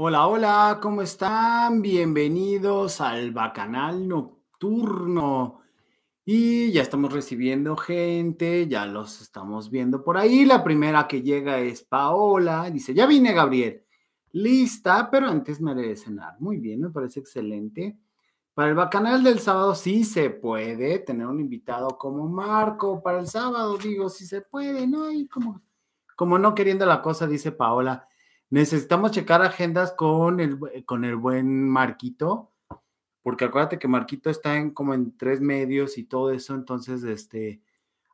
Hola, hola, ¿cómo están? Bienvenidos al Bacanal Nocturno. Y ya estamos recibiendo gente, ya los estamos viendo por ahí. La primera que llega es Paola. Dice, ya vine, Gabriel. Lista, pero antes me haré de cenar. Muy bien, me parece excelente. Para el Bacanal del sábado sí se puede tener un invitado como Marco. Para el sábado digo, sí se puede, ¿no? Y como, como no queriendo la cosa, dice Paola necesitamos checar agendas con el, con el buen Marquito, porque acuérdate que Marquito está en como en tres medios y todo eso, entonces este,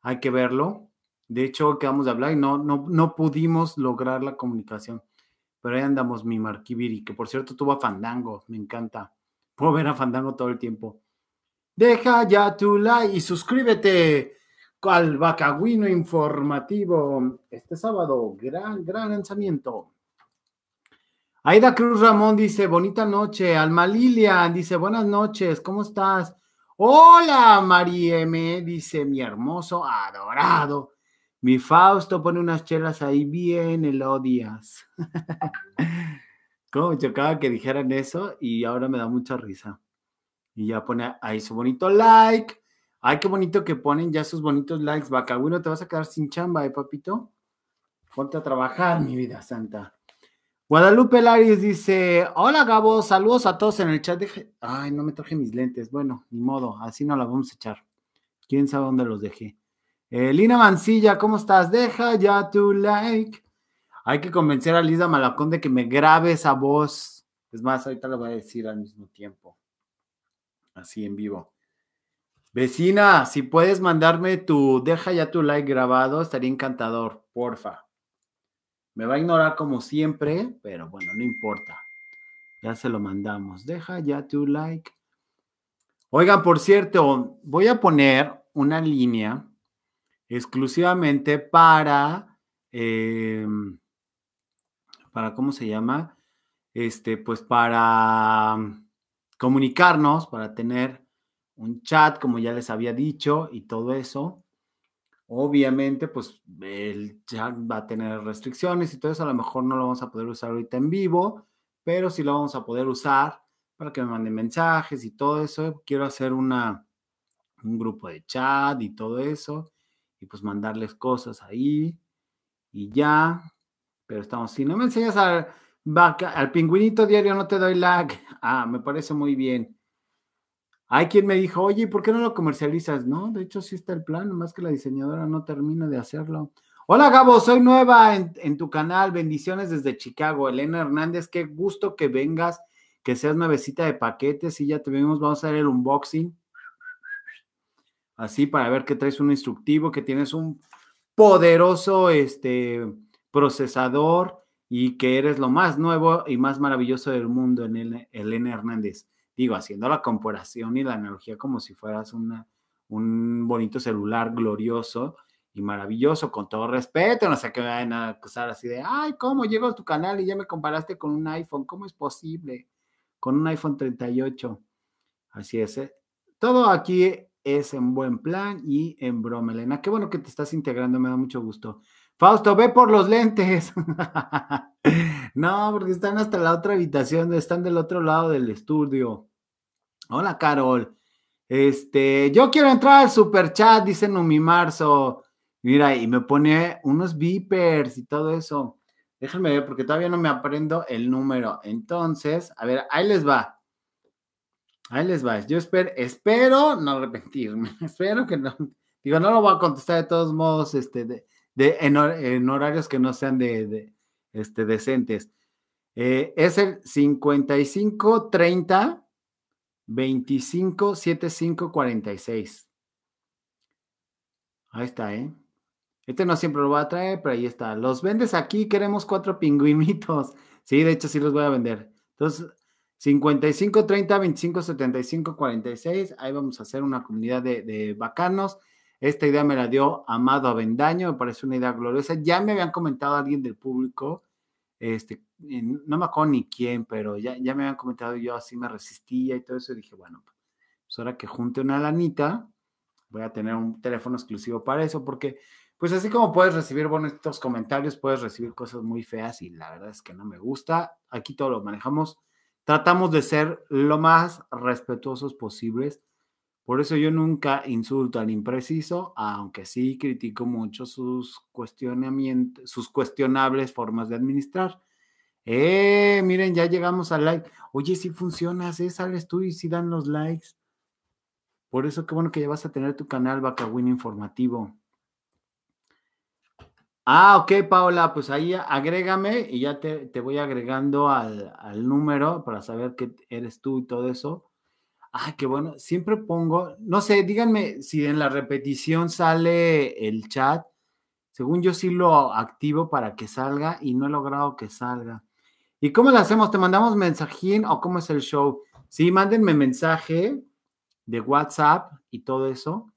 hay que verlo. De hecho, quedamos de hablar y no, no, no pudimos lograr la comunicación. Pero ahí andamos, mi Marquiviri, que por cierto tuvo a Fandango, me encanta. Puedo ver a Fandango todo el tiempo. Deja ya tu like y suscríbete al Bacagüino Informativo. Este sábado, gran, gran lanzamiento. Aida Cruz Ramón dice, bonita noche. Alma Lilian dice, buenas noches, ¿cómo estás? Hola, M, dice, mi hermoso adorado. Mi Fausto pone unas chelas ahí bien elodias. ¿Cómo me chocaba que dijeran eso? Y ahora me da mucha risa. Y ya pone ahí su bonito like. Ay, qué bonito que ponen ya sus bonitos likes. Bacagüino, te vas a quedar sin chamba, ¿eh, papito? Ponte a trabajar, mi vida santa. Guadalupe Laris dice: Hola Gabo, saludos a todos en el chat. Ay, no me traje mis lentes. Bueno, ni modo, así no la vamos a echar. Quién sabe dónde los dejé. Eh, Lina Mancilla, ¿cómo estás? Deja ya tu like. Hay que convencer a Lisa Malacón de que me grabe esa voz. Es más, ahorita lo voy a decir al mismo tiempo. Así en vivo. Vecina, si puedes mandarme tu deja ya tu like grabado, estaría encantador, porfa. Me va a ignorar como siempre, pero bueno, no importa. Ya se lo mandamos. Deja ya tu like. Oigan, por cierto, voy a poner una línea exclusivamente para, em, para, ¿cómo se llama? Este, pues para comunicarnos, para tener un chat, como ya les había dicho, y todo eso. Obviamente, pues el chat va a tener restricciones y todo eso. A lo mejor no lo vamos a poder usar ahorita en vivo, pero sí lo vamos a poder usar para que me manden mensajes y todo eso. Quiero hacer una, un grupo de chat y todo eso. Y pues mandarles cosas ahí y ya. Pero estamos, si no me enseñas al, al pingüinito diario, no te doy lag. Ah, me parece muy bien. Hay quien me dijo, oye, ¿por qué no lo comercializas? No, de hecho sí está el plan, más que la diseñadora no termina de hacerlo. Hola Gabo, soy nueva en, tu canal, bendiciones desde Chicago. Elena Hernández, qué gusto que vengas, que seas nuevecita de paquetes y ya te vemos, vamos a hacer el unboxing. Así para ver que traes un instructivo, que tienes un poderoso este, procesador y que eres lo más nuevo y más maravilloso del mundo en Elena Hernández digo, haciendo la comparación y la analogía como si fueras una, un bonito celular glorioso y maravilloso, con todo respeto, no sé qué me vayan a acusar así de, ay, ¿cómo llego a tu canal y ya me comparaste con un iPhone? ¿Cómo es posible? Con un iPhone 38. Así es. ¿eh? Todo aquí es en buen plan y en broma, Elena. Qué bueno que te estás integrando, me da mucho gusto. Fausto, ve por los lentes. no, porque están hasta la otra habitación, están del otro lado del estudio. Hola, Carol. Este, yo quiero entrar al super chat, dice Numi Marzo. Mira, y me pone unos beepers y todo eso. Déjenme ver, porque todavía no me aprendo el número. Entonces, a ver, ahí les va. Ahí les va. Yo espero, espero no arrepentirme. espero que no. Digo, no lo voy a contestar de todos modos, este, de, en, horarios que no sean de, este, decentes. Eh, es el 55 30 25 75 46. Ahí está, ¿eh? Este no siempre lo voy a traer, pero ahí está. Los vendes aquí, queremos cuatro pingüinitos. Sí, de hecho sí los voy a vender. Entonces, 55 30 25 75 46. Ahí vamos a hacer una comunidad de, de bacanos. Esta idea me la dio Amado Avendaño, me parece una idea gloriosa. Ya me habían comentado alguien del público, este, no me acuerdo ni quién, pero ya, ya me habían comentado, yo así me resistía y todo eso, y dije, bueno, pues ahora que junte una lanita, voy a tener un teléfono exclusivo para eso, porque pues así como puedes recibir bonitos comentarios, puedes recibir cosas muy feas y la verdad es que no me gusta. Aquí todo lo manejamos. Tratamos de ser lo más respetuosos posibles. Por eso yo nunca insulto al impreciso, aunque sí critico mucho sus cuestionamientos, sus cuestionables formas de administrar. Eh, miren, ya llegamos al like. Oye, si funcionas, ¿eh? Sales tú y si dan los likes. Por eso qué bueno que ya vas a tener tu canal Bacawin informativo. Ah, ok, Paola, pues ahí agrégame y ya te, voy agregando al, al, número para saber que eres tú y todo eso. Ah, qué bueno. Siempre pongo, no sé, díganme si en la repetición sale el chat. Según yo sí lo activo para que salga y no he logrado que salga. ¿Y cómo lo hacemos? ¿Te mandamos mensajín o cómo es el show? Sí, mándenme mensaje de WhatsApp y todo eso.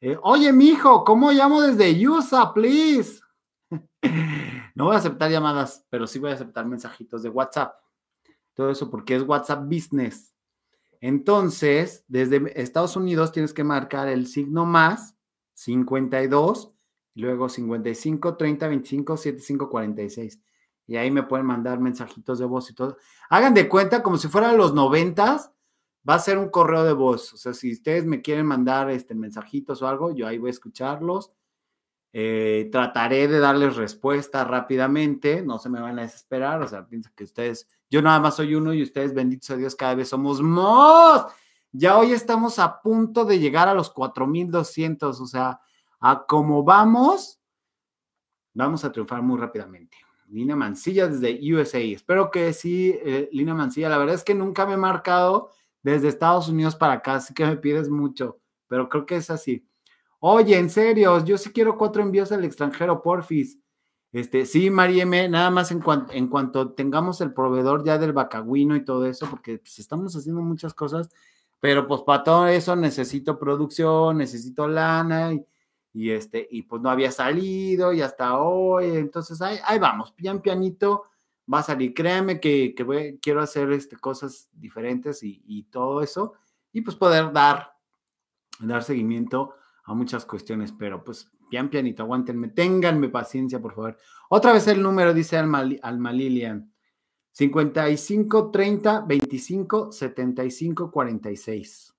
Eh, Oye, mijo, ¿cómo llamo desde USA, please? no voy a aceptar llamadas, pero sí voy a aceptar mensajitos de WhatsApp. Todo eso porque es WhatsApp Business. Entonces, desde Estados Unidos tienes que marcar el signo más 52, luego 55, 30, 25, 75, 46. Y ahí me pueden mandar mensajitos de voz y todo. Hagan de cuenta como si fueran los noventas, va a ser un correo de voz. O sea, si ustedes me quieren mandar este, mensajitos o algo, yo ahí voy a escucharlos eh, trataré de darles respuesta rápidamente, no se me van a desesperar, o sea, pienso que ustedes, yo nada más soy uno y ustedes, benditos a Dios, cada vez somos más. Ya hoy estamos a punto de llegar a los 4200, o sea, a como vamos, vamos a triunfar muy rápidamente. Lina Mancilla desde USA. Espero que sí, eh, Lina Mancilla. La verdad es que nunca me he marcado desde Estados Unidos para acá, así que me pides mucho, pero creo que es así. Oye, en serio, yo sí quiero cuatro envíos al extranjero, porfis. Este, sí, Marieme, nada más en, en cuanto tengamos el proveedor ya del bacagüino y todo eso, porque pues, estamos haciendo muchas cosas, pero pues para todo eso necesito producción, necesito lana y, este, y pues no había salido y hasta hoy, entonces ahí, vamos, pian pianito va a salir, créanme que, que quiero hacer este, cosas diferentes y, y todo eso, y pues poder dar, dar seguimiento a muchas cuestiones, pero pues pian pianito, aguántenme, ténganme paciencia, por favor. Otra vez el número, dice Alma, Alma Lilian. 55 30 25 75 46.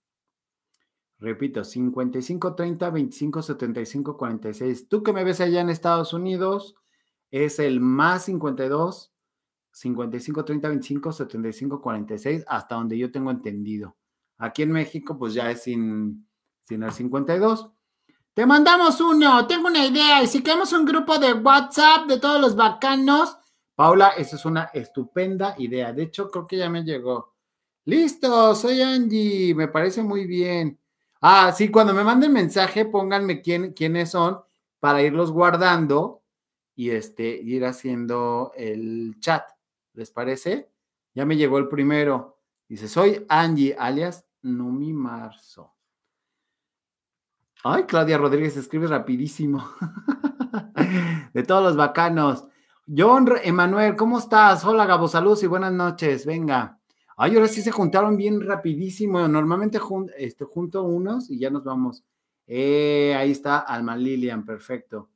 Repito, 55 30 25 75 46. Tú que me ves allá en Estados Unidos, es el más 52 55 30 25 75 46, hasta donde yo tengo entendido. Aquí en México, pues ya es sin, sin el 52. Te mandamos uno, tengo una idea. Y si queremos un grupo de WhatsApp de todos los bacanos, Paula, esa es una estupenda idea. De hecho, creo que ya me llegó. Listo, soy Angie, me parece muy bien. Ah, sí, cuando me manden mensaje, pónganme quién, quiénes son para irlos guardando y este, ir haciendo el chat. ¿Les parece? Ya me llegó el primero. Dice, soy Angie, alias Numi Marzo. Ay, Claudia Rodríguez escribe rapidísimo. de todos los bacanos. John Emanuel, ¿cómo estás? Hola, Gabo, saludos y buenas noches. Venga. Ay, ahora sí se juntaron bien rapidísimo. Normalmente este, junto unos y ya nos vamos. Eh, ahí está Alma Lilian, perfecto.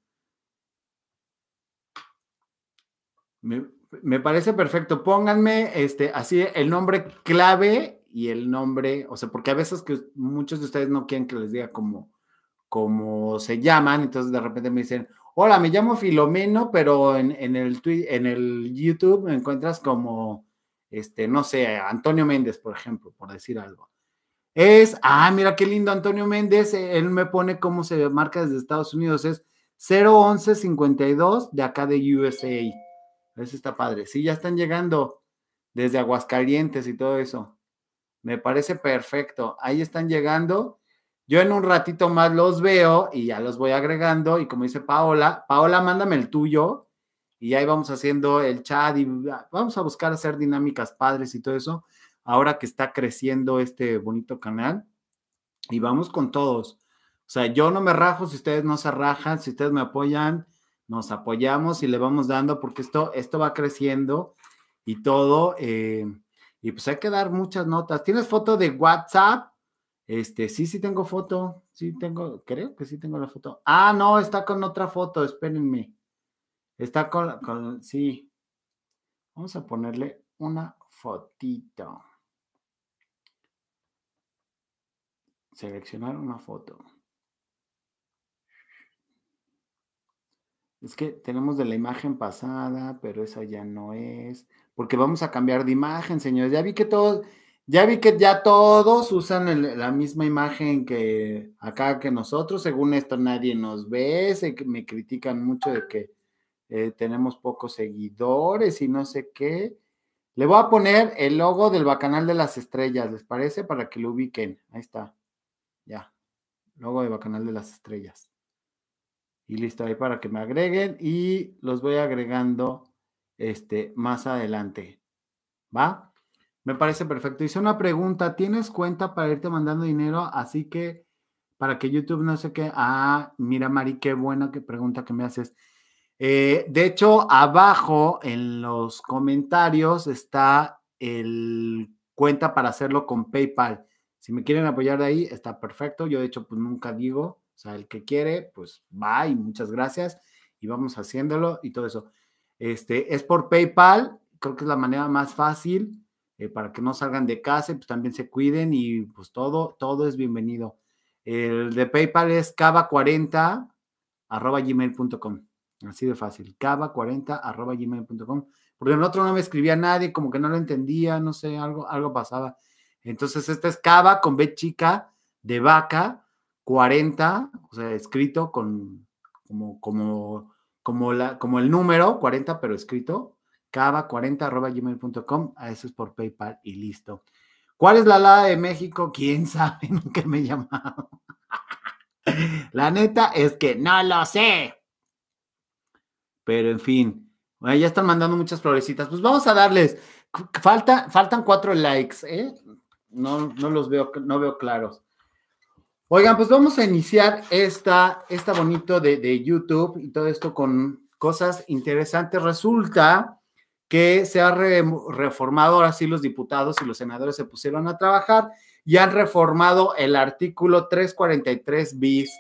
Me, me, parece perfecto. Pónganme este, así el nombre clave y el nombre, o sea, porque a veces que muchos de ustedes no quieren que les diga como como se llaman, entonces de repente me dicen, hola, me llamo Filomeno, pero en, el, en el YouTube me encuentras como, este, no sé, Antonio Méndez, por ejemplo, por decir algo. Es, ah, mira qué lindo Antonio Méndez, él me pone cómo se marca desde Estados Unidos, es 01152 de acá de USA. Eso está padre. Sí, ya están llegando desde Aguascalientes y todo eso. Me parece perfecto. Ahí están llegando. Yo en un ratito más los veo y ya los voy agregando y como dice Paola, Paola, mándame el tuyo y ahí vamos haciendo el chat y vamos a buscar hacer dinámicas padres y todo eso, ahora que está creciendo este bonito canal y vamos con todos. O sea, yo no me rajo si ustedes no se rajan, si ustedes me apoyan, nos apoyamos y le vamos dando porque esto, esto va creciendo y todo. Eh, y pues hay que dar muchas notas. ¿Tienes foto de WhatsApp? Este, sí, sí tengo foto. Sí tengo, creo que sí tengo la foto. Ah, no, está con otra foto, espérenme. Está con, con sí. Vamos a ponerle una fotito. Seleccionar una foto. Es que tenemos de la imagen pasada, pero esa ya no es. Porque vamos a cambiar de imagen, señores. Ya vi que todos, ya vi que ya todos usan la misma imagen que acá que nosotros. Según esto, nadie nos ve. Se, me critican mucho de que eh, tenemos pocos seguidores y no sé qué. Le voy a poner el logo del Bacanal de las Estrellas, ¿les parece? Para que lo ubiquen. Ahí está. Ya. Logo de Bacanal de las Estrellas. Y listo, ahí para que me agreguen y los voy agregando este, más adelante. ¿Va? Me parece perfecto. Hice una pregunta. ¿Tienes cuenta para irte mandando dinero? Así que para que YouTube no sé qué. Ah, mira, Mari, qué buena que pregunta que me haces. Eh, de hecho, abajo en los comentarios está el cuenta para hacerlo con PayPal. Si me quieren apoyar de ahí, está perfecto. Yo de hecho, pues nunca digo, o sea, el que quiere, pues va y muchas gracias y vamos haciéndolo y todo eso. Este es por PayPal, creo que es la manera más fácil eh, para que no salgan de casa pues también se cuiden y pues todo, todo es bienvenido. El de PayPal es cava40 arroba gmail.com. Así de fácil. Cava40 arroba gmail.com. Porque en el otro no me escribía nadie, como que no lo entendía, no sé, algo, algo pasaba. Entonces, este es Cava con B chica de vaca 40, o sea, escrito con como, como, como, la, como el número 40, pero escrito. Cava40 arroba gmail.com. A eso es por PayPal y listo. ¿Cuál es la alada de México? ¿Quién sabe? Nunca me he llamado. la neta es que no lo sé. Pero en fin, ya están mandando muchas florecitas. Pues vamos a darles. Falta, faltan cuatro likes, ¿eh? No, no los veo, no veo claros. Oigan, pues vamos a iniciar esta, esta bonito de, de YouTube y todo esto con cosas interesantes. Resulta que se ha reformado, ahora sí los diputados y los senadores se pusieron a trabajar y han reformado el artículo 343 bis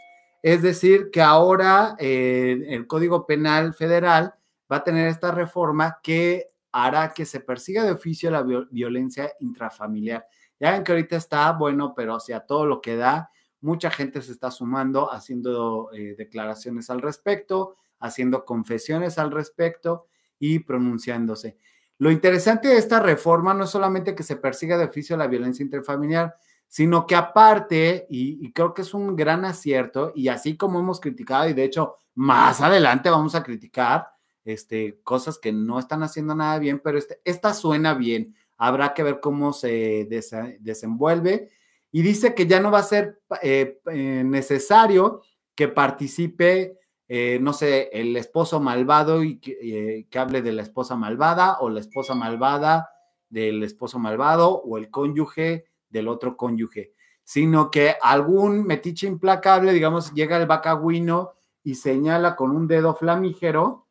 es decir, que ahora eh, el Código Penal Federal va a tener esta reforma que hará que se persiga de oficio la violencia intrafamiliar. Ya ven que ahorita está bueno, pero o sea, todo lo que da, mucha gente se está sumando, haciendo eh, declaraciones al respecto, haciendo confesiones al respecto y pronunciándose. Lo interesante de esta reforma no es solamente que se persiga de oficio la violencia intrafamiliar, sino que aparte, y, creo que es un gran acierto, y así como hemos criticado, y de hecho más adelante vamos a criticar este, cosas que no están haciendo nada bien, pero este, esta suena bien, habrá que ver cómo se desenvuelve, y dice que ya no va a ser eh, eh, necesario que participe, eh, no sé, el esposo malvado y que, que hable de la esposa malvada, o la esposa malvada del esposo malvado, o el cónyuge del otro cónyuge, sino que algún metiche implacable, digamos, llega el vacagüino y señala con un dedo flamígero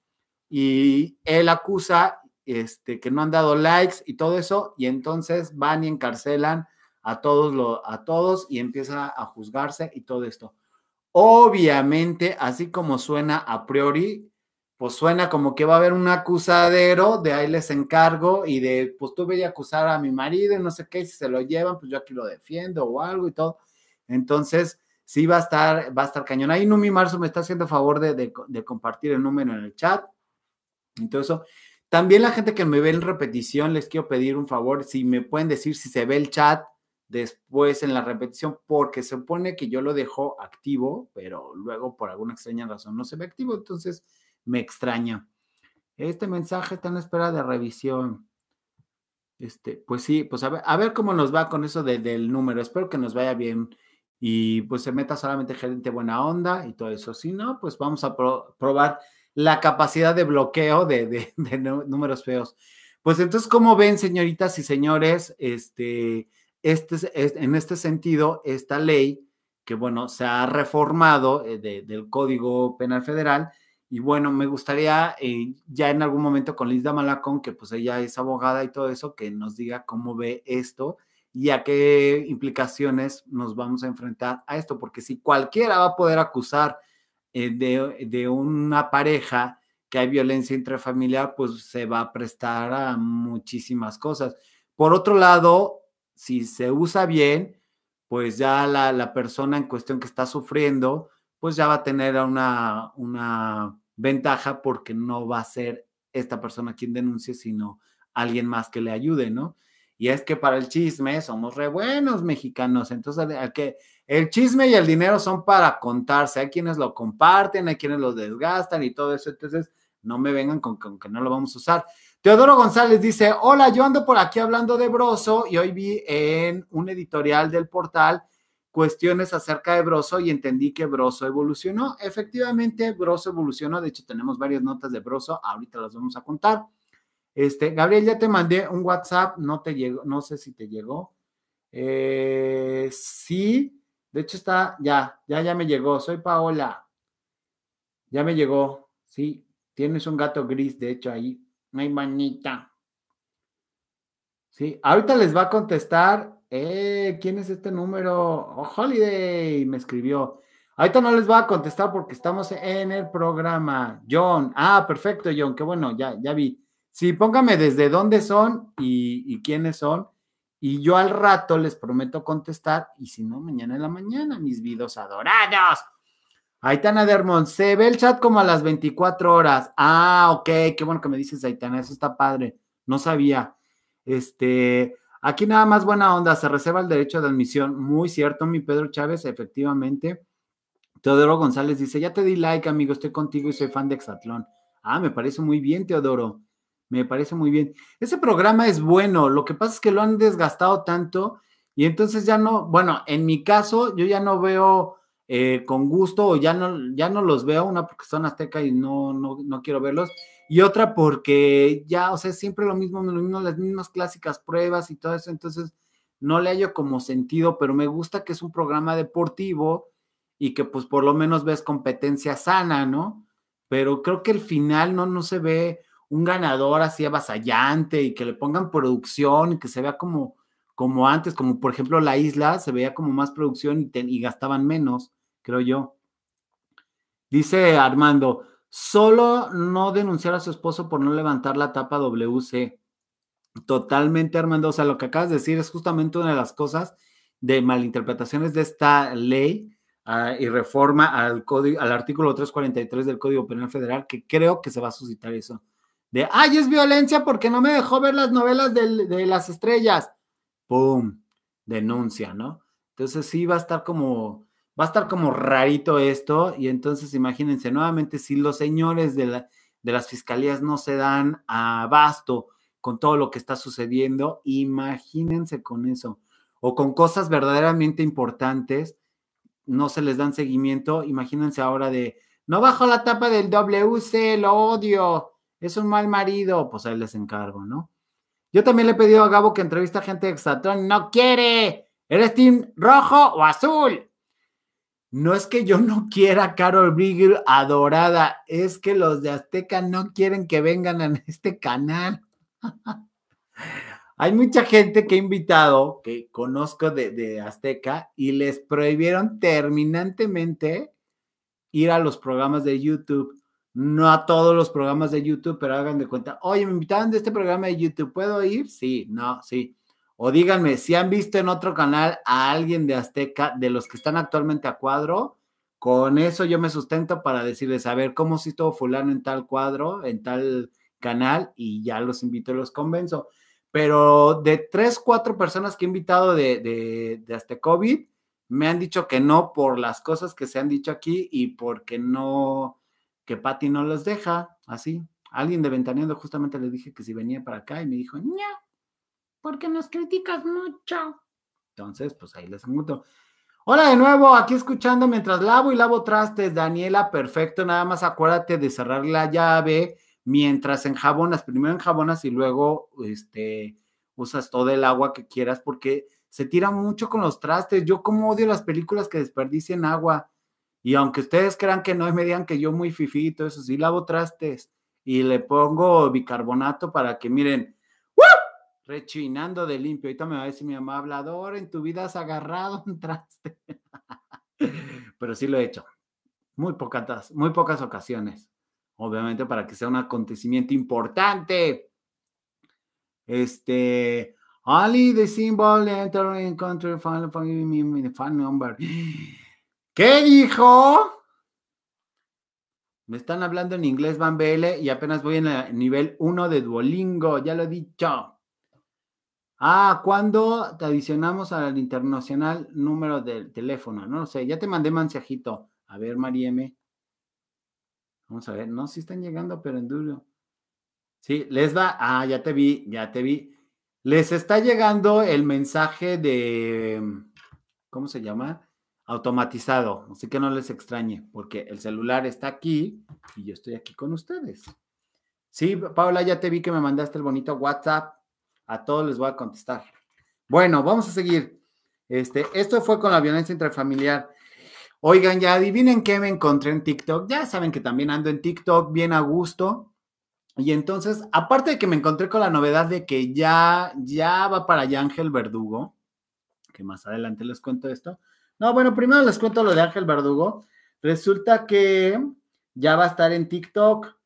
y él acusa este, que no han dado likes y todo eso, y entonces van y encarcelan a todos, a todos y empieza a juzgarse y todo esto. Obviamente, así como suena a priori, pues suena como que va a haber un acusadero, de ahí les encargo y de, pues voy a acusar a mi marido y no sé qué, si se lo llevan, pues yo aquí lo defiendo o algo y todo. Entonces, sí va a estar, va a estar cañón. Ahí Numi Marzo me está haciendo favor de, de, compartir el número en el chat. Entonces, también la gente que me ve en repetición, les quiero pedir un favor, si me pueden decir si se ve el chat después en la repetición, porque se supone que yo lo dejo activo, pero luego por alguna extraña razón no se ve activo. Entonces, me extraña. Este mensaje está en espera de revisión. Este, pues sí, pues a ver, a ver cómo nos va con eso del número. Espero que nos vaya bien y pues se meta solamente gente buena onda y todo eso. Si no, pues vamos a probar la capacidad de bloqueo de, números feos. Pues entonces, como ven, señoritas y señores, este, este, en este sentido, esta ley que, bueno, se ha reformado eh, del Código Penal Federal, y bueno, me gustaría eh, ya en algún momento con Liz Malacón, que pues ella es abogada y todo eso, que nos diga cómo ve esto y a qué implicaciones nos vamos a enfrentar a esto, porque si cualquiera va a poder acusar eh, de, de, una pareja que hay violencia intrafamiliar, pues se va a prestar a muchísimas cosas. Por otro lado, si se usa bien, pues ya la, la persona en cuestión que está sufriendo, pues ya va a tener una, una ventaja porque no va a ser esta persona quien denuncie, sino alguien más que le ayude, ¿no? Y es que para el chisme somos re buenos mexicanos. Entonces, que el chisme y el dinero son para contarse. Hay quienes lo comparten, hay quienes lo desgastan y todo eso. Entonces, no me vengan con, que no lo vamos a usar. Teodoro González dice: Hola, yo ando por aquí hablando de Broso y hoy vi en un editorial del portal cuestiones acerca de Broso y entendí que Broso evolucionó. Efectivamente, Broso evolucionó. De hecho, tenemos varias notas de Broso. Ahorita las vamos a contar. Este, Gabriel, ya te mandé un WhatsApp, no te llegó, no sé si te llegó. Eh, sí, de hecho está, ya, ya, ya me llegó. Soy Paola. Ya me llegó. Sí, tienes un gato gris, de hecho, ahí. Ay, manita. Sí, ahorita les va a contestar. Eh, ¿quién es este número? Oh, Holiday me escribió. Ahorita no les va a contestar porque estamos en el programa. John. Ah, perfecto, John. Qué bueno, ya, ya vi. Sí, póngame desde dónde son y, quiénes son. Y yo al rato les prometo contestar. Y si no, mañana en la mañana, mis vidos adorados. Aitana Dermont, se ve el chat como a las 24 horas. Ah, ok, qué bueno que me dices, Aitana, eso está padre. No sabía. Este, aquí nada más buena onda, se reserva el derecho de admisión. Muy cierto, mi Pedro Chávez, efectivamente. Teodoro González dice, ya te di like, amigo, estoy contigo y soy fan de Exatlón. Ah, me parece muy bien, Teodoro. Me parece muy bien. Ese programa es bueno, lo que pasa es que lo han desgastado tanto y entonces ya no, bueno, en mi caso yo ya no veo eh, con gusto ya no, ya no los veo, una porque son azteca y no, no, no quiero verlos, y otra porque ya, o sea, siempre lo mismo, las mismas clásicas pruebas y todo eso, entonces no le hallo como sentido, pero me gusta que es un programa deportivo y que pues por lo menos ves competencia sana, ¿no? Pero creo que el final no, no se ve, un ganador así avasallante y que le pongan producción y que se vea como, como antes, como por ejemplo la isla, se veía como más producción y gastaban menos, creo yo. Dice Armando, solo no denunciar a su esposo por no levantar la tapa WC. Totalmente, Armando. O sea, lo que acabas de decir es justamente una de las cosas de malinterpretaciones de esta ley uh, y reforma al, código, al artículo 343 del Código Penal Federal, que creo que se va a suscitar eso de, ay, es violencia porque no me dejó ver las novelas de, las estrellas. ¡Pum! Denuncia, ¿no? Entonces sí va a estar como, va a estar como rarito esto y entonces imagínense nuevamente si los señores de, la, de las fiscalías no se dan abasto con todo lo que está sucediendo, imagínense con eso. O con cosas verdaderamente importantes, no se les dan seguimiento, imagínense ahora de, no bajo la tapa del WC, lo odio, es un mal marido, pues ahí les encargo, ¿no? Yo también le he pedido a Gabo que entrevista a gente de Exatón, no quiere, ¿eres team rojo o azul? No es que yo no quiera Carol Brigel adorada, es que los de Azteca no quieren que vengan a este canal. Hay mucha gente que he invitado, que conozco de, de, Azteca, y les prohibieron terminantemente ir a los programas de YouTube no a todos los programas de YouTube, pero hagan de cuenta, oye, me invitaban de este programa de YouTube, ¿puedo ir? Sí, no, sí. O díganme, si han visto en otro canal a alguien de Azteca, de los que están actualmente a cuadro, con eso yo me sustento para decirles, a ver, ¿cómo si estuvo fulano en tal cuadro, en tal canal? Y ya los invito y los convenzo. Pero de tres, cuatro personas que he invitado de, de, de Aztecovid, me han dicho que no por las cosas que se han dicho aquí y porque no, que Patty no los deja, así. Alguien de Ventaneando justamente le dije que si venía para acá y me dijo, no, porque nos criticas mucho. Entonces, pues ahí les muto. Hola de nuevo, aquí escuchando mientras lavo y lavo trastes, Daniela, perfecto, nada más acuérdate de cerrar la llave mientras enjabonas, primero enjabonas y luego este, usas todo el agua que quieras porque se tira mucho con los trastes. Yo como odio las películas que desperdicien agua. Y aunque ustedes crean que no, y me digan que yo muy fifito, eso sí, lavo trastes y le pongo bicarbonato para que miren, rechinando de limpio. Ahorita me va a decir mi mamá, hablador, en tu vida has agarrado un traste. Pero sí lo he hecho. Muy pocas, muy pocas ocasiones. Obviamente para que sea un acontecimiento importante. Este, only the symbol enter in country fan, fan number. ¿Qué dijo? Me están hablando en inglés, Van BL, y apenas voy en el nivel 1 de Duolingo, ya lo he dicho. Ah, ¿cuándo te adicionamos al internacional número del teléfono? No sé, ya te mandé mensajito. A ver, Marieme. Vamos a ver, no, sí están llegando, pero en duro. Sí, les va. Ah, ya te vi, ya te vi. Les está llegando el mensaje de. ¿Cómo se llama? automatizado, así que no les extrañe, porque el celular está aquí y yo estoy aquí con ustedes. Sí, Paula, ya te vi que me mandaste el bonito WhatsApp. A todos les voy a contestar. Bueno, vamos a seguir. Este, esto fue con la violencia intrafamiliar. Oigan, ya adivinen qué me encontré en TikTok. Ya saben que también ando en TikTok bien a gusto. Y entonces, aparte de que me encontré con la novedad de que ya, ya va para allá Ángel Verdugo, que más adelante les cuento esto, no, bueno, primero les cuento lo de Ángel Verdugo. Resulta que ya va a estar en TikTok.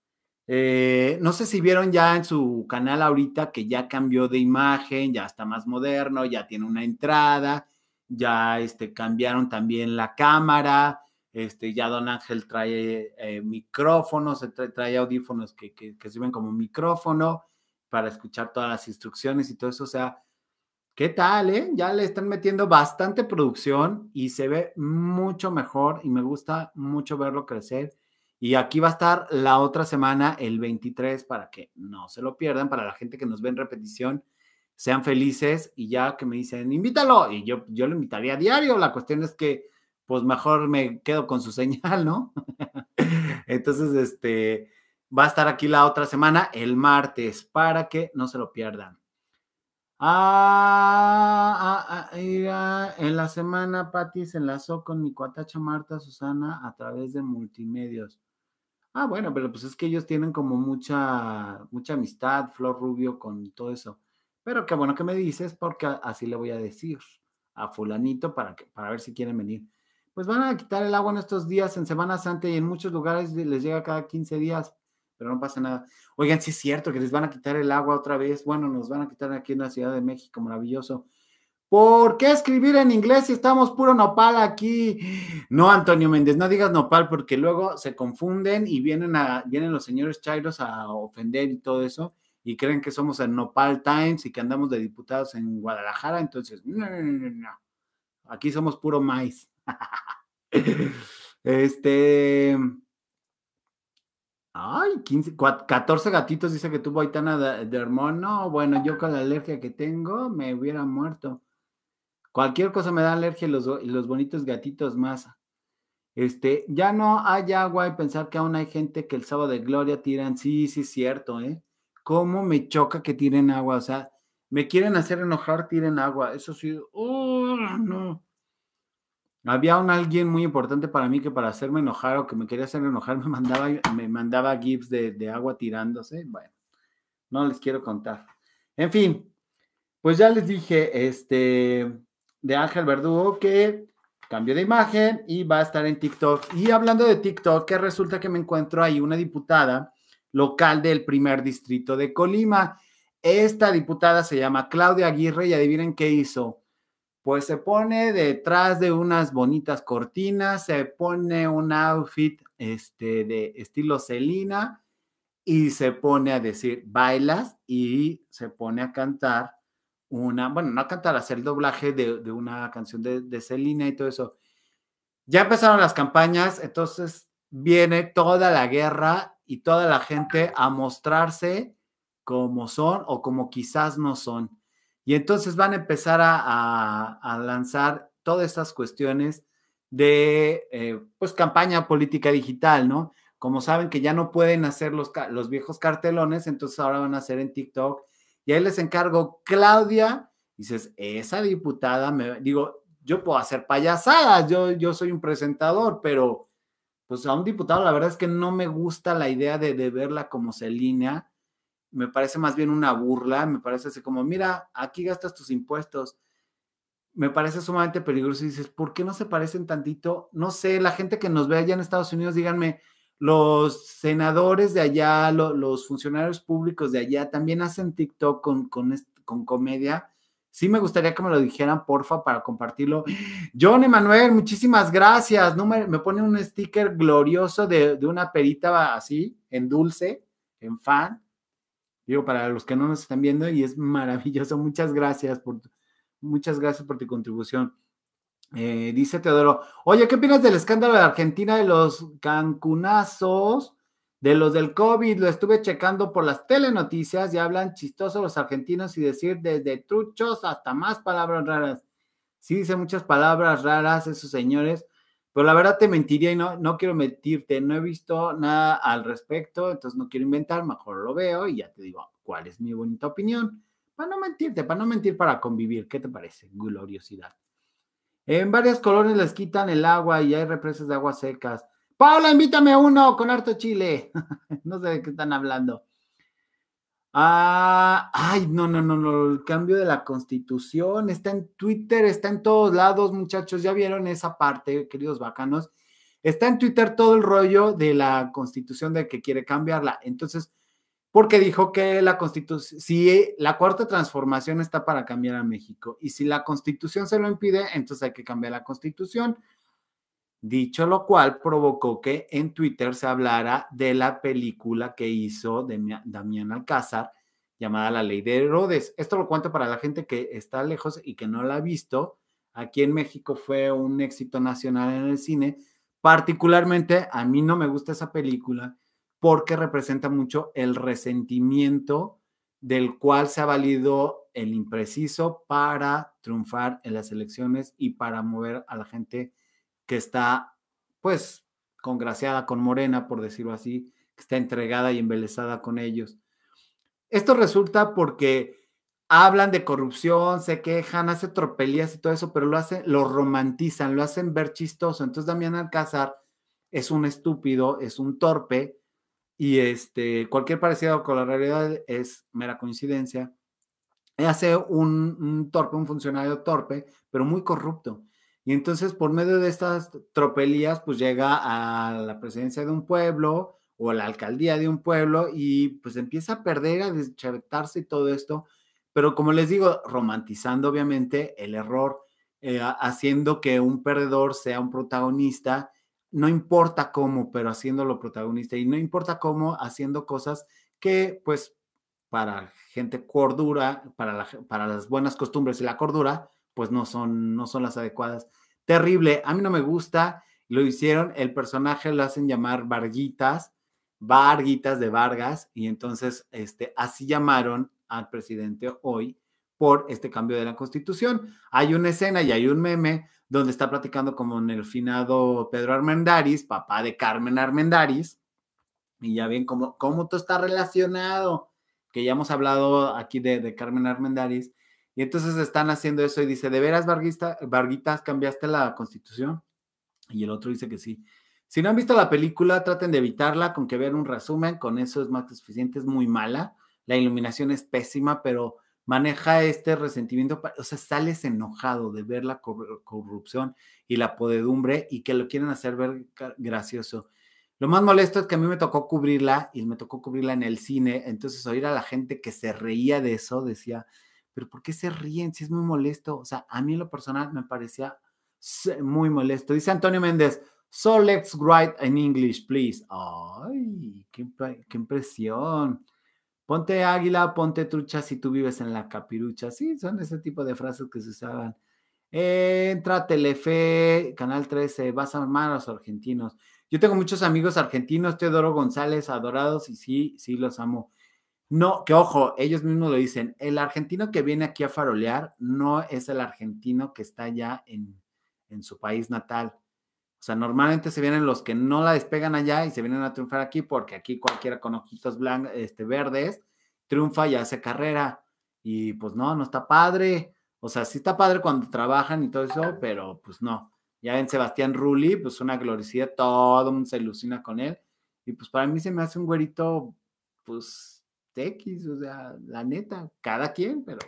Eh, no sé si vieron ya en su canal ahorita que ya cambió de imagen, ya está más moderno, ya tiene una entrada, ya este, cambiaron también la cámara, este, ya Don Ángel trae eh, micrófonos, trae, audífonos que, que, sirven como micrófono para escuchar todas las instrucciones y todo eso. O sea, ¿Qué tal, eh? Ya le están metiendo bastante producción y se ve mucho mejor y me gusta mucho verlo crecer. Y aquí va a estar la otra semana, el 23, para que no se lo pierdan, para la gente que nos ve en repetición, sean felices y ya que me dicen, invítalo, y yo, yo lo invitaría a diario. La cuestión es que, pues mejor me quedo con su señal, ¿no? Entonces, este, va a estar aquí la otra semana, el martes, para que no se lo pierdan. Ah, ah, ah en la semana Patti se enlazó con mi cuatacha Marta Susana a través de multimedios. Ah, bueno, pero pues es que ellos tienen como mucha, mucha amistad, Flor Rubio, con todo eso. Pero qué bueno que me dices, porque así le voy a decir a fulanito para, que, para ver si quieren venir. Pues van a quitar el agua en estos días, en Semana Santa, y en muchos lugares les llega cada 15 días pero no pasa nada. Oigan, sí es cierto que les van a quitar el agua otra vez. Bueno, nos van a quitar aquí en la Ciudad de México, maravilloso. ¿Por qué escribir en inglés si estamos puro nopal aquí? No, Antonio Méndez, no digas nopal porque luego se confunden y vienen, a, vienen los señores chairos a ofender y todo eso y creen que somos el Nopal Times y que andamos de diputados en Guadalajara. Entonces, no, no, no, no. Aquí somos puro maíz. este, Ay, 15, 14 gatitos dice que tuvo Aitana de, No, bueno, yo con la alergia que tengo me hubiera muerto. Cualquier cosa me da alergia y los, los bonitos gatitos más. Este, ya no hay agua y pensar que aún hay gente que el sábado de gloria tiran. Sí, sí, es cierto, ¿eh? ¿Cómo me choca que tiren agua? O sea, me quieren hacer enojar, tiren agua. Eso sí, oh, no. Había un alguien muy importante para mí que para hacerme enojar o que me quería hacer enojar me mandaba, me mandaba gifs de, agua tirándose. Bueno, no les quiero contar. En fin, pues ya les dije, este, de Ángel Verdugo que cambió de imagen y va a estar en TikTok. Y hablando de TikTok, que resulta que me encuentro ahí una diputada local del primer distrito de Colima. Esta diputada se llama Claudia Aguirre y adivinen qué hizo pues se pone detrás de unas bonitas cortinas, se pone un outfit este, de estilo Celina y se pone a decir bailas y se pone a cantar una, bueno, no a cantar, a hacer el doblaje de, una canción de, de Celina y todo eso. Ya empezaron las campañas, entonces viene toda la guerra y toda la gente a mostrarse como son o como quizás no son. Y entonces van a empezar a, lanzar todas estas cuestiones de, eh, pues, campaña política digital, ¿no? Como saben que ya no pueden hacer los, los viejos cartelones, entonces ahora van a hacer en TikTok. Y ahí les encargo, Claudia, dices, esa diputada, me digo, yo puedo hacer payasadas, yo, yo soy un presentador, pero pues a un diputado la verdad es que no me gusta la idea de, de verla como Celina me parece más bien una burla, me parece así como, mira, aquí gastas tus impuestos. Me parece sumamente peligroso y dices, ¿por qué no se parecen tantito? No sé, la gente que nos ve allá en Estados Unidos, díganme, los senadores de allá, los funcionarios públicos de allá también hacen TikTok con, con, con comedia. Sí me gustaría que me lo dijeran, porfa, para compartirlo. John Emanuel, muchísimas gracias. No me, me pone un sticker glorioso de, de, una perita así, en dulce, en fan. Digo, para los que no nos están viendo, y es maravilloso. Muchas gracias por, muchas gracias por tu contribución. Eh, dice Teodoro, oye, ¿qué opinas del escándalo de Argentina de los cancunazos? De los del COVID, lo estuve checando por las telenoticias y hablan chistosos los argentinos y decir desde truchos hasta más palabras raras. Sí, dice muchas palabras raras esos señores, pero la verdad te mentiría y no, no quiero mentirte, no he visto nada al respecto, entonces no quiero inventar, mejor lo veo y ya te digo cuál es mi bonita opinión. Para no mentirte, para no mentir, para convivir, ¿qué te parece? Gloriosidad. En varias colonias les quitan el agua y hay represas de aguas secas. Paula, invítame a uno con harto chile. no sé de qué están hablando. Ah, ay, no, no, no, no, el cambio de la constitución está en Twitter, está en todos lados, muchachos, ya vieron esa parte, queridos bacanos. Está en Twitter todo el rollo de la constitución de que quiere cambiarla. Entonces, porque dijo que la constitución, si la cuarta transformación está para cambiar a México y si la constitución se lo impide, entonces hay que cambiar la constitución. Dicho lo cual, provocó que en Twitter se hablara de la película que hizo Damián Alcázar llamada La Ley de Herodes. Esto lo cuento para la gente que está lejos y que no la ha visto. Aquí en México fue un éxito nacional en el cine. Particularmente, a mí no me gusta esa película porque representa mucho el resentimiento del cual se ha valido el impreciso para triunfar en las elecciones y para mover a la gente que está, pues, congraciada con Morena, por decirlo así, que está entregada y embelesada con ellos. Esto resulta porque hablan de corrupción, se quejan, hacen tropelías y todo eso, pero lo hacen, lo romantizan, lo hacen ver chistoso. Entonces Damián Alcázar es un estúpido, es un torpe, y este, cualquier parecido con la realidad es mera coincidencia. Hace un, un, torpe, un funcionario torpe, pero muy corrupto. Y entonces, por medio de estas tropelías, pues llega a la presidencia de un pueblo o a la alcaldía de un pueblo y pues empieza a perder, a deschavetarse y todo esto. Pero como les digo, romantizando obviamente el error, eh, haciendo que un perdedor sea un protagonista no importa cómo, pero haciéndolo protagonista y no importa cómo, haciendo cosas que pues para gente cordura, para, para las buenas costumbres y la cordura, pues no son, no son las adecuadas. Terrible, a mí no me gusta, lo hicieron, el personaje lo hacen llamar Varguitas, Varguitas de Vargas, y entonces este, así llamaron al presidente hoy por este cambio de la constitución. Hay una escena y hay un meme donde está platicando como en el finado Pedro Armendaris, papá de Carmen Armendaris, y ya ven cómo, cómo todo está relacionado, que ya hemos hablado aquí de, Carmen Armendaris, y entonces están haciendo eso y dice, ¿de veras, Varguitas, cambiaste la constitución? Y el otro dice que sí. Si no han visto la película, traten de evitarla con que vean un resumen, con eso es más que suficiente, es muy mala, la iluminación es pésima, pero maneja este resentimiento, o sea, sales enojado de ver la corrupción y la podedumbre y que lo quieren hacer ver gracioso. Lo más molesto es que a mí me tocó cubrirla y me tocó cubrirla en el cine, entonces oír a la gente que se reía de eso, decía, pero ¿por qué se ríen si es muy molesto? O sea, a mí en lo personal me parecía muy molesto. Dice Antonio Méndez, so let's write in English, please. Ay, qué, qué impresión. Ponte águila, ponte trucha si tú vives en la capirucha. Sí, son ese tipo de frases que se usaban. entra Telefe, Canal 13, vas a amar a los argentinos. Yo tengo muchos amigos argentinos, Teodoro González, adorados, y sí, sí los amo. No, que ojo, ellos mismos lo dicen, el argentino que viene aquí a farolear no es el argentino que está ya en, en su país natal. Sea, normalmente se vienen los que no la despegan allá y se vienen a triunfar aquí porque aquí cualquiera con ojitos blancos, este, verdes, triunfa y hace carrera. Y pues no, no está padre. O sea, sí está padre cuando trabajan y todo eso, pero pues no. Ya en Sebastián Rulli, pues una gloricidad, todo se ilusiona con él. Y pues para mí se me hace un güerito, pues X, o sea, la neta, cada quien, pero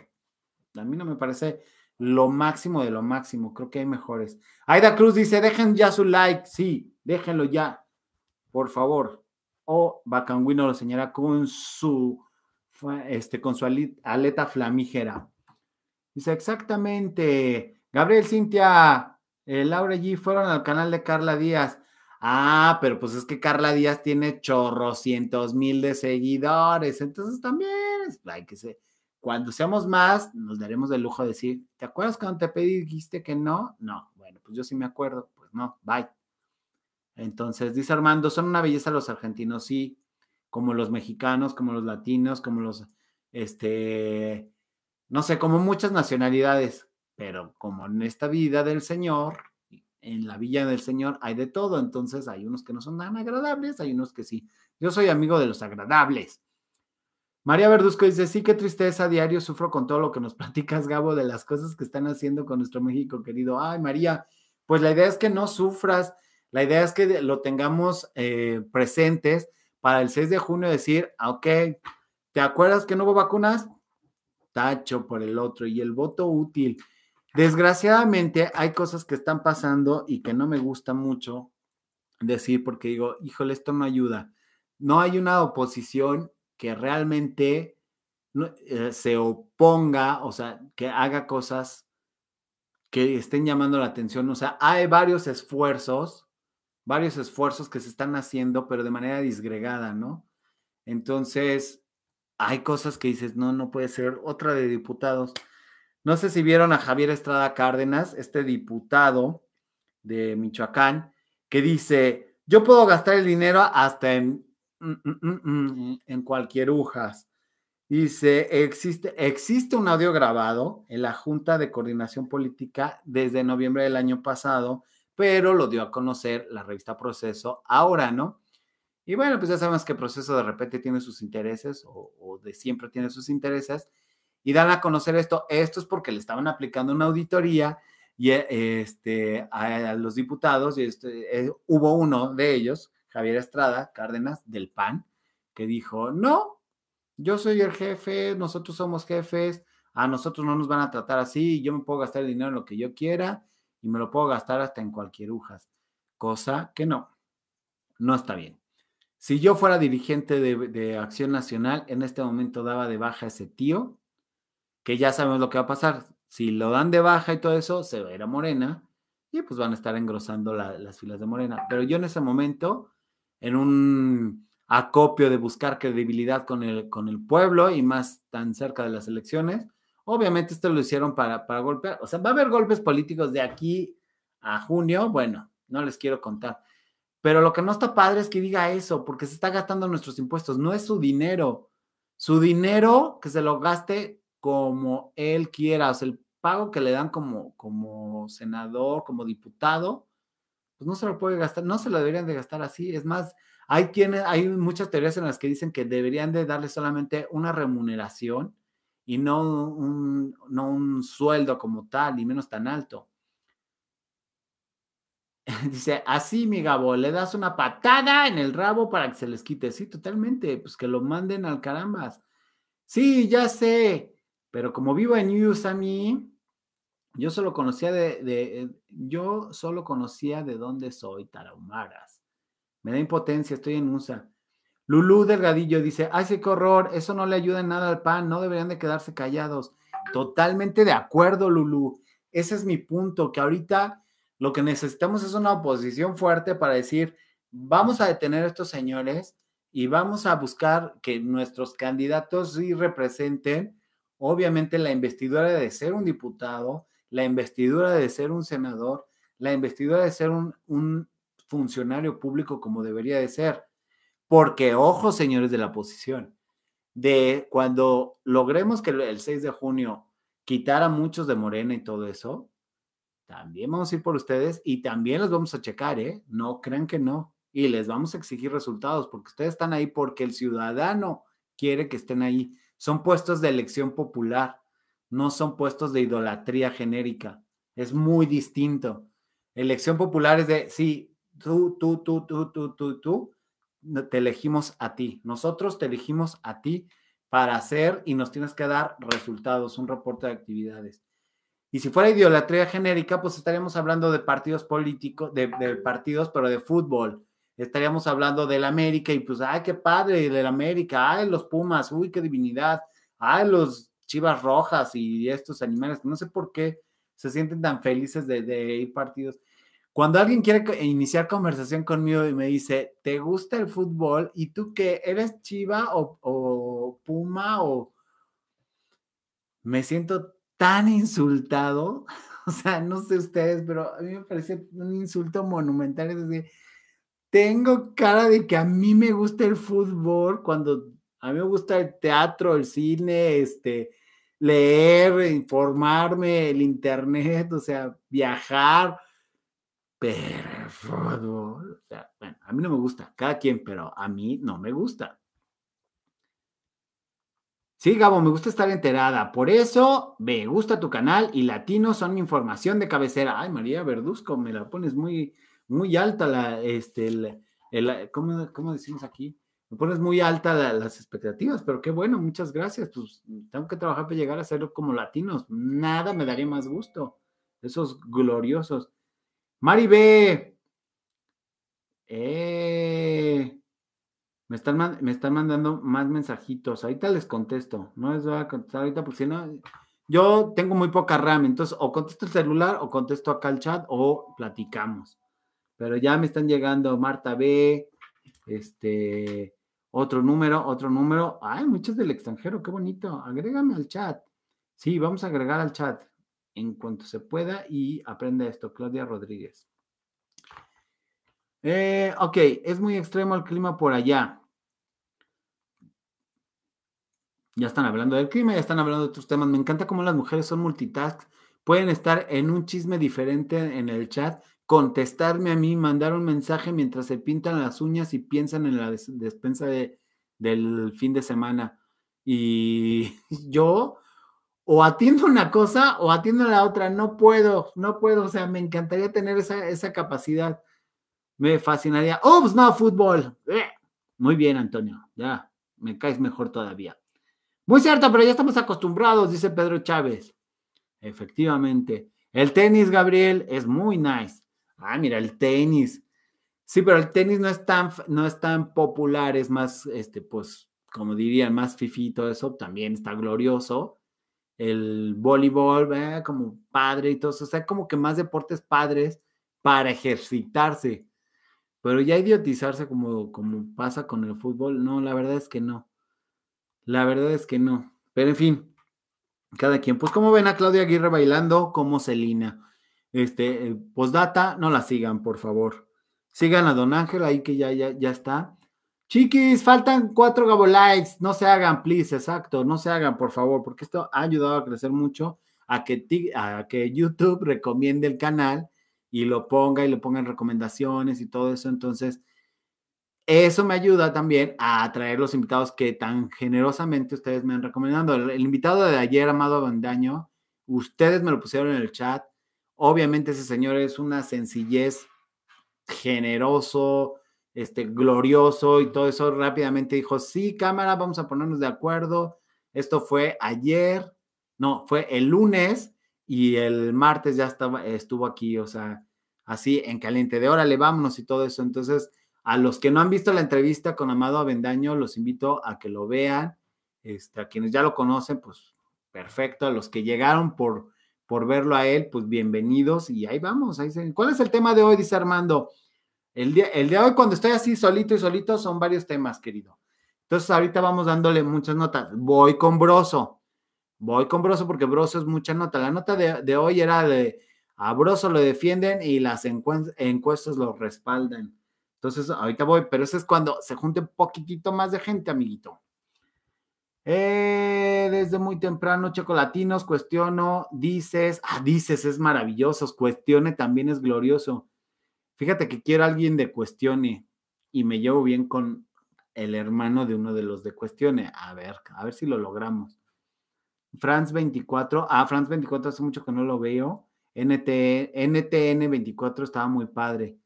a mí no me parece lo máximo de lo máximo, creo que hay mejores. Aida Cruz dice, dejen ya su like, sí, déjenlo ya, por favor. O Bacanguino lo señala con su, este, con su aleta flamígera. Dice, exactamente. Gabriel Cintia, eh, Laura G fueron al canal de Carla Díaz. Ah, pero pues es que Carla Díaz tiene chorrocientos mil de seguidores, entonces también hay que ser, cuando seamos más, nos daremos el lujo de decir, ¿te acuerdas cuando te pedí dijiste que no? No, bueno, pues yo sí me acuerdo, pues no, bye. Entonces, dice Armando, son una belleza los argentinos, sí, como los mexicanos, como los latinos, como los, este, no sé, como muchas nacionalidades, pero como en esta vida del Señor, en la villa del Señor hay de todo, entonces hay unos que no son tan agradables, hay unos que sí. Yo soy amigo de los agradables. María Verduzco dice, sí, qué tristeza, diario sufro con todo lo que nos platicas, Gabo, de las cosas que están haciendo con nuestro México querido. Ay, María, pues la idea es que no sufras, la idea es que lo tengamos eh, presentes para el 6 de junio decir, ah, ok, ¿te acuerdas que no hubo vacunas? Tacho por el otro y el voto útil. Desgraciadamente hay cosas que están pasando y que no me gusta mucho decir porque digo, híjole, esto no ayuda. No hay una oposición que realmente eh, se oponga, o sea, que haga cosas que estén llamando la atención. O sea, hay varios esfuerzos, varios esfuerzos que se están haciendo, pero de manera disgregada, ¿no? Entonces, hay cosas que dices, no, no puede ser. Otra de diputados. No sé si vieron a Javier Estrada Cárdenas, este diputado de Michoacán, que dice, yo puedo gastar el dinero hasta en, en cualquier ujas. Dice, existe, existe un audio grabado en la Junta de Coordinación Política desde noviembre del año pasado, pero lo dio a conocer la revista Proceso ahora, ¿no? Y bueno, pues ya sabemos que Proceso de repente tiene sus intereses o, o de siempre tiene sus intereses y dan a conocer esto. Esto es porque le estaban aplicando una auditoría y eh, este, a, los diputados, y este, eh, hubo uno de ellos, Javier Estrada Cárdenas, del PAN, que dijo, no, yo soy el jefe, nosotros somos jefes, a nosotros no nos van a tratar así, yo me puedo gastar el dinero en lo que yo quiera y me lo puedo gastar hasta en cualquier ujas, cosa que no, no está bien. Si yo fuera dirigente de, de Acción Nacional, en este momento daba de baja a ese tío que ya sabemos lo que va a pasar. Si lo dan de baja y todo eso, se va a ir a Morena y pues van a estar engrosando las filas de Morena. Pero yo en ese momento, en un acopio de buscar credibilidad con el, con el pueblo y más tan cerca de las elecciones, obviamente esto lo hicieron para, para golpear. O sea, va a haber golpes políticos de aquí a junio, bueno, no les quiero contar. Pero lo que no está padre es que diga eso, porque se está gastando nuestros impuestos, no es su dinero. Su dinero que se lo gaste como él quiera, o sea, el pago que le dan como, como senador, como diputado, pues no se lo puede gastar, no se lo deberían de gastar así. Es más, hay quienes, hay muchas teorías en las que dicen que deberían de darle solamente una remuneración y no un, no un sueldo como tal, y menos tan alto. Dice, así, mi Gabo, le das una patada en el rabo para que se les quite. Sí, totalmente, pues que lo manden al carambas. Sí, ya sé. Pero como vivo en USA, yo solo conocía de, de, yo solo conocía de dónde soy, Tarahumaras. Me da impotencia, estoy en USA. Lulú Delgadillo dice, ay, qué horror, eso no le ayuda en nada al PAN, no deberían de quedarse callados. Totalmente de acuerdo, Lulú. Ese es mi punto, que ahorita lo que necesitamos es una oposición fuerte para decir, vamos a detener a estos señores y vamos a buscar que nuestros candidatos sí representen obviamente la investidura de ser un diputado, la investidura de ser un senador, la investidura de ser un, funcionario público como debería de ser. Porque, ojo, señores de la oposición, de cuando logremos que el 6 de junio quitar a muchos de Morena y todo eso, también vamos a ir por ustedes y también los vamos a checar, ¿eh? No crean que no. Y les vamos a exigir resultados porque ustedes están ahí porque el ciudadano quiere que estén ahí. Son puestos de elección popular, no son puestos de idolatría genérica. Es muy distinto. Elección popular es de, sí, tú, tú, tú, tú, tú, tú, tú, te elegimos a ti. Nosotros te elegimos a ti para hacer y nos tienes que dar resultados, un reporte de actividades. Y si fuera idolatría genérica, pues estaríamos hablando de partidos políticos, de, partidos, pero de fútbol. Estaríamos hablando del América y pues, ay, qué padre, del América, ay, los Pumas, uy, qué divinidad, ay, los Chivas Rojas y estos animales, no sé por qué se sienten tan felices de, de ir partidos. Cuando alguien quiere iniciar conversación conmigo y me dice, ¿te gusta el fútbol? ¿Y tú qué? ¿Eres chiva o, puma? O me siento tan insultado. O sea, no sé ustedes, pero a mí me parece un insulto monumental. Es decir, tengo cara de que a mí me gusta el fútbol cuando a mí me gusta el teatro, el cine, este, leer, informarme, el internet, o sea, viajar pero fútbol, bueno, a mí no me gusta, cada quien, pero a mí no me gusta. Sí, Gabo, me gusta estar enterada. Por eso me gusta tu canal y latinos son mi información de cabecera. Ay, María Verduzco, me la pones muy, muy alta la, este, el, ¿cómo, decimos aquí? Me pones muy alta las expectativas, pero qué bueno, muchas gracias. Pues tengo que trabajar para llegar a ser como latinos. Nada me daría más gusto. Esos gloriosos. Mari B. Eh, me, están, me están mandando más mensajitos. Ahorita les contesto. No les voy a contestar ahorita porque si no, yo tengo muy poca RAM. Entonces, o contesto el celular o contesto acá el chat o platicamos. Pero ya me están llegando Marta B. Este, otro número, otro número. Ay, muchos del extranjero, qué bonito. Agrégame al chat. Sí, vamos a agregar al chat en cuanto se pueda y aprende esto, Claudia Rodríguez. Eh, ok, es muy extremo el clima por allá. Ya están hablando del clima, ya están hablando de otros temas. Me encanta cómo las mujeres son multitask. Pueden estar en un chisme diferente en el chat, contestarme a mí, mandar un mensaje mientras se pintan las uñas y piensan en la despensa del fin de semana. Y yo o atiendo una cosa o atiendo la otra. No puedo, no puedo. O sea, me encantaría tener esa, capacidad. Me fascinaría. ¡Ups! Pues no, fútbol. Eh, muy bien, Antonio. Ya, me caes mejor todavía. Muy cierto, pero ya estamos acostumbrados, dice Pedro Chávez. Efectivamente. El tenis, Gabriel, es muy nice. Ah, mira, el tenis. Sí, pero el tenis no es tan, no es tan popular, es más, este, pues, como dirían, más fifito, eso también está glorioso. El voleibol, como padre y todo eso, o sea, como que más deportes padres para ejercitarse, pero ya idiotizarse como, como pasa con el fútbol, no, la verdad es que no, la verdad es que no, pero en fin, cada quien, pues como ven a Claudia Aguirre bailando como Celina, este, eh, postdata, no la sigan, por favor, sigan a Don Ángel ahí que ya, ya, ya está, Chiquis, faltan cuatro Gabo likes. No se hagan, please, exacto. No se hagan, por favor, porque esto ha ayudado a crecer mucho, a que, a que YouTube recomiende el canal y lo ponga y le pongan recomendaciones y todo eso. Entonces, eso me ayuda también a atraer los invitados que tan generosamente ustedes me han recomendado. El, invitado de ayer, Amado Bandaño, ustedes me lo pusieron en el chat. Obviamente ese señor es una sencillez generoso, este, glorioso y todo eso, rápidamente dijo, sí, cámara, vamos a ponernos de acuerdo. Esto fue ayer, no, fue el lunes y el martes ya estaba, estuvo aquí, o sea, así en caliente de órale, vámonos y todo eso. Entonces, a los que no han visto la entrevista con Amado Avendaño, los invito a que lo vean. Este, a quienes ya lo conocen, pues perfecto. A los que llegaron por, por verlo a él, pues bienvenidos. Y ahí vamos. ¿Cuál es el tema de hoy? Dice Armando. El día, el día de hoy, cuando estoy así solito y solito, son varios temas, querido. Entonces, ahorita vamos dándole muchas notas. Voy con Broso. Voy con Broso porque Broso es mucha nota. La nota de, hoy era de a Broso lo defienden y las encuestas lo respaldan. Entonces, ahorita voy, pero eso es cuando se junte un poquitito más de gente, amiguito. Eh, desde muy temprano, chocolatinos, cuestiono, dices, ah, dices, es maravilloso, cuestione también es glorioso. Fíjate que quiero a alguien de Cuestione y me llevo bien con el hermano de uno de los de Cuestione. A ver, a ver si lo logramos. Franz 24, ah, Franz 24 hace mucho que no lo veo. NT, NTN 24 estaba muy padre.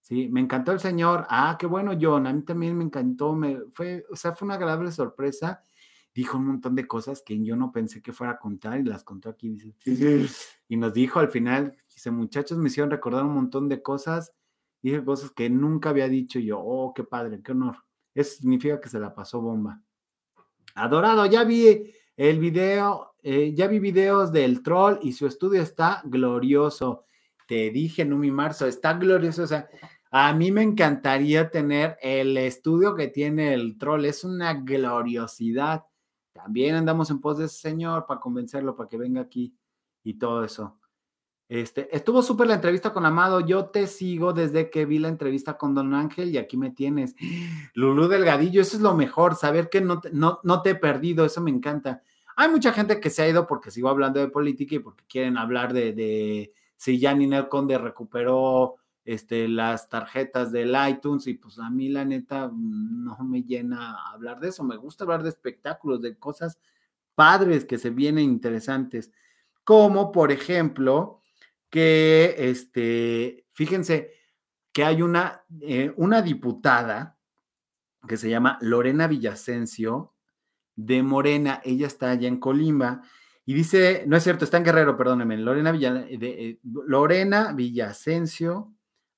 Sí, me encantó el señor. Ah, qué bueno, John. A mí también me encantó. Me, fue, o sea, fue una agradable sorpresa. Dijo un montón de cosas que yo no pensé que fuera a contar y las contó aquí. Dice, y nos dijo al final, dice, muchachos, me hicieron recordar un montón de cosas, dije cosas que nunca había dicho yo, oh, qué padre, qué honor. Eso significa que se la pasó bomba. Adorado, ya vi el video, eh, ya vi videos del troll y su estudio está glorioso. Te dije, Numi Marzo, está glorioso. O sea, a mí me encantaría tener el estudio que tiene el troll. Es una gloriosidad. También andamos en pos de ese señor para convencerlo, para que venga aquí y todo eso. Este, estuvo súper la entrevista con Amado. Yo te sigo desde que vi la entrevista con Don Ángel y aquí me tienes. Lulú Delgadillo, eso es lo mejor, saber que no, no, no te he perdido, eso me encanta. Hay mucha gente que se ha ido porque sigo hablando de política y porque quieren hablar de, de si ya Ninel Conde recuperó este, las tarjetas del iTunes y pues a mí la neta no me llena hablar de eso. Me gusta hablar de espectáculos, de cosas padres que se vienen interesantes, como por ejemplo que, este, fíjense que hay una, eh, una diputada que se llama Lorena Villasencio de Morena, ella está allá en Colima y dice, no es cierto, está en Guerrero, perdónenme, Lorena, Villa, eh, Lorena Villasencio,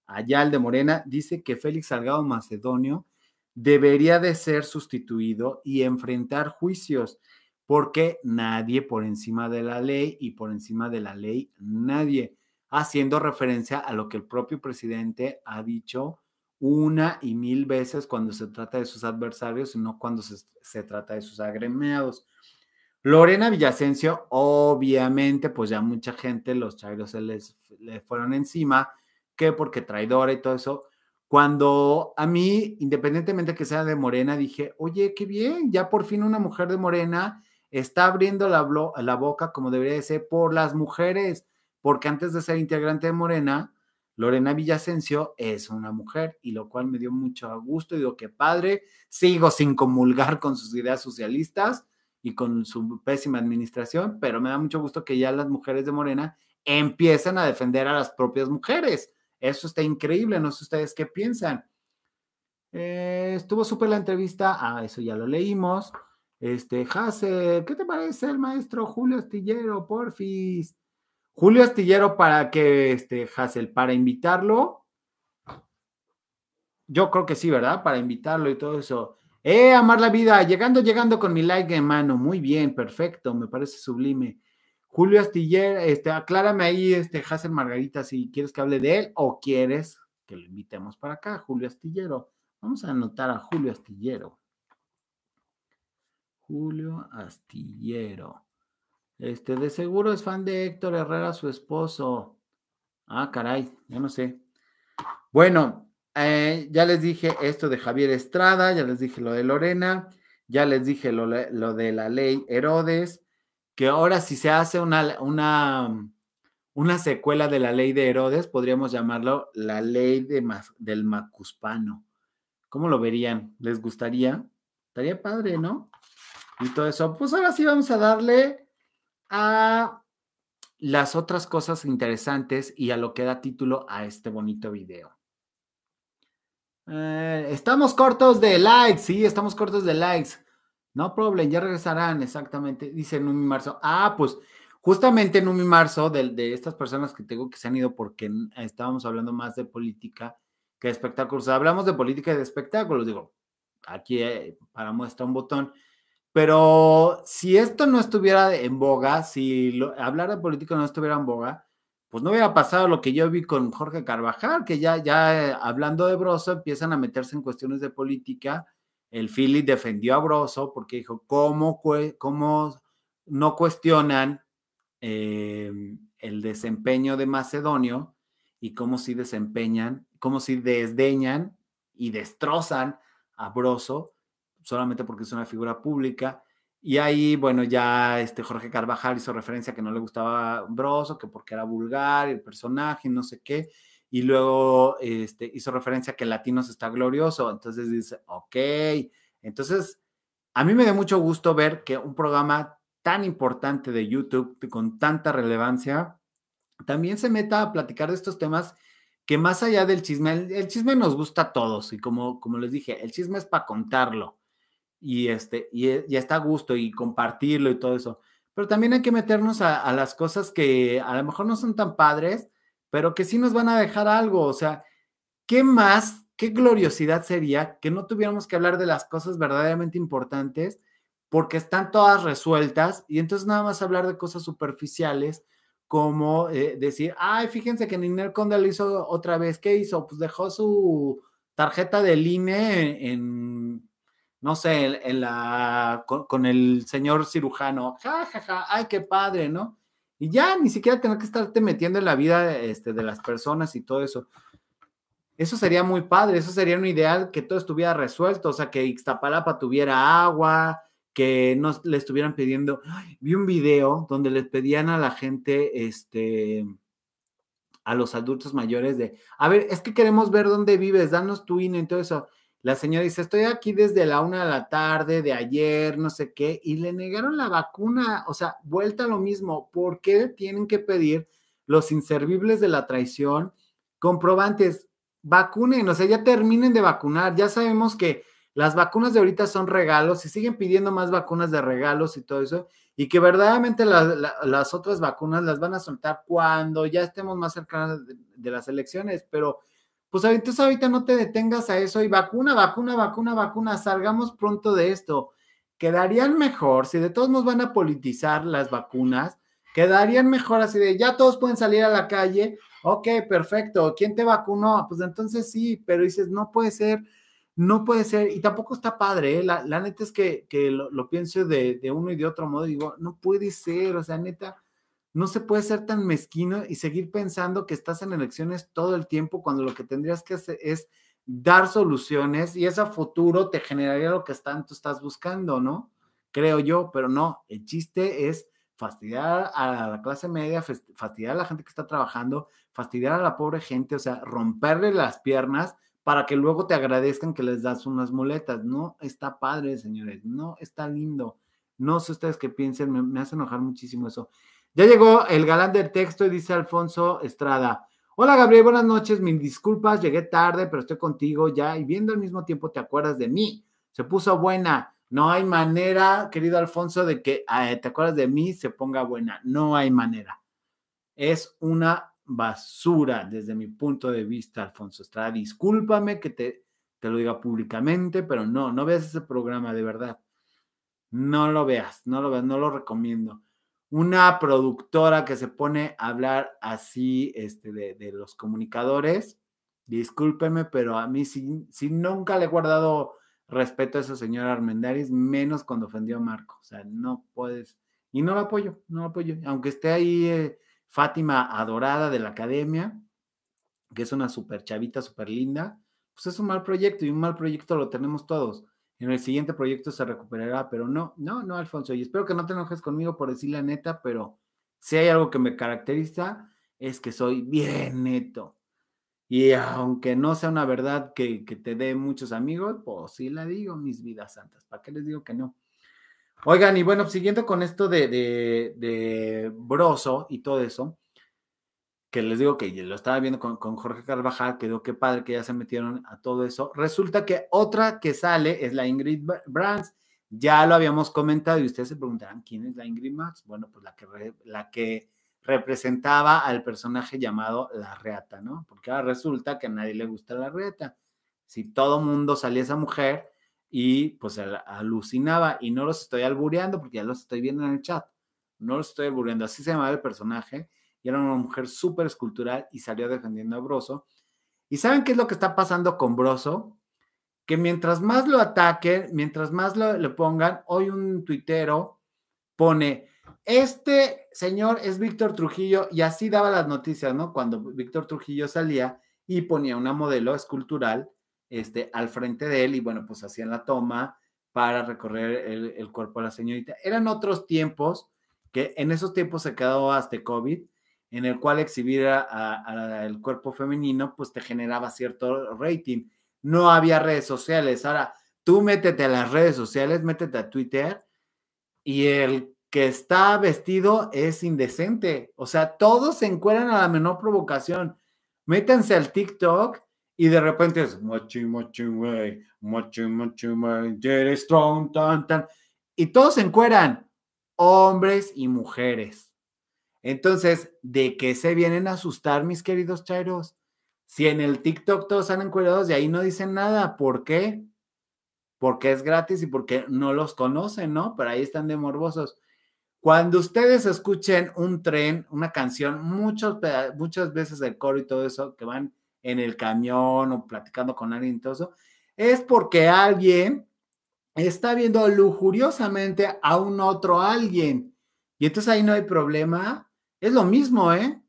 allá el de Morena, dice que Félix Salgado Macedonio debería de ser sustituido y enfrentar juicios, porque nadie por encima de la ley y por encima de la ley nadie haciendo referencia a lo que el propio presidente ha dicho una y mil veces cuando se trata de sus adversarios y no cuando se, trata de sus agremiados. Lorena Villasencio, obviamente, pues ya mucha gente, los chairos se les le fueron encima, que porque traidora y todo eso. Cuando a mí, independientemente que sea de Morena, dije, oye, qué bien, ya por fin una mujer de Morena está abriendo la, la boca como debería de ser por las mujeres porque antes de ser integrante de Morena, Lorena Villasencio es una mujer, y lo cual me dio mucho gusto. Digo, que padre, sigo sin comulgar con sus ideas socialistas y con su pésima administración, pero me da mucho gusto que ya las mujeres de Morena empiecen a defender a las propias mujeres. Eso está increíble, no sé ustedes qué piensan. Eh, estuvo súper la entrevista, ah, eso ya lo leímos. Este, Hassel, ¿qué te parece el maestro Julio Astillero, porfis? Julio Astillero, para que, este, Hassel, para invitarlo, yo creo que sí, ¿verdad? Para invitarlo y todo eso. Eh, amar la vida, llegando, llegando con mi like en mano. Muy bien, perfecto, me parece sublime. Julio Astillero, este, aclárame ahí, este, Hassel Margarita, si quieres que hable de él o quieres que lo invitemos para acá, Julio Astillero. Vamos a anotar a Julio Astillero. Julio Astillero. Este, de seguro es fan de Héctor Herrera, su esposo. Ah, caray, ya no sé. Bueno, eh, ya les dije esto de Javier Estrada, ya les dije lo de Lorena, ya les dije lo, de la ley Herodes, que ahora si se hace una, una, una secuela de la ley de Herodes, podríamos llamarlo la ley de, del Macuspano. ¿Cómo lo verían? ¿Les gustaría? Estaría padre, ¿no? Y todo eso. Pues ahora sí vamos a darle a las otras cosas interesantes y a lo que da título a este bonito video. Eh, estamos cortos de likes, sí, estamos cortos de likes. No problem, ya regresarán, exactamente. Dice Numi Marzo. Ah, pues justamente Numi Marzo, de, de estas personas que tengo que se han ido porque estábamos hablando más de política que de espectáculos. Hablamos de política y de espectáculos, digo, aquí eh, para muestra un botón. Pero si esto no estuviera en boga, si hablar de política no estuviera en boga, pues no hubiera pasado lo que yo vi con Jorge Carvajal, que ya, ya eh, hablando de Broso empiezan a meterse en cuestiones de política. El Philly defendió a Broso porque dijo, ¿cómo, cómo no cuestionan em, el desempeño de Macedonio y cómo si desempeñan, cómo si desdeñan y destrozan a Broso solamente porque es una figura pública. Y ahí, bueno, ya este Jorge Carvajal hizo referencia que no le gustaba Broso, que porque era vulgar el personaje, no sé qué. Y luego este, hizo referencia a que Latinos está glorioso. Entonces dice, ok. Entonces, a mí me da mucho gusto ver que un programa tan importante de YouTube, con tanta relevancia, también se meta a platicar de estos temas que más allá del chisme, el, chisme nos gusta a todos y como, como les dije, el chisme es para contarlo y, este, y e, ya está a gusto y compartirlo y todo eso. Pero también hay que meternos a, a, las cosas que a lo mejor no son tan padres, pero que sí nos van a dejar algo. O sea, ¿qué más, qué gloriosidad sería que no tuviéramos que hablar de las cosas verdaderamente importantes porque están todas resueltas y entonces nada más hablar de cosas superficiales como eh, decir, ay, fíjense que Ninel Conde lo hizo otra vez. ¿Qué hizo? Pues dejó su tarjeta del INE en, no sé, en, la, con, el señor cirujano. Ja, ja, ja, ay, qué padre, ¿no? Y ya ni siquiera tener que estarte metiendo en la vida este, de las personas y todo eso. Eso sería muy padre, eso sería un ideal que todo estuviera resuelto, o sea, que Ixtapalapa tuviera agua, que no le estuvieran pidiendo. Vi un video donde les pedían a la gente, este, a los adultos mayores de, a ver, es que queremos ver dónde vives, danos tu INE y todo eso. La señora dice, estoy aquí desde la una de la tarde de ayer, no sé qué, y le negaron la vacuna, o sea, vuelta a lo mismo, ¿por qué tienen que pedir los inservibles de la traición comprobantes? Vacunen, o sea, ya terminen de vacunar, ya sabemos que las vacunas de ahorita son regalos y siguen pidiendo más vacunas de regalos y todo eso, y que verdaderamente las otras vacunas las van a soltar cuando ya estemos más cercanos de, las elecciones, pero pues entonces ahorita no te detengas a eso y vacuna, vacuna, vacuna, vacuna, salgamos pronto de esto. Quedarían mejor, si de todos nos van a politizar las vacunas, quedarían mejor así de ya todos pueden salir a la calle, ok, perfecto, ¿quién te vacunó? Pues entonces sí, pero dices, no puede ser no puede ser, y tampoco está padre, ¿eh? la, neta es que, lo, pienso de, uno y de otro modo, digo, no puede ser, o sea, neta, no se puede ser tan mezquino y seguir pensando que estás en elecciones todo el tiempo cuando lo que tendrías que hacer es dar soluciones y ese futuro te generaría lo que tanto estás buscando, ¿no? Creo yo, pero no, el chiste es fastidiar a la clase media, fastidiar a la gente que está trabajando, fastidiar a la pobre gente, o sea, romperle las piernas para que luego te agradezcan que les das unas muletas. No está padre, señores, no está lindo. No sé ustedes qué piensen, me, hace enojar muchísimo eso. Ya llegó el galán del texto y dice Alfonso Estrada. Hola Gabriel, buenas noches, mis disculpas, llegué tarde, pero estoy contigo ya y viendo al mismo tiempo te acuerdas de mí. Se puso buena. No hay manera, querido Alfonso, de que te acuerdas de mí, se ponga buena. No hay manera. Es una basura desde mi punto de vista, Alfonso Estrada. Discúlpame que te, te lo diga públicamente, pero no, no veas ese programa de verdad. No lo veas, no lo veas, no lo recomiendo. Una productora que se pone a hablar así este, de, los comunicadores, discúlpeme, pero a mí sí, nunca le he guardado respeto a esa señora Armendáriz, menos cuando ofendió a Marco. O sea, no puedes. Y no lo apoyo, no lo apoyo. Aunque esté ahí eh, Fátima adorada de la academia, que es una super chavita, súper linda, pues es un mal proyecto y un mal proyecto lo tenemos todos. En el siguiente proyecto se recuperará, pero no, no, no, Alfonso. Y espero que no te enojes conmigo por decir la neta, pero si hay algo que me caracteriza, es que soy bien neto. Y aunque no sea una verdad que, te dé muchos amigos, pues sí la digo, mis vidas santas. ¿Para qué les digo que no? Oigan, y bueno, siguiendo con esto de, de, Broso y todo eso, que les digo que lo estaba viendo con, Jorge Carvajal, que digo qué padre que ya se metieron a todo eso. Resulta que otra que sale es la Ingrid Brands. Ya lo habíamos comentado y ustedes se preguntarán quién es la Ingrid Brands. Bueno, pues la que, la que representaba al personaje llamado La Reata, ¿no? Porque ahora resulta que a nadie le gusta La Reata. Si todo mundo salía esa mujer, y pues alucinaba y no los estoy albureando porque ya los estoy viendo en el chat. No los estoy albureando, así se llamaba el personaje y era una mujer súper escultural y salió defendiendo a Broso. ¿Y saben qué es lo que está pasando con Broso? Que mientras más lo ataquen, mientras más lo, le pongan, hoy un tuitero pone, este señor es Víctor Trujillo y así daba las noticias, ¿no? Cuando Víctor Trujillo salía y ponía una modelo escultural este, al frente de él y bueno, pues hacían la toma para recorrer el, cuerpo de la señorita. Eran otros tiempos que en esos tiempos se quedó hasta COVID, en el cual exhibir el cuerpo femenino pues te generaba cierto rating. No había redes sociales. Ahora, tú métete a las redes sociales, métete a Twitter y el que está vestido es indecente. O sea, todos se encuentran a la menor provocación. Métanse al TikTok y de repente es mochi, mochi, güey, mochi, mochi, strong, tan. Y todos se encueran, hombres y mujeres. Entonces, ¿de qué se vienen a asustar, mis queridos chairos? Si en el TikTok todos están encuerados y ahí no dicen nada, ¿por qué? Porque es gratis y porque no los conocen, ¿no? Pero ahí están de morbosos. Cuando ustedes escuchen un tren, una canción, muchos, muchas veces el coro y todo eso, que van en el camión o platicando con alguien y todo eso, es porque alguien está viendo lujuriosamente a un otro alguien. Y entonces ahí no hay problema. Es lo mismo, ¿eh?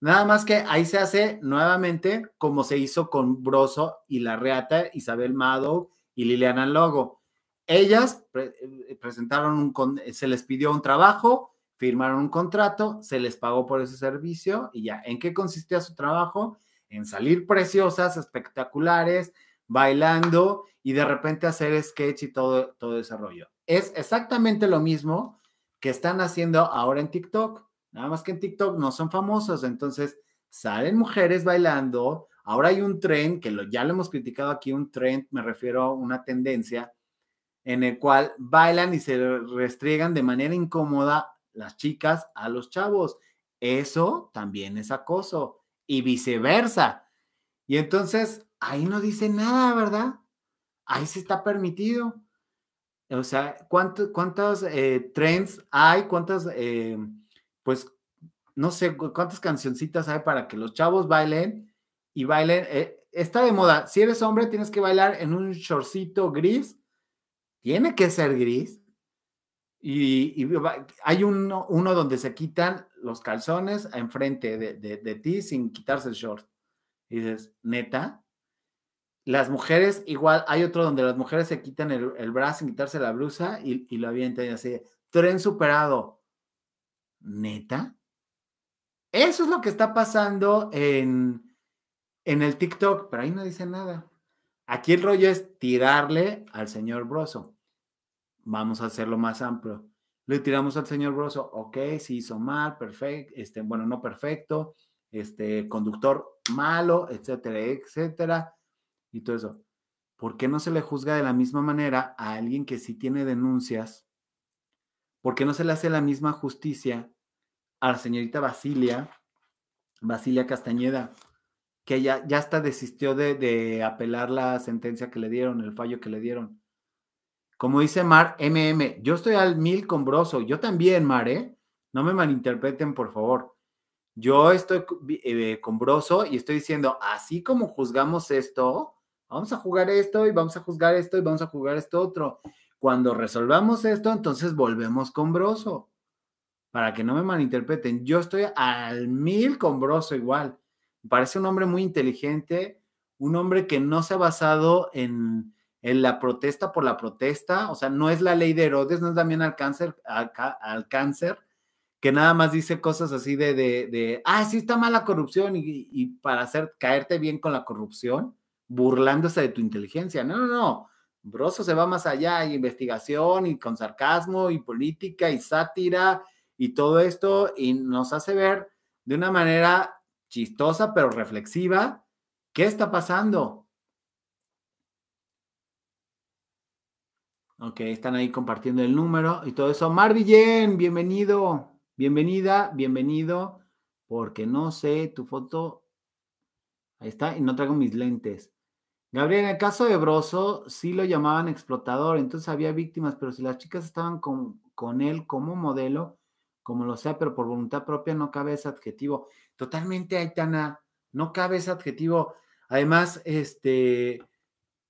Nada más que ahí se hace nuevamente como se hizo con Broso y la Reata, Isabel Mado y Liliana Logo. Ellas eh, presentaron un, se les pidió un trabajo, firmaron un contrato, se les pagó por ese servicio y ya. ¿En qué consistía su trabajo? En salir preciosas, espectaculares, bailando y de repente hacer sketch y todo, todo ese rollo. Es exactamente lo mismo que están haciendo ahora en TikTok. Nada más que en TikTok no son famosos, entonces salen mujeres bailando. Ahora hay un tren, que ya lo hemos criticado aquí, un tren, me refiero a una tendencia, en el cual bailan y se restriegan de manera incómoda las chicas a los chavos. Eso también es acoso y viceversa. Y entonces ahí no dice nada, ¿verdad? Ahí se está permitido. O sea, ¿cuántos, cuántos eh, trends hay? ¿Cuántas eh, pues, no sé cuántas cancioncitas hay para que los chavos bailen y bailen. Eh, está de moda. Si eres hombre, tienes que bailar en un shortcito gris. Tiene que ser gris. Y, hay uno, donde se quitan los calzones enfrente de, de, ti sin quitarse el short. Y dices, neta. Las mujeres, igual, hay otro donde las mujeres se quitan el, brazo sin quitarse la blusa y, y lo avientan y así, tren superado ¿Neta? Eso es lo que está pasando en, en el TikTok, pero ahí no dice nada. Aquí el rollo es tirarle al señor Broso. Vamos a hacerlo más amplio. Le tiramos al señor Broso, ok, si hizo mal, perfecto, este, bueno, no perfecto, este, conductor malo, etcétera, etcétera, y todo eso. ¿Por qué no se le juzga de la misma manera a alguien que sí tiene denuncias ¿Por qué no se le hace la misma justicia a la señorita Basilia, Basilia Castañeda, que ya, ya hasta desistió de, apelar la sentencia que le dieron, el fallo que le dieron? Como dice Mar MM, yo estoy al mil con Broso, yo también, Mar, ¿eh? No me malinterpreten, por favor. Yo estoy eh, con Broso y estoy diciendo, así como juzgamos esto, vamos a jugar esto y vamos a juzgar esto y vamos a jugar esto otro. Cuando resolvamos esto, entonces volvemos con Broso. Para que no me malinterpreten, yo estoy al mil con Broso igual. Parece un hombre muy inteligente, un hombre que no se ha basado en, la protesta por la protesta, o sea, no es la ley de Herodes, no es también al cáncer, al, cáncer, que nada más dice cosas así de, de, de ah, sí está mal la corrupción y, y, para hacer caerte bien con la corrupción, burlándose de tu inteligencia. No, no, no. Broso se va más allá, hay investigación y con sarcasmo y política y sátira y todo esto y nos hace ver de una manera chistosa pero reflexiva qué está pasando. Ok, están ahí compartiendo el número y todo eso. Marvillén, bienvenido, bienvenida, bienvenido, porque no sé tu foto. Ahí está, y no traigo mis lentes. Gabriel, en el caso de Broso, sí lo llamaban explotador, entonces había víctimas, pero si las chicas estaban con, con él como modelo, como lo sea, pero por voluntad propia no cabe ese adjetivo. Totalmente, Aitana, no cabe ese adjetivo. Además, este,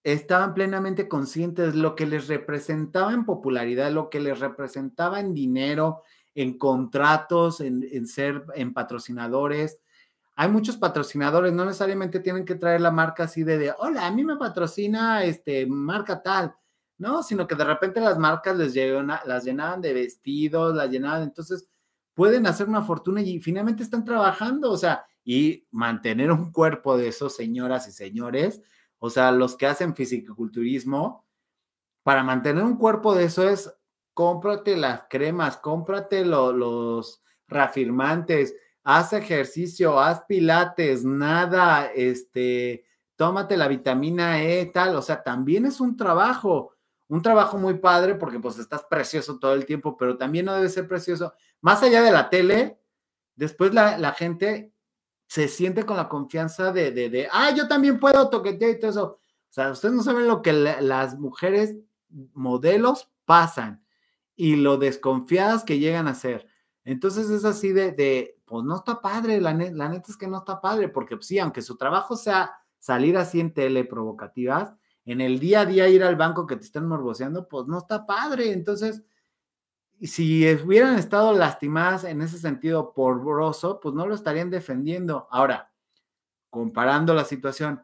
estaban plenamente conscientes de lo que les representaba en popularidad, lo que les representaba en dinero, en contratos, en, en ser, en patrocinadores hay muchos patrocinadores, no necesariamente tienen que traer la marca así de, hola, a mí me patrocina este marca tal, no, sino que de repente las marcas les las llenaban de vestidos, las llenaban, entonces pueden hacer una fortuna y finalmente están trabajando, o sea, y mantener un cuerpo de esos señoras y señores, o sea, los que hacen fisicoculturismo, para mantener un cuerpo de eso es cómprate las cremas, cómprate los reafirmantes, haz ejercicio, haz pilates, nada, este, tómate la vitamina E, tal, o sea, también es un trabajo, un trabajo muy padre porque pues estás precioso todo el tiempo, pero también no debe ser precioso. Más allá de la tele, después la, gente se siente con la confianza de, de, de, ah, yo también puedo toquetear y todo eso. O sea, ustedes no saben lo que las mujeres modelos pasan y lo desconfiadas que llegan a ser. Entonces es así de, pues no está padre, la, la, neta es que no está padre, porque pues, sí, aunque su trabajo sea salir así en tele provocativas, en el día a día ir al banco que te están morboseando, pues no está padre. Entonces, si hubieran estado lastimadas en ese sentido por Broso, pues no lo estarían defendiendo. Ahora, comparando la situación,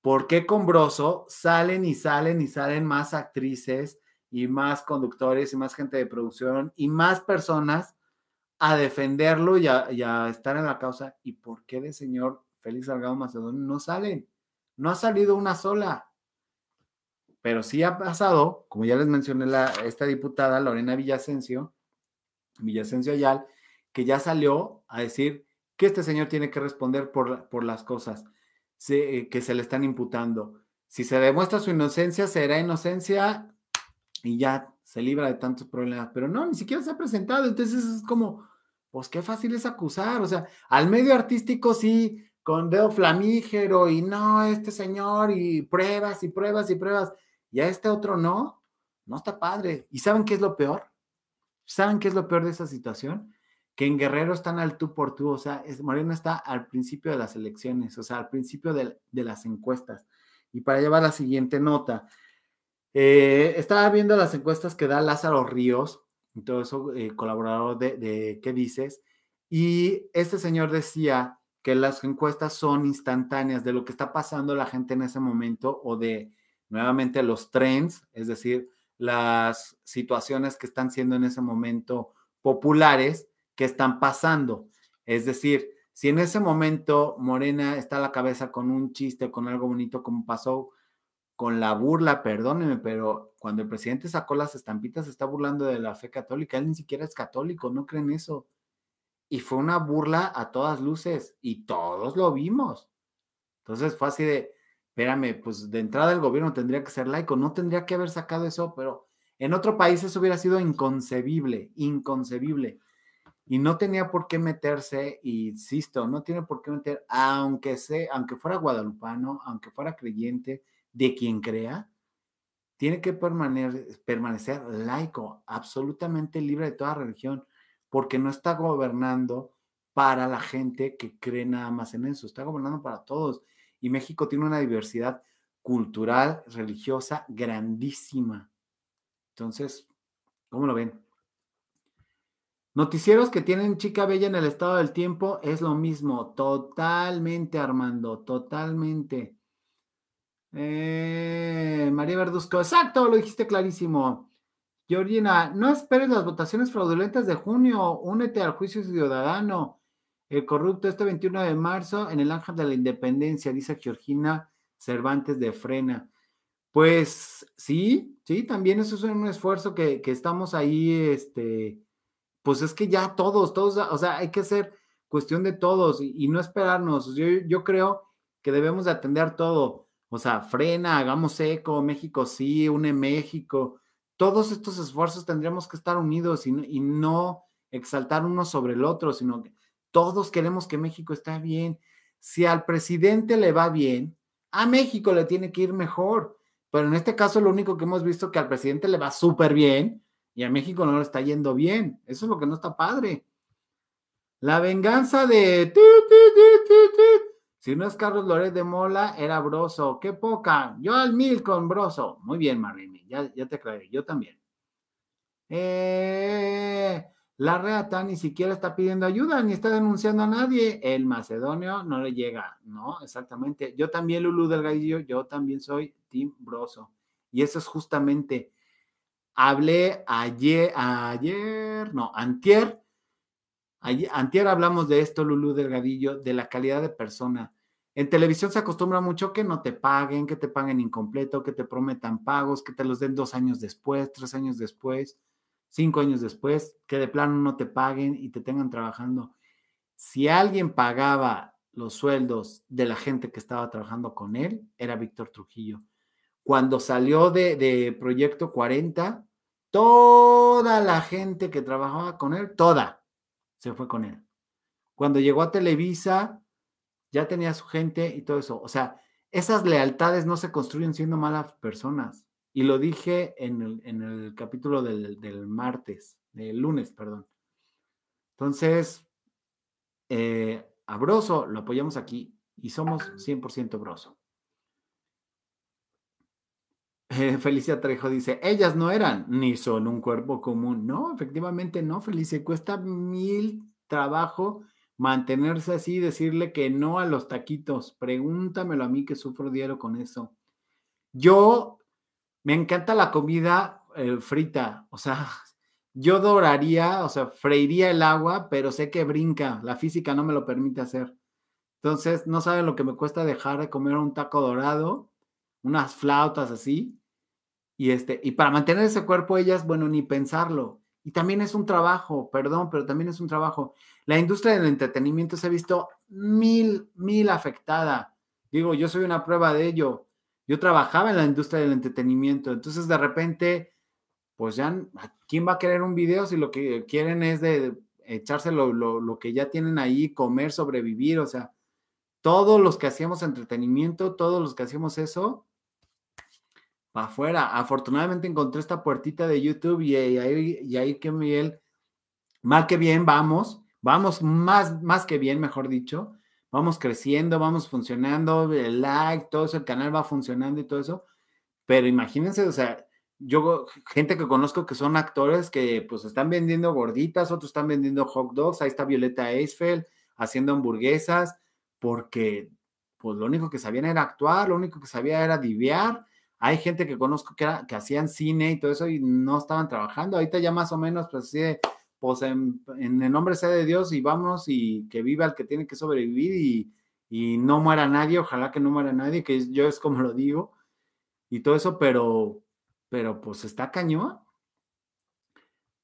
¿por qué con Broso salen y salen y salen más actrices y más conductores y más gente de producción y más personas a defenderlo y a, estar en la causa? ¿Y por qué de señor Félix Salgado Macedonio no salen? No ha salido una sola. Pero sí ha pasado, como ya les mencioné, la, esta diputada Lorena Villasencio, Villasencio Ayal, que ya salió a decir que este señor tiene que responder por, por las cosas eh, que se le están imputando. Si se demuestra su inocencia, será inocencia y ya se libra de tantos problemas. Pero no, ni siquiera se ha presentado. Entonces es como, pues qué fácil es acusar. O sea, al medio artístico sí, con dedo flamígero y no, este señor y pruebas y pruebas y pruebas y a este otro no, no está padre. ¿Y saben qué es lo peor? ¿Saben qué es lo peor de esa situación? Que en Guerrero están al tú por tú, o sea, Morena está al principio de las elecciones, o sea, al principio de, las encuestas. Y para llevar la siguiente nota, eh, estaba viendo las encuestas que da Lázaro Ríos, todo eso, eh, colaborador de, de ¿Qué dices? Y este señor decía que las encuestas son instantáneas de lo que está pasando la gente en ese momento o de nuevamente los trends, es decir, las situaciones que están siendo en ese momento populares que están pasando. Es decir, si en ese momento Morena está a la cabeza con un chiste, con algo bonito, como pasó con la burla, perdónenme, pero cuando el presidente sacó las estampitas, se está burlando de la fe católica. Él ni siquiera es católico, no creen eso. Y fue una burla a todas luces y todos lo vimos. Entonces fue así de, espérame, pues de entrada el gobierno tendría que ser laico, no tendría que haber sacado eso, pero en otro país eso hubiera sido inconcebible, inconcebible. Y no tenía por qué meterse, insisto, no tiene por qué meter, aunque sea, aunque fuera guadalupano, aunque fuera creyente, de quien crea, tiene que permanecer, laico, absolutamente libre de toda religión, porque no está gobernando para la gente que cree nada más en eso, está gobernando para todos y México tiene una diversidad cultural, religiosa grandísima. Entonces, ¿cómo lo ven? Noticieros que tienen chica bella en el estado del tiempo es lo mismo, totalmente Armando, totalmente. Eh, María Verduzco, exacto, lo dijiste clarísimo. Georgina, no esperes las votaciones fraudulentas de junio, únete al juicio ciudadano. El corrupto este 21 de marzo en el Ángel de la Independencia, dice Georgina Cervantes de Frena. Pues sí, sí, también eso es un esfuerzo que, estamos ahí, este, pues es que ya todos, todos, o sea, hay que hacer cuestión de todos y, no esperarnos. Yo, yo, creo que debemos de atender todo. O sea, frena, hagamos eco, México sí, une México. Todos estos esfuerzos tendríamos que estar unidos y, no exaltar uno sobre el otro, sino que todos queremos que México esté bien. Si al presidente le va bien, a México le tiene que ir mejor. Pero en este caso lo único que hemos visto es que al presidente le va súper bien y a México no le está yendo bien. Eso es lo que no está padre. La venganza de... Si no es Carlos Loret de Mola, era Broso. Qué poca. Yo al mil con Broso. Muy bien, Marini. Ya, ya te aclaré. Yo también. Eh, la reata ni siquiera está pidiendo ayuda ni está denunciando a nadie. El macedonio no le llega. No, exactamente. Yo también, Lulu del Gallo, yo también soy Tim Broso. Y eso es justamente. Hablé ayer, ayer, no, antier. antier hablamos de esto, Lulu Delgadillo, de la calidad de persona. En televisión se acostumbra mucho que no te paguen, que te paguen incompleto, que te prometan pagos, que te los den dos años después, tres años después cinco años después, que de plano no te paguen y te tengan trabajando. Si alguien pagaba los sueldos de la gente que estaba trabajando con él era Víctor Trujillo. Cuando salió de, de Proyecto 40, toda la gente que trabajaba con él, toda, se fue con él. Cuando llegó a Televisa, ya tenía su gente y todo eso. O sea, esas lealtades no se construyen siendo malas personas. Y lo dije en el, capítulo del, del, martes, del lunes, perdón. Entonces, eh, a Broso lo apoyamos aquí y somos 100% Broso. Eh, Felicia Trejo dice, ellas no eran ni son un cuerpo común. No, efectivamente no, Felicia. Cuesta mil trabajo mantenerse así, decirle que no a los taquitos. Pregúntamelo a mí que sufro diario con eso. Yo me encanta la comida eh, frita, o sea, yo doraría, o sea, freiría el agua, pero sé que brinca, la física no me lo permite hacer. Entonces, no saben lo que me cuesta dejar de comer un taco dorado, unas flautas así, y este, y para mantener ese cuerpo ellas, bueno, ni pensarlo. Y también es un trabajo, perdón, pero también es un trabajo. La industria del entretenimiento se ha visto mil, mil afectada. Digo, yo soy una prueba de ello. Yo trabajaba en la industria del entretenimiento, entonces de repente, pues ya, ¿quién va a querer un video si lo que quieren es de echarse lo, lo que ya tienen ahí, comer, sobrevivir? O sea, todos los que hacíamos entretenimiento, todos los que hacíamos eso, para afuera. Afortunadamente encontré esta puertita de YouTube y, ahí, y ahí que Miguel, mal que bien, vamos Vamos más, más que bien, mejor dicho. Vamos creciendo, vamos funcionando, el like, todo eso, el canal va funcionando y todo eso. Pero imagínense, o sea, yo, gente que conozco que son actores que pues están vendiendo gorditas, otros están vendiendo hot dogs, ahí está Violeta Eisfeld haciendo hamburguesas, porque pues lo único que sabían era actuar, lo único que sabía era diviar. Hay gente que conozco que, hacían cine y todo eso y no estaban trabajando. Ahorita ya más o menos, pues sí, pues en, el nombre sea de Dios y vamos y que viva el que tiene que sobrevivir y, no muera nadie, ojalá que no muera nadie, que yo es como lo digo y todo eso, pero, pero pues está cañón.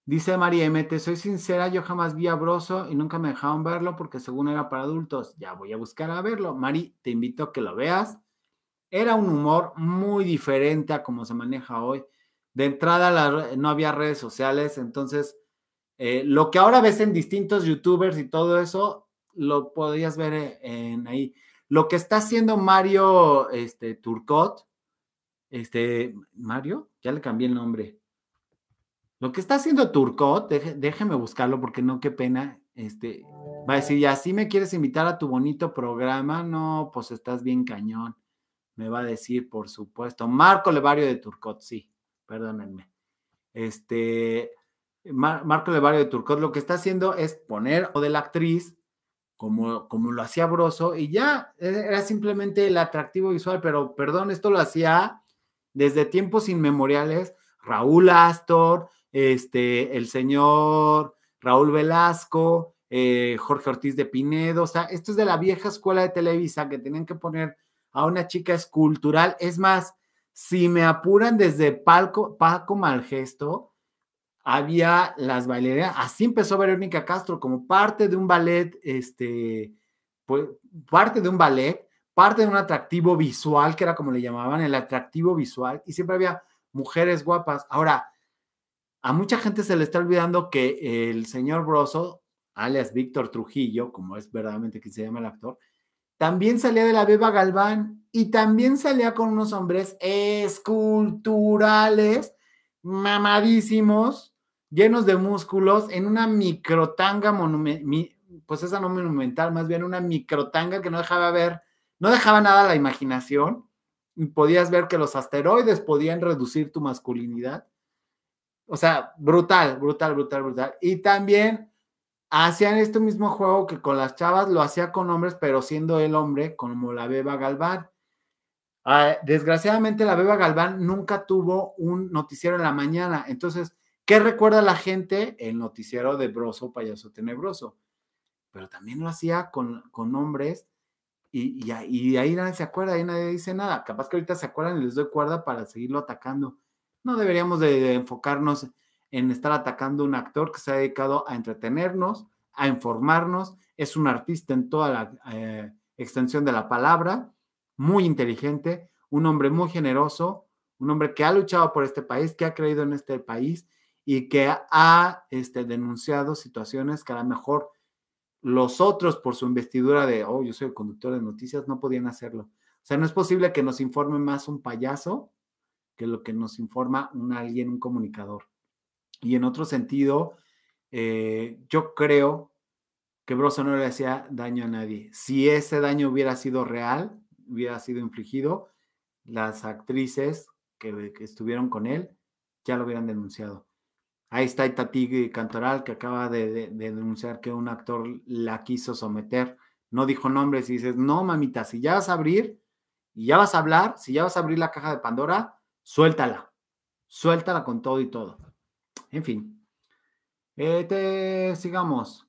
Dice María M, te soy sincera, yo jamás vi a Broso y nunca me dejaron verlo porque según era para adultos. Ya voy a buscar a verlo. Mari, te invito a que lo veas. Era un humor muy diferente a como se maneja hoy. De entrada no había redes sociales, entonces eh, lo que ahora ves en distintos youtubers y todo eso, lo podías ver en ahí. Lo que está haciendo Mario este, Turcot, este, Mario, ya le cambié el nombre. Lo que está haciendo Turcot, déjeme buscarlo porque no, qué pena. Este, va a decir, ya si me quieres invitar a tu bonito programa, no, pues estás bien cañón. Me va a decir, por supuesto. Marco Levario de Turcot, sí, perdónenme. Este, Marco Levario de Turcot lo que está haciendo es poner o de la actriz como, como lo hacía Broso y ya e, era simplemente el atractivo visual, pero perdón, esto lo hacía desde tiempos inmemoriales Raúl Astor, este, el señor Raúl Velasco, eh, Jorge Ortiz de Pinedo, o sea, esto es de la vieja escuela de Televisa que tenían que poner a una chica escultural. Es más, si me apuran desde Paco, Paco Malgesto, había las bailarinas, así empezó Verónica Castro como parte de un ballet, este, pues, parte de un ballet, parte de un atractivo visual, que era como le llamaban, el atractivo visual, y siempre había mujeres guapas. Ahora, a mucha gente se le está olvidando que el señor Broso, alias Víctor Trujillo, como es verdaderamente que se llama el actor, también salía de la Beba Galván y también salía con unos hombres esculturales, mamadísimos, llenos de músculos, en una microtanga monumental, pues esa no monumental, más bien una microtanga que no dejaba ver, no dejaba nada a la imaginación, podías ver que los asteroides podían reducir tu masculinidad. O sea, brutal, brutal, brutal, brutal. Y también hacían este mismo juego que con las chavas lo hacía con hombres, pero siendo el hombre como la Beba Galván. Ah, desgraciadamente la Beba Galván nunca tuvo un noticiero en la mañana, entonces ¿Qué recuerda la gente? El noticiero de Broso, payaso tenebroso. Pero también lo hacía con, con hombres y, y, ahí nadie se acuerda, ahí nadie dice nada. Capaz que ahorita se acuerdan y les doy cuerda para seguirlo atacando. No deberíamos de, enfocarnos en estar atacando a un actor que se ha dedicado a entretenernos, a informarnos, es un artista en toda la, eh, extensión de la palabra, muy inteligente, un hombre muy generoso, un hombre que ha luchado por este país, que ha creído en este país y que ha este, denunciado situaciones que a lo mejor los otros por su investidura de, oh, yo soy el conductor de noticias, no podían hacerlo. O sea, no es posible que nos informe más un payaso que lo que nos informa un alguien, un comunicador. Y en otro sentido, eh, yo creo que Broso no le hacía daño a nadie. Si ese daño hubiera sido real, hubiera sido infligido, las actrices que, estuvieron con él ya lo hubieran denunciado. Ahí está Itati Cantoral, que acaba de, denunciar que un actor la quiso someter. No dijo nombres y dices, no, mamita, si ya vas a abrir y ya vas a hablar, si ya vas a abrir la caja de Pandora, suéltala. Suéltala con todo y todo. En fin. Eh, te, sigamos.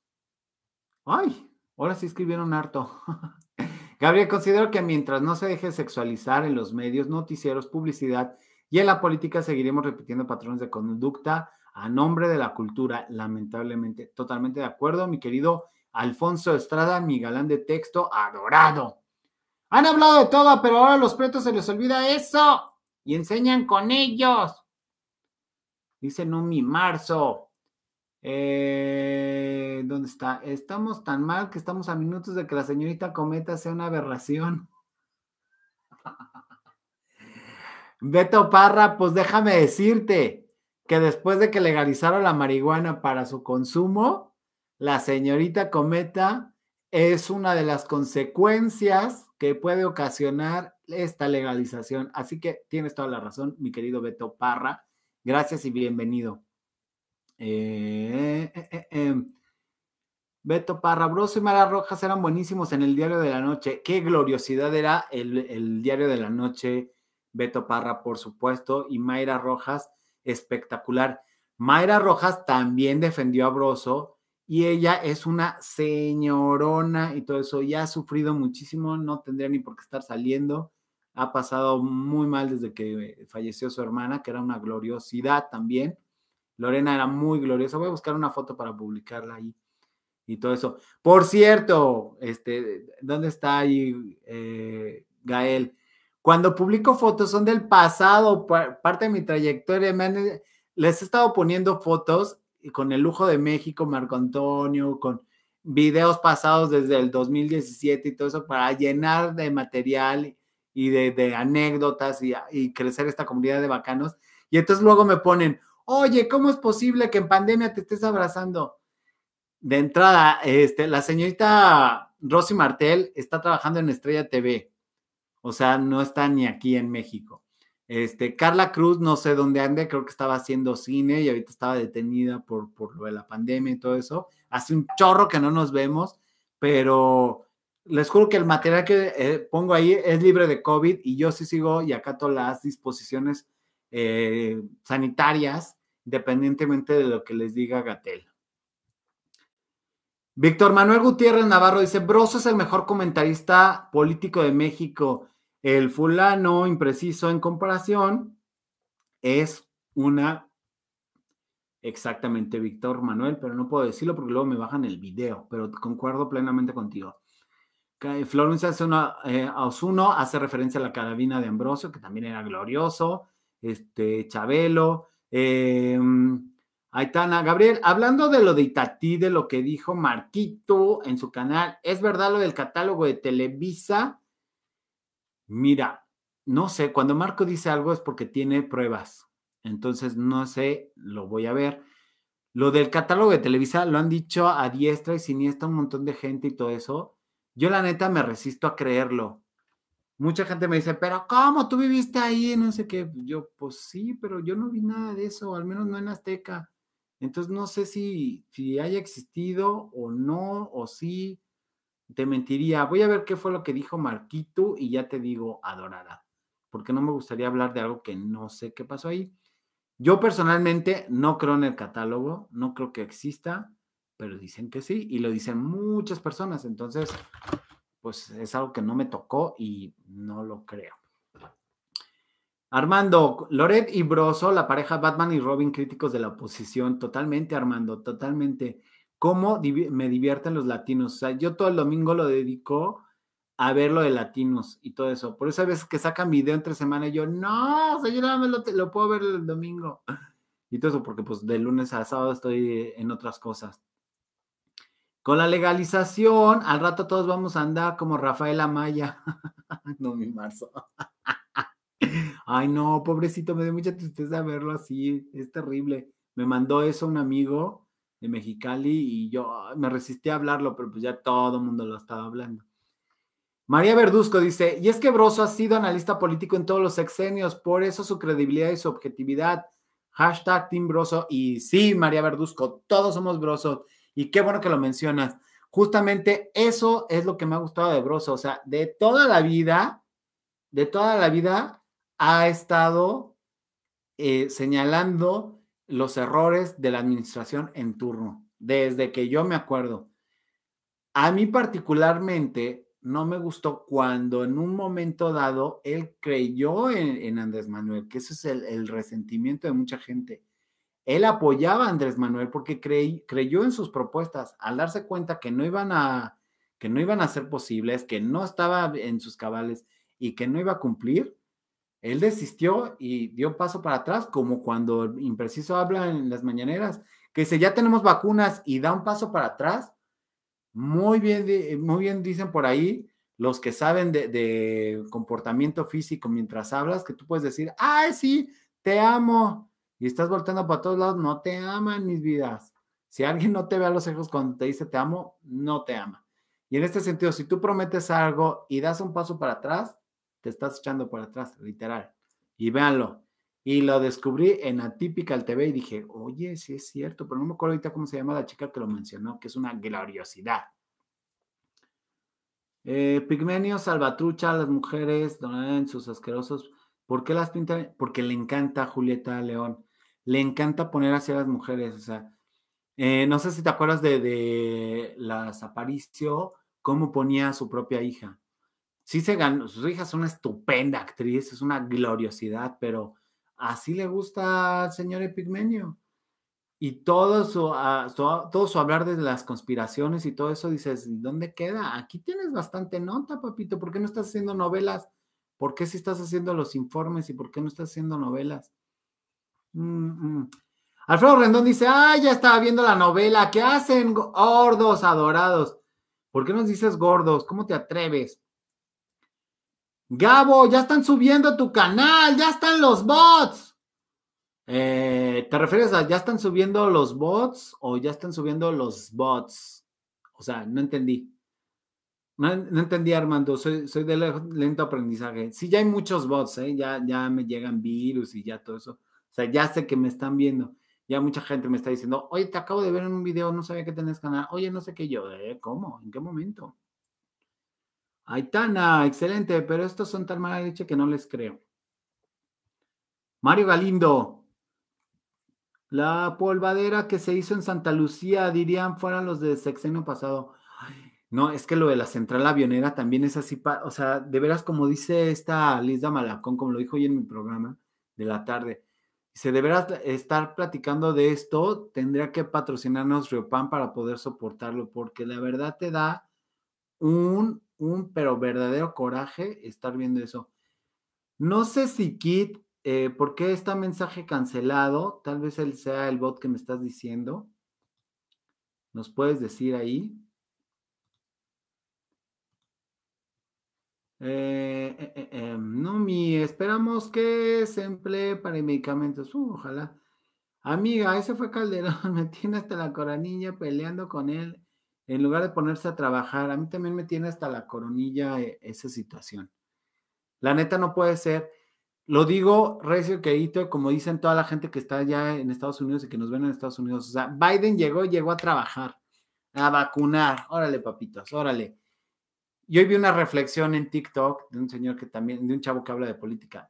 Ay, ahora sí escribieron harto. Gabriel, considero que mientras no se deje sexualizar en los medios, noticieros, publicidad y en la política, seguiremos repitiendo patrones de conducta a nombre de la cultura, lamentablemente. Totalmente de acuerdo, mi querido Alfonso Estrada, mi galán de texto adorado. Han hablado de todo, pero ahora a los pretos se les olvida eso y enseñan con ellos. Dice Numi Marzo. Eh, ¿Dónde está? Estamos tan mal que estamos a minutos de que la señorita Cometa sea una aberración. Beto Parra, pues déjame decirte que después de que legalizaron la marihuana para su consumo, la señorita Cometa es una de las consecuencias que puede ocasionar esta legalización. Así que tienes toda la razón, mi querido Beto Parra. Gracias y bienvenido. Eh, eh, eh, em. Beto Parra, Broso y Mara Rojas eran buenísimos en el Diario de la Noche. Qué gloriosidad era el, el, Diario de la Noche, Beto Parra, por supuesto, y Mayra Rojas, espectacular. Mayra Rojas también defendió a Broso y ella es una señorona y todo eso. Ya ha sufrido muchísimo, no tendría ni por qué estar saliendo. Ha pasado muy mal desde que falleció su hermana, que era una gloriosidad también. Lorena era muy gloriosa. Voy a buscar una foto para publicarla ahí y todo eso. Por cierto, este, ¿dónde está ahí eh, Gael? Cuando publico fotos son del pasado, parte de mi trayectoria. les he estado poniendo fotos con el lujo de México, Marco Antonio, con videos pasados desde el 2017 y todo eso para llenar de material y de, anécdotas y, y crecer esta comunidad de bacanos. Y entonces luego me ponen, Oye, ¿cómo es posible que en pandemia te estés abrazando? De entrada, este, la señorita Rosy Martel está trabajando en Estrella TV. O sea, no está ni aquí en México. Este, Carla Cruz, no sé dónde ande, creo que estaba haciendo cine y ahorita estaba detenida por, por lo de la pandemia y todo eso. Hace un chorro que no nos vemos, pero les juro que el material que eh, pongo ahí es libre de COVID y yo sí sigo y acato las disposiciones eh, sanitarias, independientemente de lo que les diga Gatel. Víctor Manuel Gutiérrez Navarro dice, Broso es el mejor comentarista político de México. El fulano impreciso en comparación es una... Exactamente, Víctor Manuel, pero no puedo decirlo porque luego me bajan el video, pero concuerdo plenamente contigo. Florencia eh, Osuno hace referencia a la carabina de Ambrosio, que también era glorioso este, Chabelo, eh, Aitana, Gabriel, hablando de lo de Itatí, de lo que dijo Marquito en su canal, ¿es verdad lo del catálogo de Televisa? Mira, no sé, cuando Marco dice algo es porque tiene pruebas, entonces no sé, lo voy a ver. Lo del catálogo de Televisa lo han dicho a diestra y siniestra un montón de gente y todo eso. Yo la neta me resisto a creerlo mucha gente me dice, pero ¿cómo tú viviste ahí? No sé qué. Yo, pues sí, pero yo no vi nada de eso, al menos no en Azteca. Entonces no sé si, si haya existido o no, o sí. Te mentiría. Voy a ver qué fue lo que dijo Marquito y ya te digo, adorada. Porque no me gustaría hablar de algo que no sé qué pasó ahí. Yo personalmente no creo en el catálogo, no creo que exista, pero dicen que sí y lo dicen muchas personas. Entonces, pues es algo que no me tocó y no lo creo. Armando, Loret y Broso, la pareja Batman y Robin, críticos de la oposición, totalmente, Armando, totalmente. ¿Cómo me divierten los latinos? O sea, yo todo el domingo lo dedico a ver lo de latinos y todo eso. Por eso a veces que sacan video entre semana y yo, no, me lo, lo puedo ver el domingo. Y todo eso, porque pues de lunes a sábado estoy en otras cosas. Con la legalización, al rato todos vamos a andar como Rafael Amaya. no, mi marzo. Ay, no, pobrecito, me dio mucha tristeza verlo así, es terrible. Me mandó eso un amigo de Mexicali y yo me resistí a hablarlo, pero pues ya todo el mundo lo estaba hablando. María Verduzco dice, y es que Broso ha sido analista político en todos los sexenios, por eso su credibilidad y su objetividad. Hashtag Team Broso. Y sí, María Verduzco, todos somos Broso. Y qué bueno que lo mencionas. Justamente eso es lo que me ha gustado de Broso. O sea, de toda la vida, de toda la vida ha estado eh, señalando los errores de la administración en turno, desde que yo me acuerdo. A mí particularmente no me gustó cuando en un momento dado él creyó en, Andrés Manuel, que ese es el, resentimiento de mucha gente. Él apoyaba a Andrés Manuel porque creyó en sus propuestas, al darse cuenta que no iban a que no iban a ser posibles, que no estaba en sus cabales y que no iba a cumplir, él desistió y dio paso para atrás, como cuando Impreciso habla en las mañaneras, que dice, ya tenemos vacunas y da un paso para atrás. Muy bien, muy bien dicen por ahí los que saben de, comportamiento físico mientras hablas, que tú puedes decir, ay, sí, te amo. Y estás volteando para todos lados, no te aman mis vidas. Si alguien no te ve a los ojos cuando te dice te amo, no te ama. Y en este sentido, si tú prometes algo y das un paso para atrás, te estás echando por atrás, literal. Y véanlo. Y lo descubrí en Atypical TV y dije, oye, sí es cierto, pero no me acuerdo ahorita cómo se llama la chica que lo mencionó, que es una gloriosidad. Eh, Pigmenio, Salvatrucha, las mujeres, en sus asquerosos. ¿Por qué las pintan? Porque le encanta a Julieta León. Le encanta poner hacia las mujeres. O sea, eh, no sé si te acuerdas de, de las Aparicio, cómo ponía a su propia hija sí se ganó, su hija es una estupenda actriz, es una gloriosidad, pero así le gusta al señor Epigmenio. Y todo su, ah, su hablar de las conspiraciones y todo eso, dices, ¿dónde queda? Aquí tienes bastante nota, papito. ¿Por qué no estás haciendo novelas? ¿Por qué si estás haciendo los informes y por qué no estás haciendo novelas? Mm, mm. Alfredo Rendón dice, ah, ya estaba viendo la novela. ¿Qué hacen, gordos adorados? ¿Por qué nos dices gordos? ¿Cómo te atreves? Gabo, ya están subiendo tu canal, ya están los bots. Eh, ¿Te refieres a ya están subiendo los bots o ya están subiendo los bots? O sea, no entendí. No, entendí, Armando. Soy, soy de lento aprendizaje. Sí, ya hay muchos bots, ¿eh? ya, ya me llegan virus y ya todo eso. O sea, ya sé que me están viendo. Ya mucha gente me está diciendo, oye, te acabo de ver en un video, no sabía que tenés canal. Oye, no sé qué yo, ¿eh? ¿Cómo? ¿En qué momento? Aitana, excelente, pero estos son tan mala leche que no les creo. Mario Galindo, la polvadera que se hizo en Santa Lucía, dirían, fueran los de sexenio pasado. no, es que lo de la central avionera también es así, o sea, de veras, como dice esta Lisa Malacón, como lo dijo hoy en mi programa de la tarde, dice, de veras estar platicando de esto, tendría que patrocinarnos Riopan para poder soportarlo, porque la verdad te da un un pero verdadero coraje estar viendo eso. No sé si Kit, eh, ¿por qué está mensaje cancelado? Tal vez él sea el bot que me estás diciendo. ¿Nos puedes decir ahí? Eh, eh, em, no, mi, esperamos que se emplee para medicamentos. Uh, ojalá. Amiga, ese fue Calderón, me tiene hasta la coronilla peleando con él en lugar de ponerse a trabajar. A mí también me tiene hasta la coronilla eh, esa situación. La neta no puede ser. Lo digo recio querido, como dicen toda la gente que está allá en Estados Unidos y que nos ven en Estados Unidos. O sea, Biden llegó, llegó a trabajar, a vacunar. Órale, papitos, órale. Yo hoy vi una reflexión en TikTok de un señor que también, de un chavo que habla de política.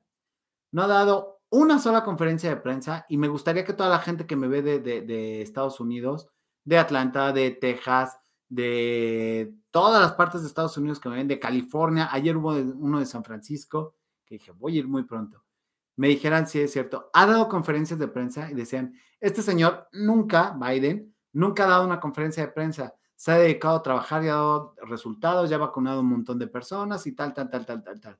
No ha dado una sola conferencia de prensa y me gustaría que toda la gente que me ve de, Estados Unidos, de Atlanta, de Texas, de todas las partes de Estados Unidos que me ven, de California. Ayer hubo uno de San Francisco, que dije, voy a ir muy pronto. Me dijeran si es cierto. Ha dado conferencias de prensa y decían, este señor nunca, Biden, nunca ha dado una conferencia de prensa. Se ha dedicado a trabajar y ha dado resultados, ya ha vacunado un montón de personas y tal, tal, tal, tal, tal, tal.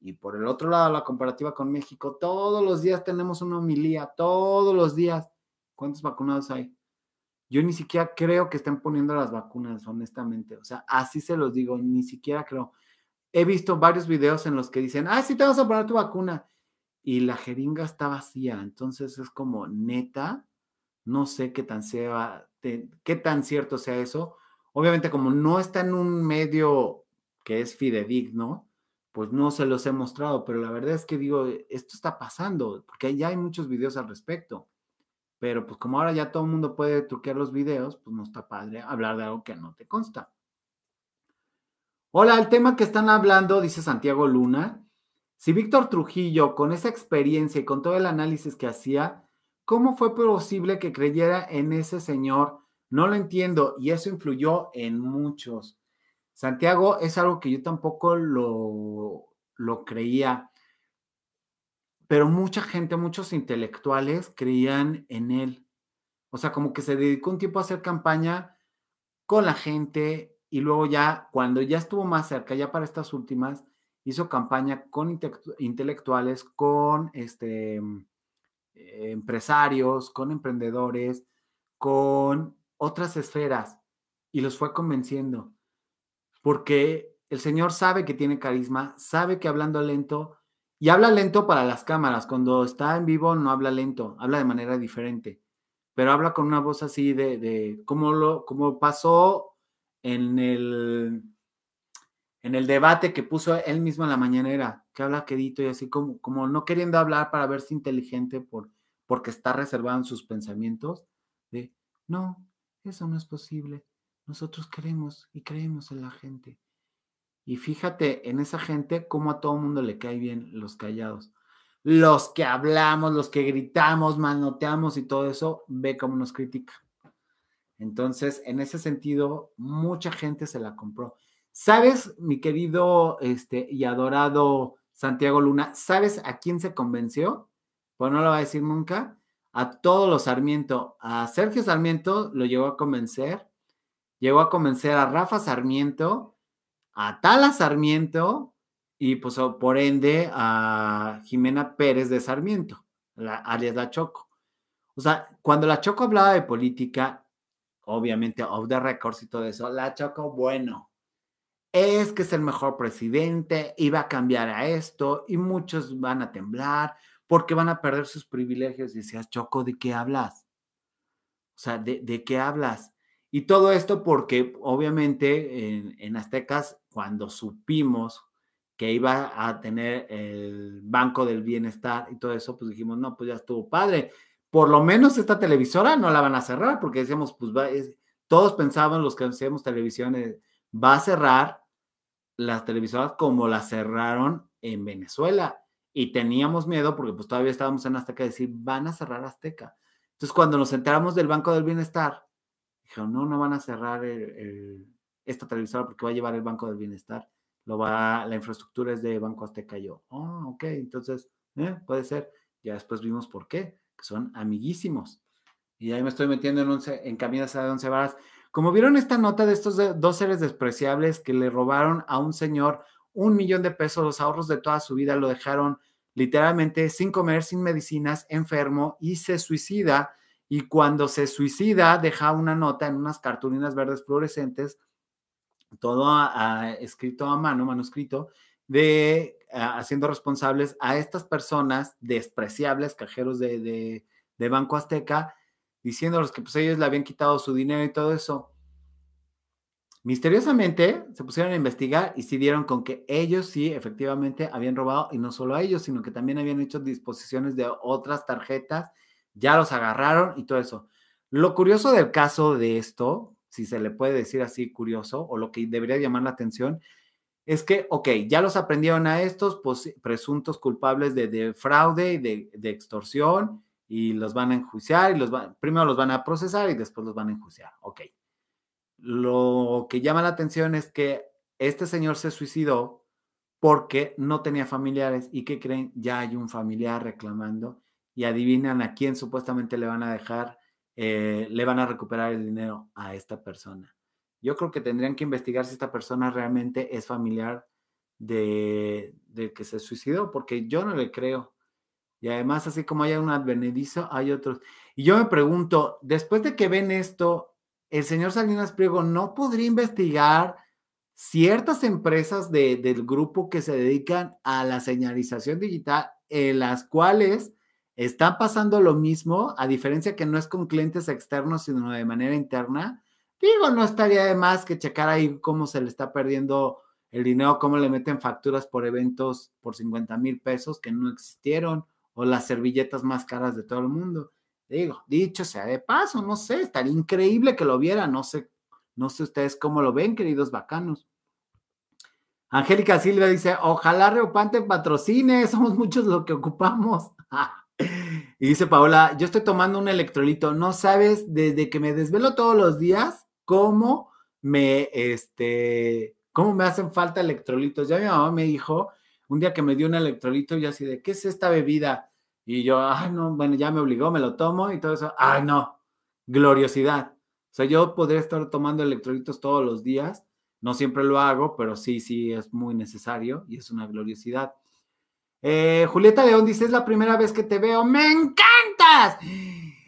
Y por el otro lado, la comparativa con México, todos los días tenemos una homilía, todos los días. ¿Cuántos vacunados hay? Yo ni siquiera creo que estén poniendo las vacunas, honestamente. O sea, así se los digo, ni siquiera creo. He visto varios videos en los que dicen, ah, sí, te vas a poner tu vacuna. Y la jeringa está vacía. Entonces es como, neta, no sé qué tan, sea, qué tan cierto sea eso. Obviamente, como no está en un medio que es fidedigno, pues no se los he mostrado, pero la verdad es que digo, esto está pasando, porque ya hay muchos videos al respecto. Pero pues como ahora ya todo el mundo puede truquear los videos, pues no está padre hablar de algo que no te consta. Hola, el tema que están hablando, dice Santiago Luna, si Víctor Trujillo, con esa experiencia y con todo el análisis que hacía, ¿cómo fue posible que creyera en ese señor? No lo entiendo y eso influyó en muchos. Santiago es algo que yo tampoco lo, lo creía pero mucha gente, muchos intelectuales creían en él. O sea, como que se dedicó un tiempo a hacer campaña con la gente y luego ya, cuando ya estuvo más cerca, ya para estas últimas, hizo campaña con intelectuales, con este, empresarios, con emprendedores, con otras esferas y los fue convenciendo. Porque el Señor sabe que tiene carisma, sabe que hablando lento y habla lento para las cámaras. Cuando está en vivo no habla lento, habla de manera diferente. Pero habla con una voz así de, de como lo, como pasó en el, en el debate que puso él mismo en la mañanera, que habla quedito y así como, como no queriendo hablar para verse inteligente por, porque está reservado en sus pensamientos, de no, eso no es posible. Nosotros queremos y creemos en la gente. Y fíjate en esa gente cómo a todo mundo le cae bien los callados. Los que hablamos, los que gritamos, manoteamos y todo eso, ve cómo nos critica. Entonces, en ese sentido, mucha gente se la compró. ¿Sabes, mi querido este, y adorado Santiago Luna, sabes a quién se convenció? Pues no lo va a decir nunca. A todos los Sarmiento. A Sergio Sarmiento lo llegó a convencer. Llegó a convencer a Rafa Sarmiento a Tala Sarmiento y pues por ende a Jimena Pérez de Sarmiento, la, alias La Choco. O sea, cuando La Choco hablaba de política, obviamente off the records y todo eso, La Choco, bueno, es que es el mejor presidente y va a cambiar a esto y muchos van a temblar porque van a perder sus privilegios. Y decías, Choco, ¿de qué hablas? O sea, ¿de, de qué hablas? Y todo esto porque obviamente en, en Aztecas cuando supimos que iba a tener el Banco del Bienestar y todo eso, pues dijimos, no, pues ya estuvo padre. Por lo menos esta televisora no la van a cerrar, porque decíamos, pues va, todos pensaban, los que hacíamos televisiones, va a cerrar las televisoras como la cerraron en Venezuela. Y teníamos miedo porque pues todavía estábamos en Azteca, decir, van a cerrar Azteca. Entonces, cuando nos enteramos del Banco del Bienestar, dijeron, no, no van a cerrar el esta televisora porque va a llevar el Banco del Bienestar, lo va, la infraestructura es de Banco Azteca. yo, oh, ok, entonces, eh, puede ser. Ya después vimos por qué, que son amiguísimos. Y ahí me estoy metiendo en, once, en caminas de once varas. Como vieron esta nota de estos dos seres despreciables que le robaron a un señor un millón de pesos, los ahorros de toda su vida, lo dejaron literalmente sin comer, sin medicinas, enfermo y se suicida. Y cuando se suicida, deja una nota en unas cartulinas verdes fluorescentes todo escrito a mano, manuscrito, de haciendo responsables a estas personas despreciables, cajeros de, Banco Azteca, diciéndoles que pues ellos le habían quitado su dinero y todo eso. Misteriosamente se pusieron a investigar y se dieron con que ellos sí efectivamente habían robado y no solo a ellos, sino que también habían hecho disposiciones de otras tarjetas, ya los agarraron y todo eso. Lo curioso del caso de esto, si se le puede decir así curioso, o lo que debería llamar la atención, es que, ok, ya los aprendieron a estos pues, presuntos culpables de, fraude y de, extorsión y los van a enjuiciar y los primero los van a procesar y después los van a enjuiciar. Ok. Lo que llama la atención es que este señor se suicidó porque no tenía familiares y que creen, ya hay un familiar reclamando y adivinan a quién supuestamente le van a dejar eh, le van a recuperar el dinero a esta persona. Yo creo que tendrían que investigar si esta persona realmente es familiar de, que se suicidó, porque yo no le creo. Y además, así como hay un advenedizo, hay otros. Y yo me pregunto, después de que ven esto, el señor Salinas Priego no podría investigar ciertas empresas del grupo que se dedican a la señalización digital, en las cuales está pasando lo mismo, a diferencia que no es con clientes externos, sino de manera interna. Digo, no estaría de más que checar ahí cómo se le está perdiendo el dinero, cómo le meten facturas por eventos por 50 mil pesos que no existieron, o las servilletas más caras de todo el mundo. Digo, dicho sea de paso, no sé, estaría increíble que lo vieran, no sé, no sé ustedes cómo lo ven, queridos bacanos. Angélica Silva dice, ojalá Reopante patrocine, somos muchos lo que ocupamos. y dice Paola, yo estoy tomando un electrolito, no sabes, desde que me desvelo todos los días, cómo me, este, cómo me hacen falta electrolitos. Ya mi mamá me dijo, un día que me dio un electrolito, yo así de, ¿qué es esta bebida? Y yo, ay, no, bueno, ya me obligó, me lo tomo y todo eso. Ay, no, gloriosidad. O sea, yo podría estar tomando electrolitos todos los días. No siempre lo hago, pero sí, sí, es muy necesario y es una gloriosidad. Eh, Julieta León dice, es la primera vez que te veo. ¡Me encantas!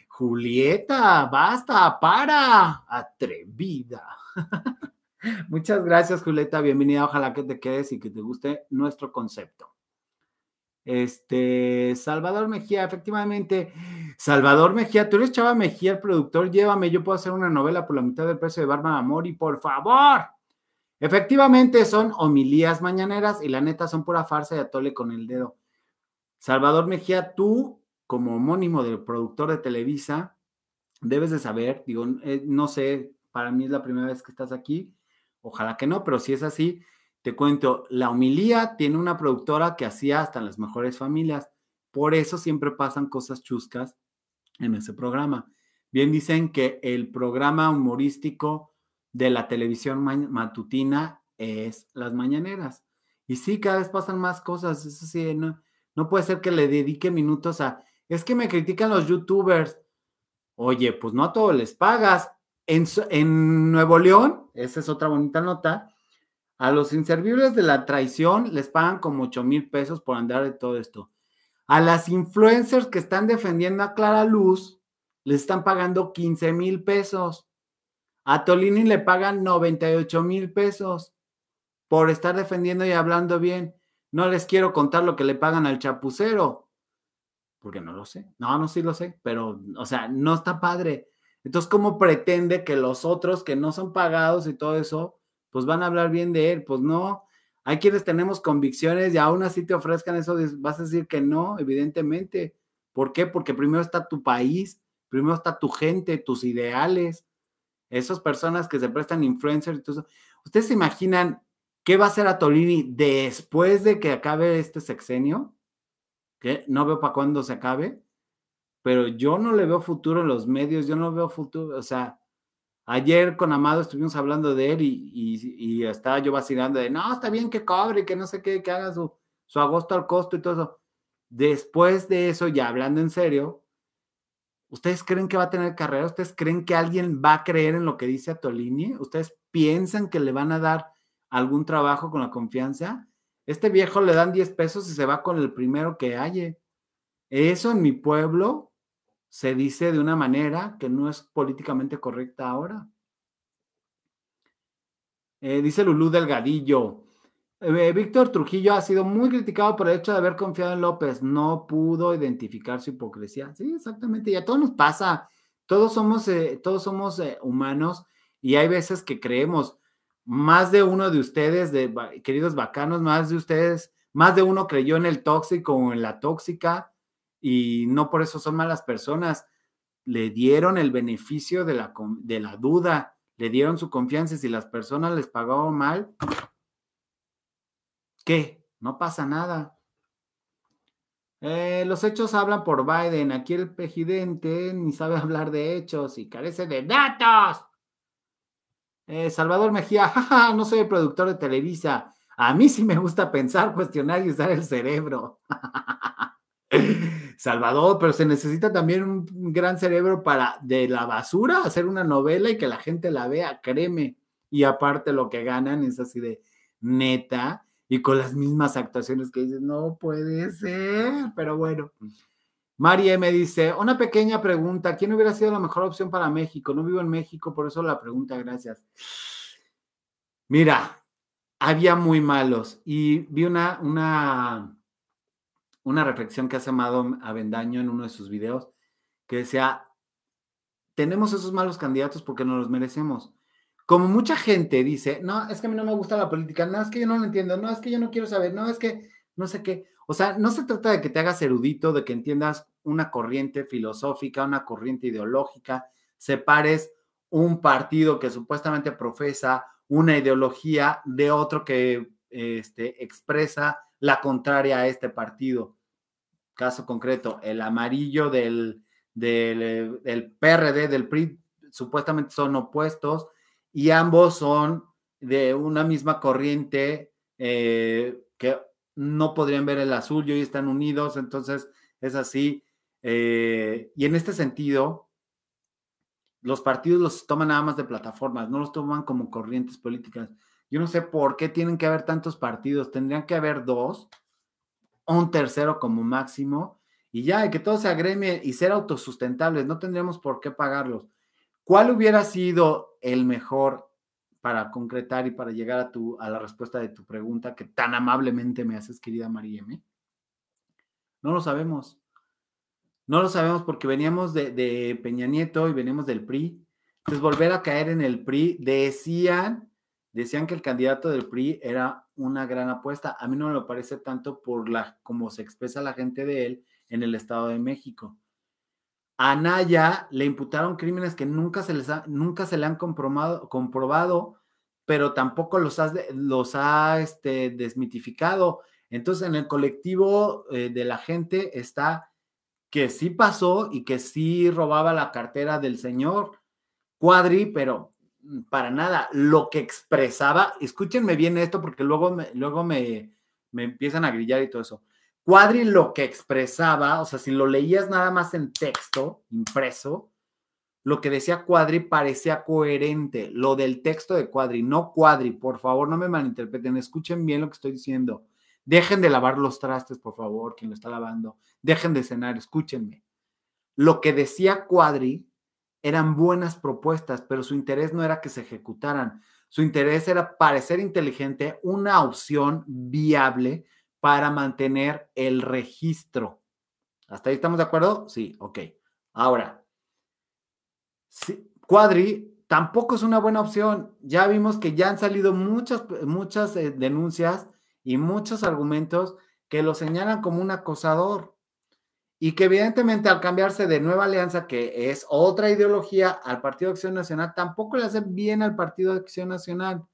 Julieta, basta, para. Atrevida. Muchas gracias, Julieta. Bienvenida. Ojalá que te quedes y que te guste nuestro concepto. Este, Salvador Mejía, efectivamente. Salvador Mejía, tú eres Chava Mejía, el productor, llévame, yo puedo hacer una novela por la mitad del precio de Barba Amor y por favor. Efectivamente son homilías mañaneras y la neta son pura farsa y atole con el dedo. Salvador Mejía, tú como homónimo del productor de Televisa, debes de saber, digo, eh, no sé, para mí es la primera vez que estás aquí, ojalá que no, pero si es así, te cuento, la homilía tiene una productora que hacía hasta las mejores familias. Por eso siempre pasan cosas chuscas en ese programa. Bien dicen que el programa humorístico de la televisión matutina es las mañaneras. Y sí, cada vez pasan más cosas. Eso sí, no, no puede ser que le dedique minutos a, es que me critican los youtubers. Oye, pues no a todos les pagas. En, Nuevo León, esa es otra bonita nota, a los inservibles de la traición les pagan como 8 mil pesos por andar de todo esto. A las influencers que están defendiendo a Clara Luz, les están pagando 15 mil pesos. A Tolini le pagan 98 mil pesos por estar defendiendo y hablando bien. No les quiero contar lo que le pagan al chapucero, porque no lo sé. No, no, sí lo sé, pero, o sea, no está padre. Entonces, ¿cómo pretende que los otros que no son pagados y todo eso, pues van a hablar bien de él, pues no. Hay quienes tenemos convicciones y aún así te ofrezcan eso, vas a decir que no, evidentemente. ¿Por qué? Porque primero está tu país, primero está tu gente, tus ideales, esas personas que se prestan influencers y todo eso. ¿Ustedes se imaginan qué va a hacer a Tolini después de que acabe este sexenio? Que no veo para cuándo se acabe, pero yo no le veo futuro en los medios, yo no veo futuro, o sea, Ayer con Amado estuvimos hablando de él y, y, estaba yo vacilando de, no, está bien que cobre, que no sé qué, que haga su, su agosto al costo y todo eso. Después de eso, ya hablando en serio, ¿ustedes creen que va a tener carrera? ¿Ustedes creen que alguien va a creer en lo que dice Atolini? ¿Ustedes piensan que le van a dar algún trabajo con la confianza? Este viejo le dan 10 pesos y se va con el primero que halle. Eso en mi pueblo se dice de una manera que no es políticamente correcta ahora. Eh, dice Lulú Delgadillo. Eh, Víctor Trujillo ha sido muy criticado por el hecho de haber confiado en López. No pudo identificar su hipocresía. Sí, exactamente. Y a todos nos pasa. Todos somos, eh, todos somos humanos y hay veces que creemos. Más de uno de ustedes, de, queridos bacanos, más de ustedes, más de uno creyó en el tóxico o en la tóxica y no por eso son malas personas. Le dieron el beneficio de la, de la duda, le dieron su confianza y si las personas les pagaban mal, ¿qué? No pasa nada. Eh, los hechos hablan por Biden. Aquí el presidente ni sabe hablar de hechos y carece de datos. Eh, Salvador Mejía, jaja, no soy el productor de Televisa. A mí sí me gusta pensar, cuestionar y usar el cerebro. Salvador, pero se necesita también un gran cerebro para de la basura hacer una novela y que la gente la vea, créeme. y aparte lo que ganan es así de neta y con las mismas actuaciones que dices, no puede ser, pero bueno. María me dice, una pequeña pregunta, ¿quién hubiera sido la mejor opción para México? No vivo en México, por eso la pregunta, gracias. Mira, había muy malos y vi una, una, una reflexión que hace Amado Avendaño en uno de sus videos que decía, tenemos esos malos candidatos porque no los merecemos. Como mucha gente dice, no, es que a mí no me gusta la política, no, es que yo no lo entiendo, no, es que yo no quiero saber, no, es que no sé qué. O sea, no se trata de que te hagas erudito, de que entiendas una corriente filosófica, una corriente ideológica, separes un partido que supuestamente profesa una ideología de otro que este, expresa la contraria a este partido. Caso concreto, el amarillo del, del, del PRD, del PRI, supuestamente son opuestos y ambos son de una misma corriente eh, que no podrían ver el azul y hoy están unidos, entonces es así. Eh, y en este sentido, los partidos los toman nada más de plataformas, no los toman como corrientes políticas. Yo no sé por qué tienen que haber tantos partidos, tendrían que haber dos, un tercero como máximo, y ya, que todos se agremien y ser autosustentables, no tendríamos por qué pagarlos. ¿Cuál hubiera sido el mejor para concretar y para llegar a, tu, a la respuesta de tu pregunta que tan amablemente me haces, querida María M? No lo sabemos. No lo sabemos porque veníamos de, Peña Nieto y veníamos del PRI. Entonces, volver a caer en el PRI, decían, decían que el candidato del PRI era una gran apuesta. A mí no me lo parece tanto por la, como se expresa la gente de él en el Estado de México. A Naya le imputaron crímenes que nunca se, les nunca se le han comprobado, comprobado pero tampoco los ha, los ha este, desmitificado. Entonces, en el colectivo eh, de la gente está que sí pasó y que sí robaba la cartera del señor Cuadri, pero para nada. Lo que expresaba, escúchenme bien esto porque luego me, luego me, me empiezan a grillar y todo eso. Cuadri lo que expresaba, o sea, si lo leías nada más en texto, impreso, lo que decía Cuadri parecía coherente. Lo del texto de Cuadri, no Cuadri, por favor, no me malinterpreten, escuchen bien lo que estoy diciendo. Dejen de lavar los trastes, por favor, quien lo está lavando. Dejen de cenar, escúchenme. Lo que decía Cuadri eran buenas propuestas, pero su interés no era que se ejecutaran. Su interés era parecer inteligente, una opción viable para mantener el registro. ¿Hasta ahí estamos de acuerdo? Sí, ok. Ahora, Cuadri tampoco es una buena opción. Ya vimos que ya han salido muchas, muchas eh, denuncias y muchos argumentos que lo señalan como un acosador y que evidentemente al cambiarse de nueva alianza, que es otra ideología, al Partido de Acción Nacional, tampoco le hace bien al Partido de Acción Nacional.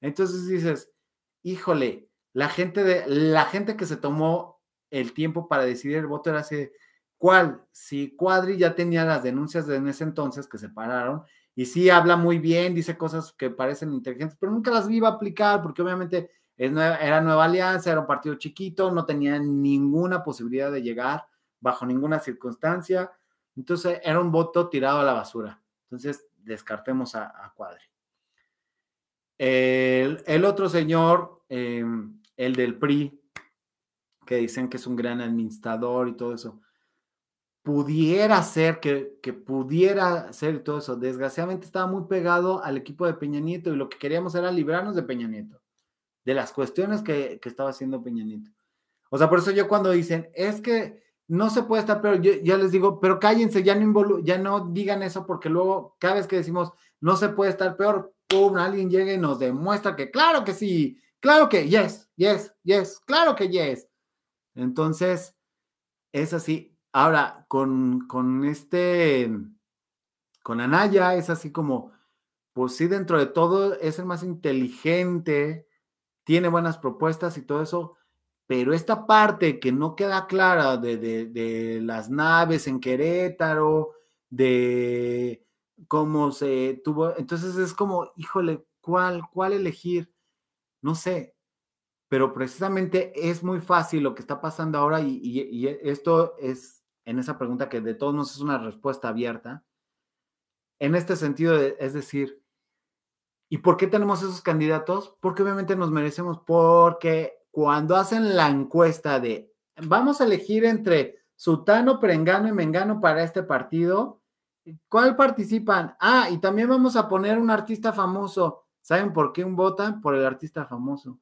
Entonces dices, híjole, la gente, de, la gente que se tomó el tiempo para decidir el voto era así, ¿cuál? Si Cuadri ya tenía las denuncias de en ese entonces que se pararon, y sí habla muy bien, dice cosas que parecen inteligentes, pero nunca las iba a aplicar porque obviamente era Nueva Alianza, era un partido chiquito, no tenía ninguna posibilidad de llegar bajo ninguna circunstancia. Entonces era un voto tirado a la basura. Entonces descartemos a, Cuadri. El, otro señor, em, el del PRI, que dicen que es un gran administrador y todo eso, pudiera ser que, que, pudiera ser todo eso. Desgraciadamente estaba muy pegado al equipo de Peña Nieto y lo que queríamos era librarnos de Peña Nieto, de las cuestiones que, que estaba haciendo Peña Nieto. O sea, por eso yo cuando dicen, es que no se puede estar pero yo ya les digo, pero cállense, ya no, ya no digan eso porque luego cada vez que decimos, no se puede estar peor, pum, alguien llega y nos demuestra que claro que sí, Claro que yes, yes, yes, claro que yes. Entonces, es así. Ahora, con, con este, con Anaya, es así como, pues sí, dentro de todo es el más inteligente, tiene buenas propuestas y todo eso, pero esta parte que no queda clara de, de, de las naves en Querétaro, de cómo se tuvo, entonces es como, híjole, ¿cuál, cuál elegir? no sé, pero precisamente es muy fácil lo que está pasando ahora y, esto es en esa pregunta que de todos nos es una respuesta abierta. En este sentido, es decir, ¿Y por qué tenemos esos candidatos? Porque obviamente nos merecemos, porque cuando hacen la encuesta de vamos a elegir entre Sutano, Perengano y Mengano para este partido, ¿cuál participan? Ah, y también vamos a poner un artista famoso. ¿Saben por qué un votan? Por el artista famoso.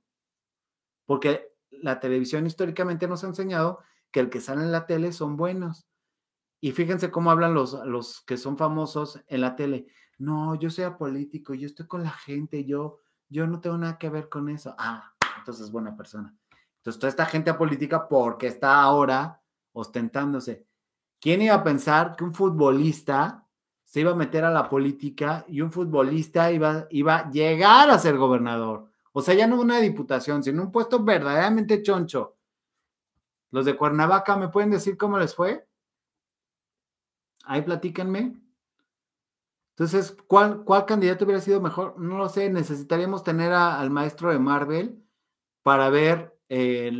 Porque la televisión históricamente nos ha enseñado que el que sale en la tele son buenos. Y fíjense cómo hablan los, los que son famosos en la tele. No, yo soy político, yo estoy con la gente, yo, yo no tengo nada que ver con eso. Ah, entonces es buena persona. Entonces, toda esta gente política, porque está ahora ostentándose. ¿Quién iba a pensar que un futbolista se iba a meter a la política y un futbolista iba, iba a llegar a ser gobernador? O sea, ya no una diputación, sino un puesto verdaderamente choncho. Los de Cuernavaca, ¿me pueden decir cómo les fue? Ahí platíquenme. Entonces, ¿cuál, ¿cuál candidato hubiera sido mejor? No lo sé, necesitaríamos tener al maestro de Marvel para ver eh,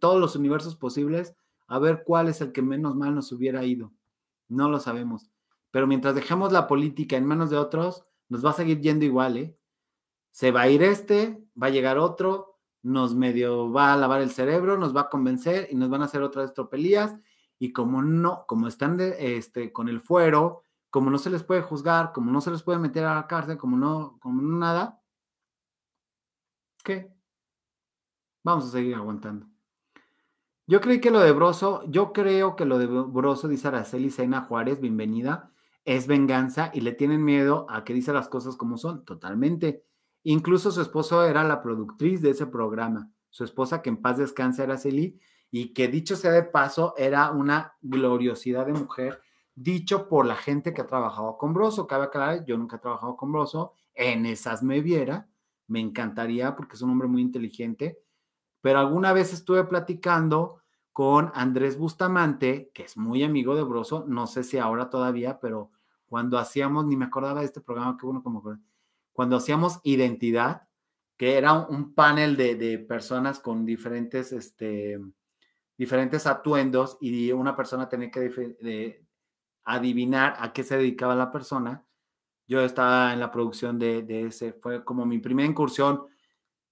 todos los universos posibles, a ver cuál es el que menos mal nos hubiera ido. No lo sabemos. Pero mientras dejemos la política en manos de otros, nos va a seguir yendo igual, ¿eh? Se va a ir este, va a llegar otro, nos medio va a lavar el cerebro, nos va a convencer y nos van a hacer otras tropelías. Y como no, como están de, este, con el fuero, como no se les puede juzgar, como no se les puede meter a la cárcel, como no, como no nada, ¿qué? Vamos a seguir aguantando. Yo creí que lo de Broso, yo creo que lo de Broso, dice Araceli Sena Juárez, bienvenida, es venganza y le tienen miedo a que dice las cosas como son, totalmente. Incluso su esposo era la productriz de ese programa, su esposa que en paz descanse Araceli, y que dicho sea de paso, era una gloriosidad de mujer dicho por la gente que ha trabajado con Broso. Cabe aclarar, yo nunca he trabajado con Broso, en esas me viera, me encantaría porque es un hombre muy inteligente, pero alguna vez estuve platicando con Andrés Bustamante, que es muy amigo de Broso, no sé si ahora todavía, pero cuando hacíamos, ni me acordaba de este programa, qué bueno como cuando hacíamos Identidad, que era un panel de, de personas con diferentes, este, diferentes atuendos y una persona tenía que adivinar a qué se dedicaba la persona. Yo estaba en la producción de, ese, fue como mi primera incursión,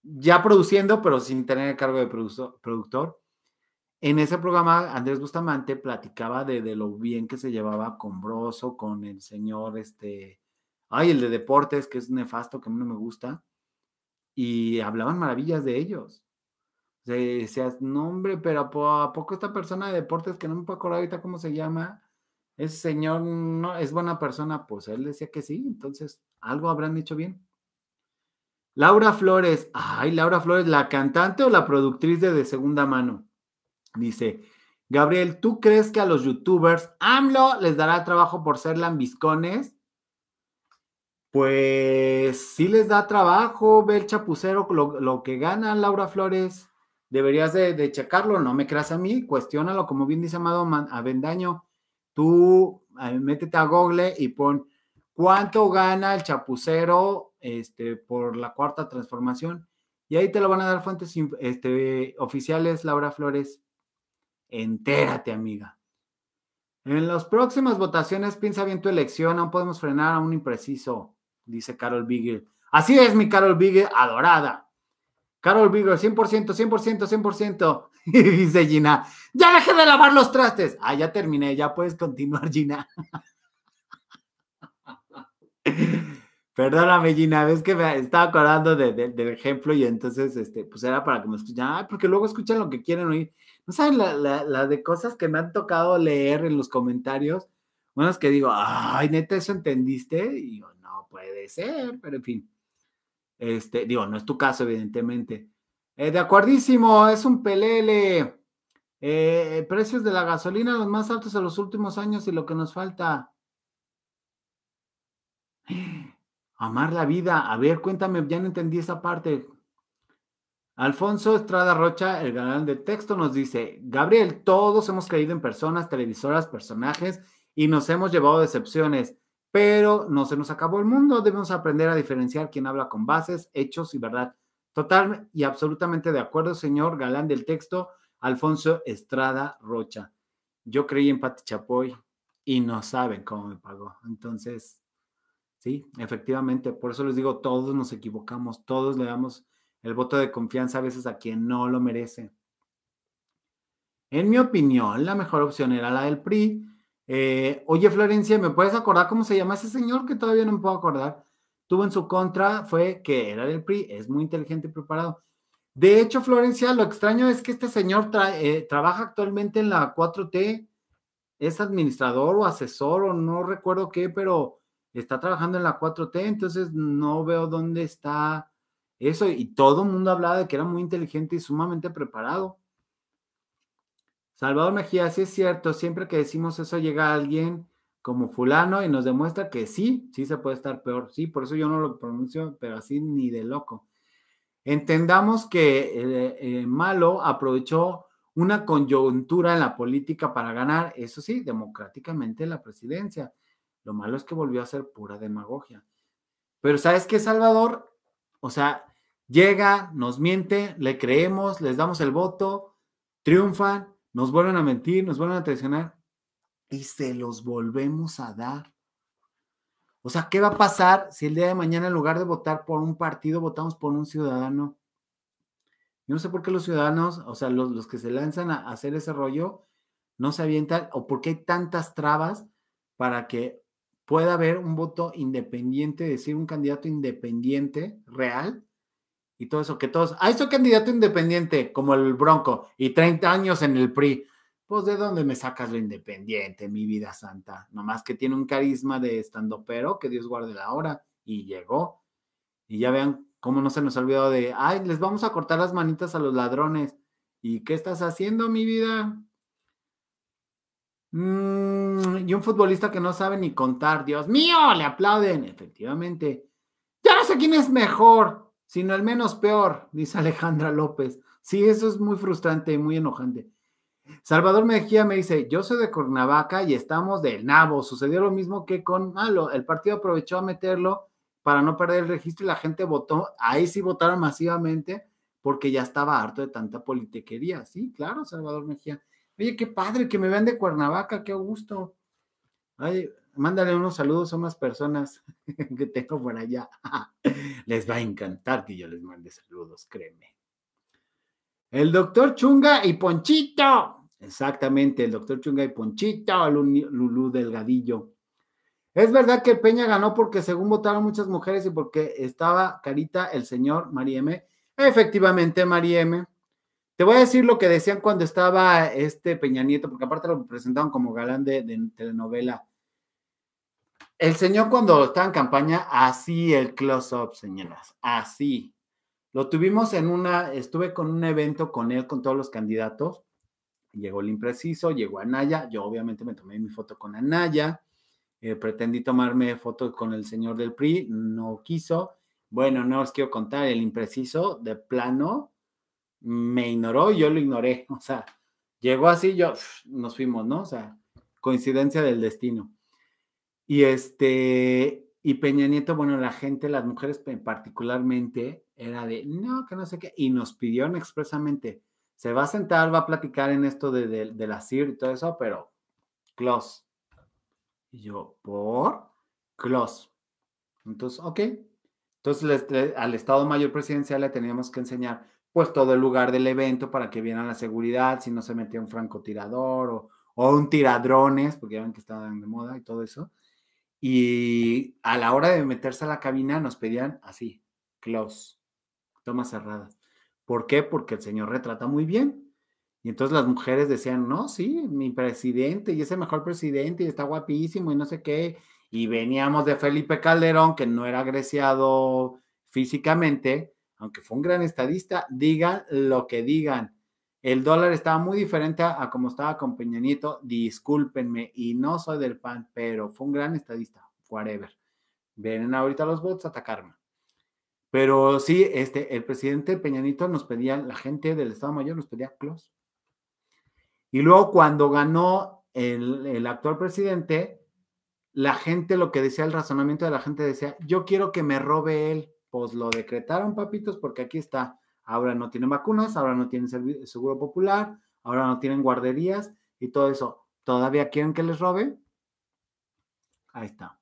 ya produciendo, pero sin tener el cargo de productor. En ese programa, Andrés Bustamante platicaba de, lo bien que se llevaba con Broso, con el señor, este, ay, el de deportes, que es nefasto, que a mí no me gusta, y hablaban maravillas de ellos. Decías, no, hombre, pero ¿a poco esta persona de deportes, que no me puedo acordar ahorita cómo se llama, ese señor no es buena persona, pues él decía que sí, entonces algo habrán dicho bien. Laura Flores, ay, Laura Flores, ¿la cantante o la productriz de De Segunda Mano? Dice, Gabriel, ¿tú crees que a los youtubers AMLO les dará trabajo por ser lambiscones? Pues sí les da trabajo, ve el chapucero, lo, que gana Laura Flores. Deberías de, de, checarlo, no me creas a mí, cuestiónalo, como bien dice Amado Avendaño tú métete a Google y pon cuánto gana el chapucero este, por la cuarta transformación. Y ahí te lo van a dar fuentes este, oficiales, Laura Flores. Entérate, amiga. En las próximas votaciones, piensa bien tu elección. No podemos frenar a un impreciso, dice Carol Bigel. Así es, mi Carol Bigel, adorada. Carol Bigel, 100%, 100%, 100%. Y dice Gina, ya dejé de lavar los trastes. Ah, ya terminé, ya puedes continuar, Gina. Perdóname, Gina, ves que me estaba acordando del ejemplo y entonces, este, pues era para que me escuchen, porque luego escuchan lo que quieren oír. ¿No saben la, de cosas que me han tocado leer en los comentarios? Es que digo, ay, neta, ¿eso entendiste? Y digo, no puede ser, pero en fin. Este, digo, no es tu caso, evidentemente. Eh, de acuerdísimo, es un pelele. Eh, precios de la gasolina los más altos en los últimos años y lo que nos falta. Amar la vida. A ver, cuéntame, ya no entendí esa parte. Alfonso Estrada Rocha, el canal de texto, nos dice, Gabriel, todos hemos creído en personas, televisoras, personajes y nos hemos llevado decepciones, pero no se nos acabó el mundo. Debemos aprender a diferenciar quién habla con bases, hechos y verdad. Total y absolutamente de acuerdo, señor galán del texto, Alfonso Estrada Rocha. Yo creí en Pati Chapoy y no saben cómo me pagó. Entonces, Sí, efectivamente. Por eso les digo, todos nos equivocamos, todos le damos el voto de confianza a veces a quien no lo merece. En mi opinión, la mejor opción era la del PRI. Eh, oye, Florencia, ¿me puedes acordar cómo se llama ese señor que todavía no me puedo acordar? Tuvo en su contra, fue que era del PRI, es muy inteligente y preparado. De hecho, Florencia, lo extraño es que este señor eh, trabaja actualmente en la 4T, es administrador o asesor o no recuerdo qué, pero está trabajando en la 4T, entonces no veo dónde está eso. Y todo el mundo hablaba de que era muy inteligente y sumamente preparado. Salvador Mejía, sí es cierto, siempre que decimos eso llega alguien como fulano y nos demuestra que sí, sí se puede estar peor. Sí, por eso yo no lo pronuncio, pero así ni de loco. Entendamos que eh, eh, Malo aprovechó una coyuntura en la política para ganar, eso sí, democráticamente la presidencia. Lo malo es que volvió a ser pura demagogia. Pero ¿sabes qué, Salvador? O sea, llega, nos miente, le creemos, les damos el voto, triunfan, nos vuelven a mentir, nos vuelven a traicionar y se los volvemos a dar. O sea, ¿qué va a pasar si el día de mañana en lugar de votar por un partido, votamos por un ciudadano? Yo no sé por qué los ciudadanos, o sea, los, los que se lanzan a hacer ese rollo, no se avientan, o por qué hay tantas trabas para que pueda haber un voto independiente, decir, un candidato independiente real y todo eso, que todos, ah, soy candidato independiente, como el Bronco, y 30 años en el PRI. Pues, ¿de dónde me sacas lo independiente, mi vida santa? Nomás que tiene un carisma de estando pero, que Dios guarde la hora, y llegó. Y ya vean cómo no se nos ha olvidado de, ay, les vamos a cortar las manitas a los ladrones. ¿Y qué estás haciendo, mi vida? Mm, y un futbolista que no sabe ni contar, Dios mío, le aplauden, efectivamente. Ya no sé quién es mejor, sino el menos peor, dice Alejandra López. Sí, eso es muy frustrante y muy enojante. Salvador Mejía me dice, yo soy de Cuernavaca y estamos del nabo. Sucedió lo mismo que con Malo. El partido aprovechó a meterlo para no perder el registro y la gente votó. Ahí sí votaron masivamente porque ya estaba harto de tanta politiquería. Sí, claro, Salvador Mejía. Oye, qué padre que me vean de Cuernavaca, qué gusto. Ay, mándale unos saludos a unas personas que tengo por allá. Les va a encantar que yo les mande saludos, créeme. El doctor Chunga y Ponchito. Exactamente, el doctor Chunga y Ponchito, Lulú Delgadillo. Es verdad que Peña ganó porque según votaron muchas mujeres y porque estaba carita el señor Marieme. Efectivamente, Marieme. Te voy a decir lo que decían cuando estaba este Peña Nieto, porque aparte lo presentaban como galán de, telenovela. El señor cuando estaba en campaña, así el close-up, señoras, así. Lo tuvimos en una, estuve con un evento con él, con todos los candidatos. Llegó el impreciso, llegó Anaya, yo obviamente me tomé mi foto con Anaya, eh, pretendí tomarme fotos con el señor del PRI, no quiso. Bueno, no os quiero contar, el impreciso de plano me ignoró y yo lo ignoré. O sea, llegó así, yo nos fuimos, ¿no? O sea, coincidencia del destino. Y este, y Peña Nieto, bueno, la gente, las mujeres particularmente, era de, no, que no sé qué, y nos pidieron expresamente, se va a sentar, va a platicar en esto de, de, la CIR y todo eso, pero close. Y yo, ¿por? Close. Entonces, ok. Entonces, al Estado Mayor Presidencial le teníamos que enseñar pues todo el lugar del evento para que vieran la seguridad, si no se metía un francotirador o, un tiradrones, porque ya ven que estaban de moda y todo eso. Y a la hora de meterse a la cabina nos pedían así, close, tomas cerradas. ¿Por qué? Porque el señor retrata muy bien. Y entonces las mujeres decían, no, sí, mi presidente, y es el mejor presidente, y está guapísimo, y no sé qué. Y veníamos de Felipe Calderón, que no era agresiado físicamente, aunque fue un gran estadista, digan lo que digan. El dólar estaba muy diferente a, como estaba con Peña Nieto, discúlpenme, y no soy del PAN, pero fue un gran estadista, whatever. Vienen ahorita los votos a atacarme. Pero sí, este, el presidente Peña Nieto nos pedía, la gente del Estado Mayor nos pedía close. Y luego cuando ganó el actual presidente, la gente, lo que decía el razonamiento de la gente decía, yo quiero que me robe él pues lo decretaron, papitos, porque aquí está. Ahora no tienen vacunas, ahora no tienen seguro popular, ahora no tienen guarderías y todo eso. ¿Todavía quieren que les robe? Ahí está.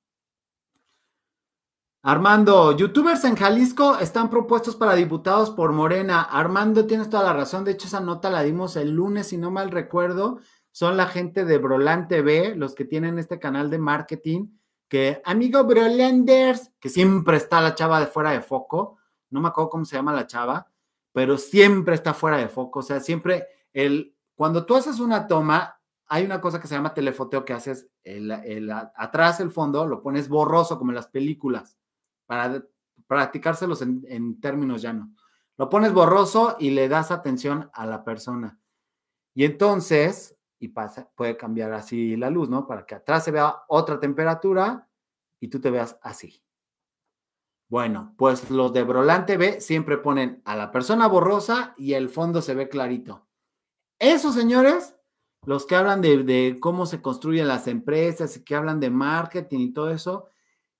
Armando, youtubers en Jalisco están propuestos para diputados por Morena. Armando, tienes toda la razón. De hecho, esa nota la dimos el lunes, si no mal recuerdo. Son la gente de Brolan TV, los que tienen este canal de marketing, que amigo Brolanders, que siempre está la chava de fuera de foco. No me acuerdo cómo se llama la chava, pero siempre está fuera de foco. O sea, siempre el, cuando tú haces una toma, hay una cosa que se llama telefoteo que haces el, el, atrás el fondo, lo pones borroso como en las películas para practicárselos en, en términos llanos. Lo pones borroso y le das atención a la persona. Y entonces, y pasa, puede cambiar así la luz, ¿no? Para que atrás se vea otra temperatura y tú te veas así. Bueno, pues los de Brolan TV siempre ponen a la persona borrosa y el fondo se ve clarito. Esos señores, los que hablan de, cómo se construyen las empresas y que hablan de marketing y todo eso,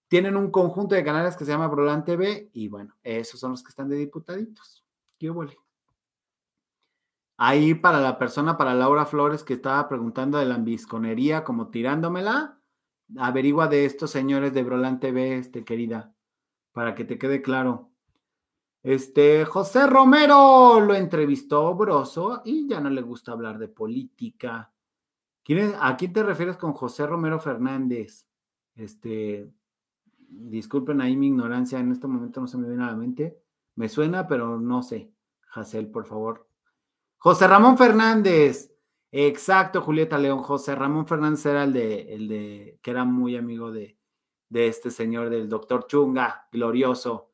tienen un conjunto de canales que se llama Brolan TV y bueno, esos son los que están de diputaditos. ¿Qué huele? Ahí para la persona, para Laura Flores que estaba preguntando de la ambisconería, como tirándomela, averigua de estos señores de Brolan TV, este, querida, para que te quede claro. Este, José Romero lo entrevistó Broso y ya no le gusta hablar de política. ¿A quién te refieres con José Romero Fernández? Este, disculpen ahí mi ignorancia, en este momento no se me viene a la mente. Me suena, pero no sé. Jacel, por favor. José Ramón Fernández. Exacto, Julieta León. José Ramón Fernández era el de, el de que era muy amigo de, de este señor, del doctor Chunga, glorioso.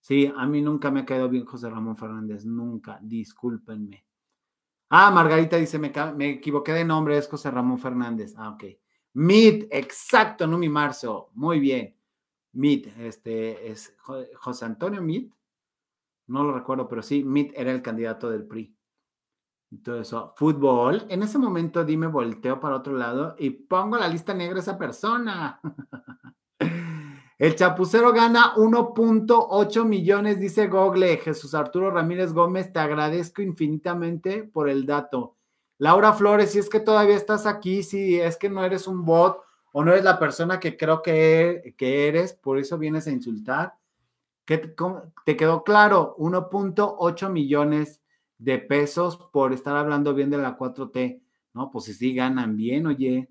Sí, a mí nunca me ha quedado bien José Ramón Fernández, nunca, discúlpenme. Ah, Margarita dice, me, me equivoqué de nombre, es José Ramón Fernández. Ah, ok. Mid, exacto, no mi Marzo, muy bien. Mit, este es José Antonio Mit, no lo recuerdo, pero sí, Mit era el candidato del PRI. Todo eso. Fútbol, en ese momento dime, volteo para otro lado y pongo la lista negra a esa persona. El chapucero gana 1.8 millones, dice Google. Jesús Arturo Ramírez Gómez, te agradezco infinitamente por el dato. Laura Flores, si es que todavía estás aquí, si es que no eres un bot o no eres la persona que creo que, que eres, por eso vienes a insultar. ¿Qué, ¿Te quedó claro? 1.8 millones de pesos por estar hablando bien de la 4T. No, pues si sí ganan bien, oye.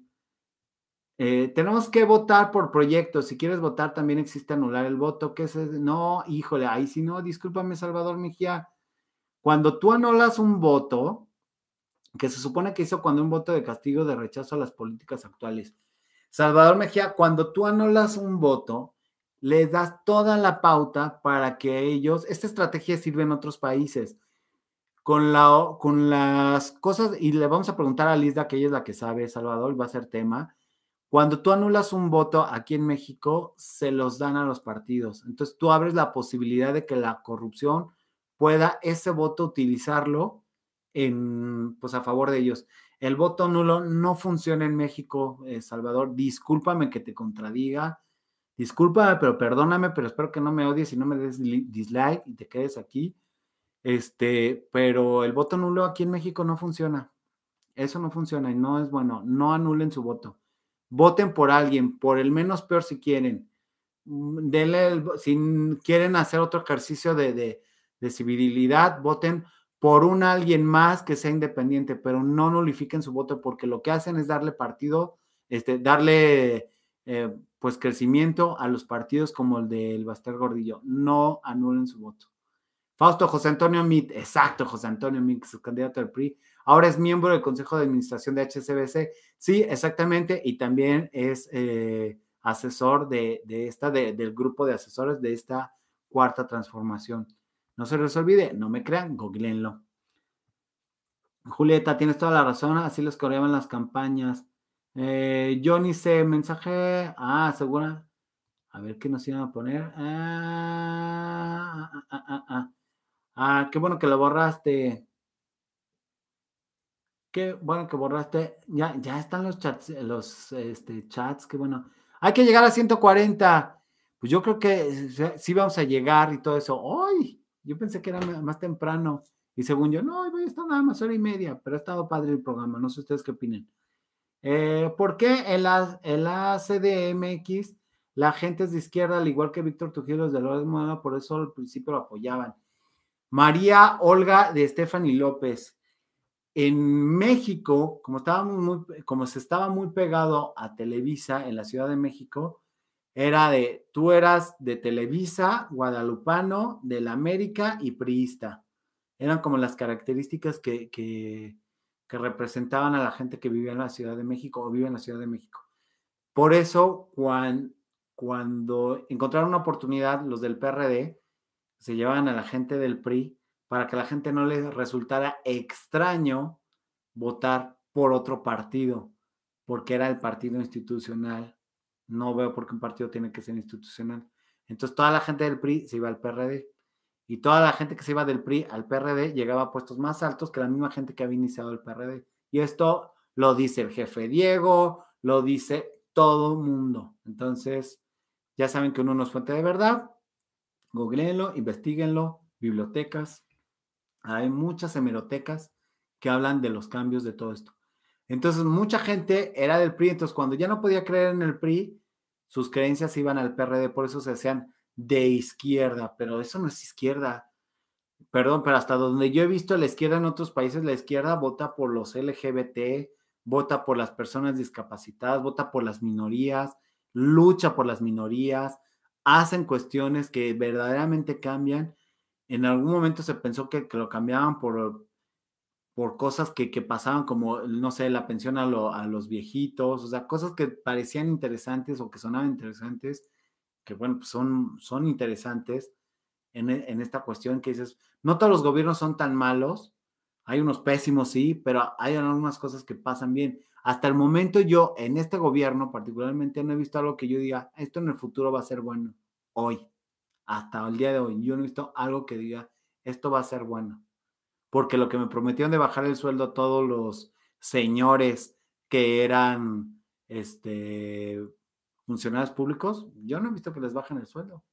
Eh, tenemos que votar por proyectos. Si quieres votar, también existe anular el voto. ¿Qué es? No, híjole, ahí si no, discúlpame, Salvador Mejía. Cuando tú anulas un voto, que se supone que hizo cuando un voto de castigo de rechazo a las políticas actuales, Salvador Mejía, cuando tú anulas un voto, le das toda la pauta para que ellos, esta estrategia sirve en otros países, con, la, con las cosas, y le vamos a preguntar a Lizda, que ella es la que sabe, Salvador, va a ser tema. Cuando tú anulas un voto aquí en México, se los dan a los partidos. Entonces tú abres la posibilidad de que la corrupción pueda ese voto utilizarlo en, pues a favor de ellos. El voto nulo no funciona en México, eh, Salvador. Discúlpame que te contradiga. Discúlpame, pero perdóname, pero espero que no me odies y no me des dislike y te quedes aquí. Este, pero el voto nulo aquí en México no funciona. Eso no funciona y no es bueno. No anulen su voto. Voten por alguien, por el menos peor si quieren. Mm, denle si quieren hacer otro ejercicio de, de, de civilidad, voten por un alguien más que sea independiente, pero no nulifiquen su voto porque lo que hacen es darle partido, este, darle eh, pues crecimiento a los partidos como el del Baster Gordillo. No anulen su voto. Fausto José Antonio Mit, exacto, José Antonio Mit, su candidato al PRI, ahora es miembro del Consejo de Administración de HCBC. Sí, exactamente, y también es eh, asesor de, de esta, del grupo de asesores de esta cuarta transformación. No se les olvide, no me crean, googleenlo. Julieta, tienes toda la razón, así les coreaban las campañas. Eh, Johnny C, mensaje. Ah, segura. A ver qué nos iban a poner. Ah, ah, ah, ah, ah. qué bueno que lo borraste. Qué bueno que borraste. Ya, ya están los chats, los este, chats, qué bueno. Hay que llegar a 140. Pues yo creo que sí vamos a llegar y todo eso. ¡Ay! Yo pensé que era más temprano. Y según yo, no, voy a nada más hora y media, pero ha estado padre el programa. No sé ustedes qué opinen. Eh, ¿Por qué el, el ACDMX La gente es de izquierda, al igual que Víctor Trujillo de López Moreno, por eso al principio lo apoyaban. María Olga de Stephanie López. En México, como, estábamos muy, como se estaba muy pegado a Televisa en la Ciudad de México, era de, tú eras de Televisa, guadalupano, del América y priista. Eran como las características que, que, que representaban a la gente que vivía en la Ciudad de México o vive en la Ciudad de México. Por eso, cuando, cuando encontraron una oportunidad, los del PRD se llevaban a la gente del PRI para que la gente no les resultara extraño votar por otro partido, porque era el partido institucional. No veo por qué un partido tiene que ser institucional. Entonces toda la gente del PRI se iba al PRD y toda la gente que se iba del PRI al PRD llegaba a puestos más altos que la misma gente que había iniciado el PRD. Y esto lo dice el jefe Diego, lo dice todo mundo. Entonces, ya saben que uno no es fuente de verdad. Googleenlo, investiguenlo, bibliotecas. Hay muchas hemerotecas que hablan de los cambios de todo esto. Entonces, mucha gente era del PRI. Entonces, cuando ya no podía creer en el PRI, sus creencias iban al PRD. Por eso se hacían de izquierda. Pero eso no es izquierda. Perdón, pero hasta donde yo he visto la izquierda en otros países, la izquierda vota por los LGBT, vota por las personas discapacitadas, vota por las minorías, lucha por las minorías, hacen cuestiones que verdaderamente cambian. En algún momento se pensó que, lo cambiaban por, por cosas que, pasaban como, no sé, la pensión a, los viejitos, o sea, cosas que parecían interesantes o que sonaban interesantes, que bueno, pues son, son interesantes en, en esta cuestión que dices, no todos los gobiernos son tan malos, hay unos pésimos, sí, pero hay algunas cosas que pasan bien. Hasta el momento yo en este gobierno particularmente no he visto algo que yo diga, esto en el futuro va a ser bueno. Hoy, hasta el día de hoy, yo no he visto algo que diga, esto va a ser bueno. Porque lo que me prometieron de bajar el sueldo a todos los señores que eran este, funcionarios públicos, yo no he visto que les bajen el sueldo.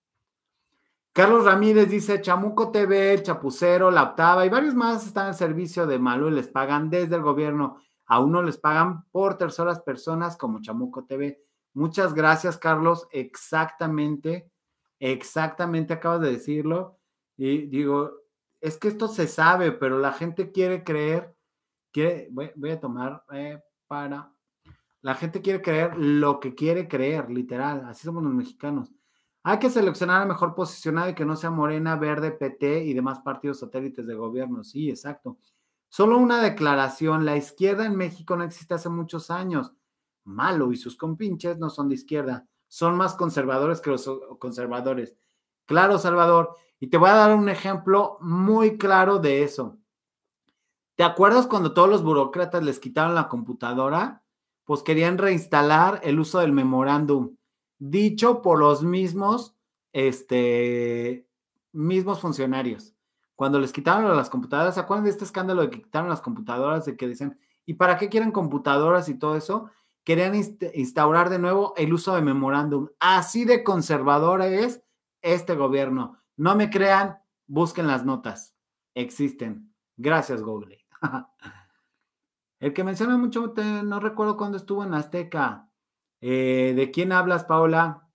Carlos Ramírez dice, Chamuco TV, Chapucero, La Octava y varios más están en servicio de Malo y les pagan desde el gobierno. A uno les pagan por terceras personas como Chamuco TV. Muchas gracias, Carlos. Exactamente, exactamente acabas de decirlo. Y digo, es que esto se sabe, pero la gente quiere creer, quiere, voy, a tomar eh, para, la gente quiere creer lo que quiere creer, literal. Así somos los mexicanos. Hay que seleccionar al mejor posicionado y que no sea Morena, Verde, PT y demás partidos satélites de gobierno. Sí, exacto. Solo una declaración. La izquierda en México no existe hace muchos años. Malo y sus compinches no son de izquierda. Son más conservadores que los conservadores. Claro, Salvador. Y te voy a dar un ejemplo muy claro de eso. ¿Te acuerdas cuando todos los burócratas les quitaron la computadora? Pues querían reinstalar el uso del memorándum dicho por los mismos, este, mismos funcionarios. Cuando les quitaron las computadoras, ¿se acuerdan de este escándalo de que quitaron las computadoras? De que dicen, ¿y para qué quieren computadoras y todo eso? Querían instaurar de nuevo el uso de memorándum. Así de conservador es este gobierno. No me crean, busquen las notas. Existen. Gracias, Google. el que menciona mucho, no recuerdo cuándo estuvo en Azteca. Eh, ¿De quién hablas, Paola?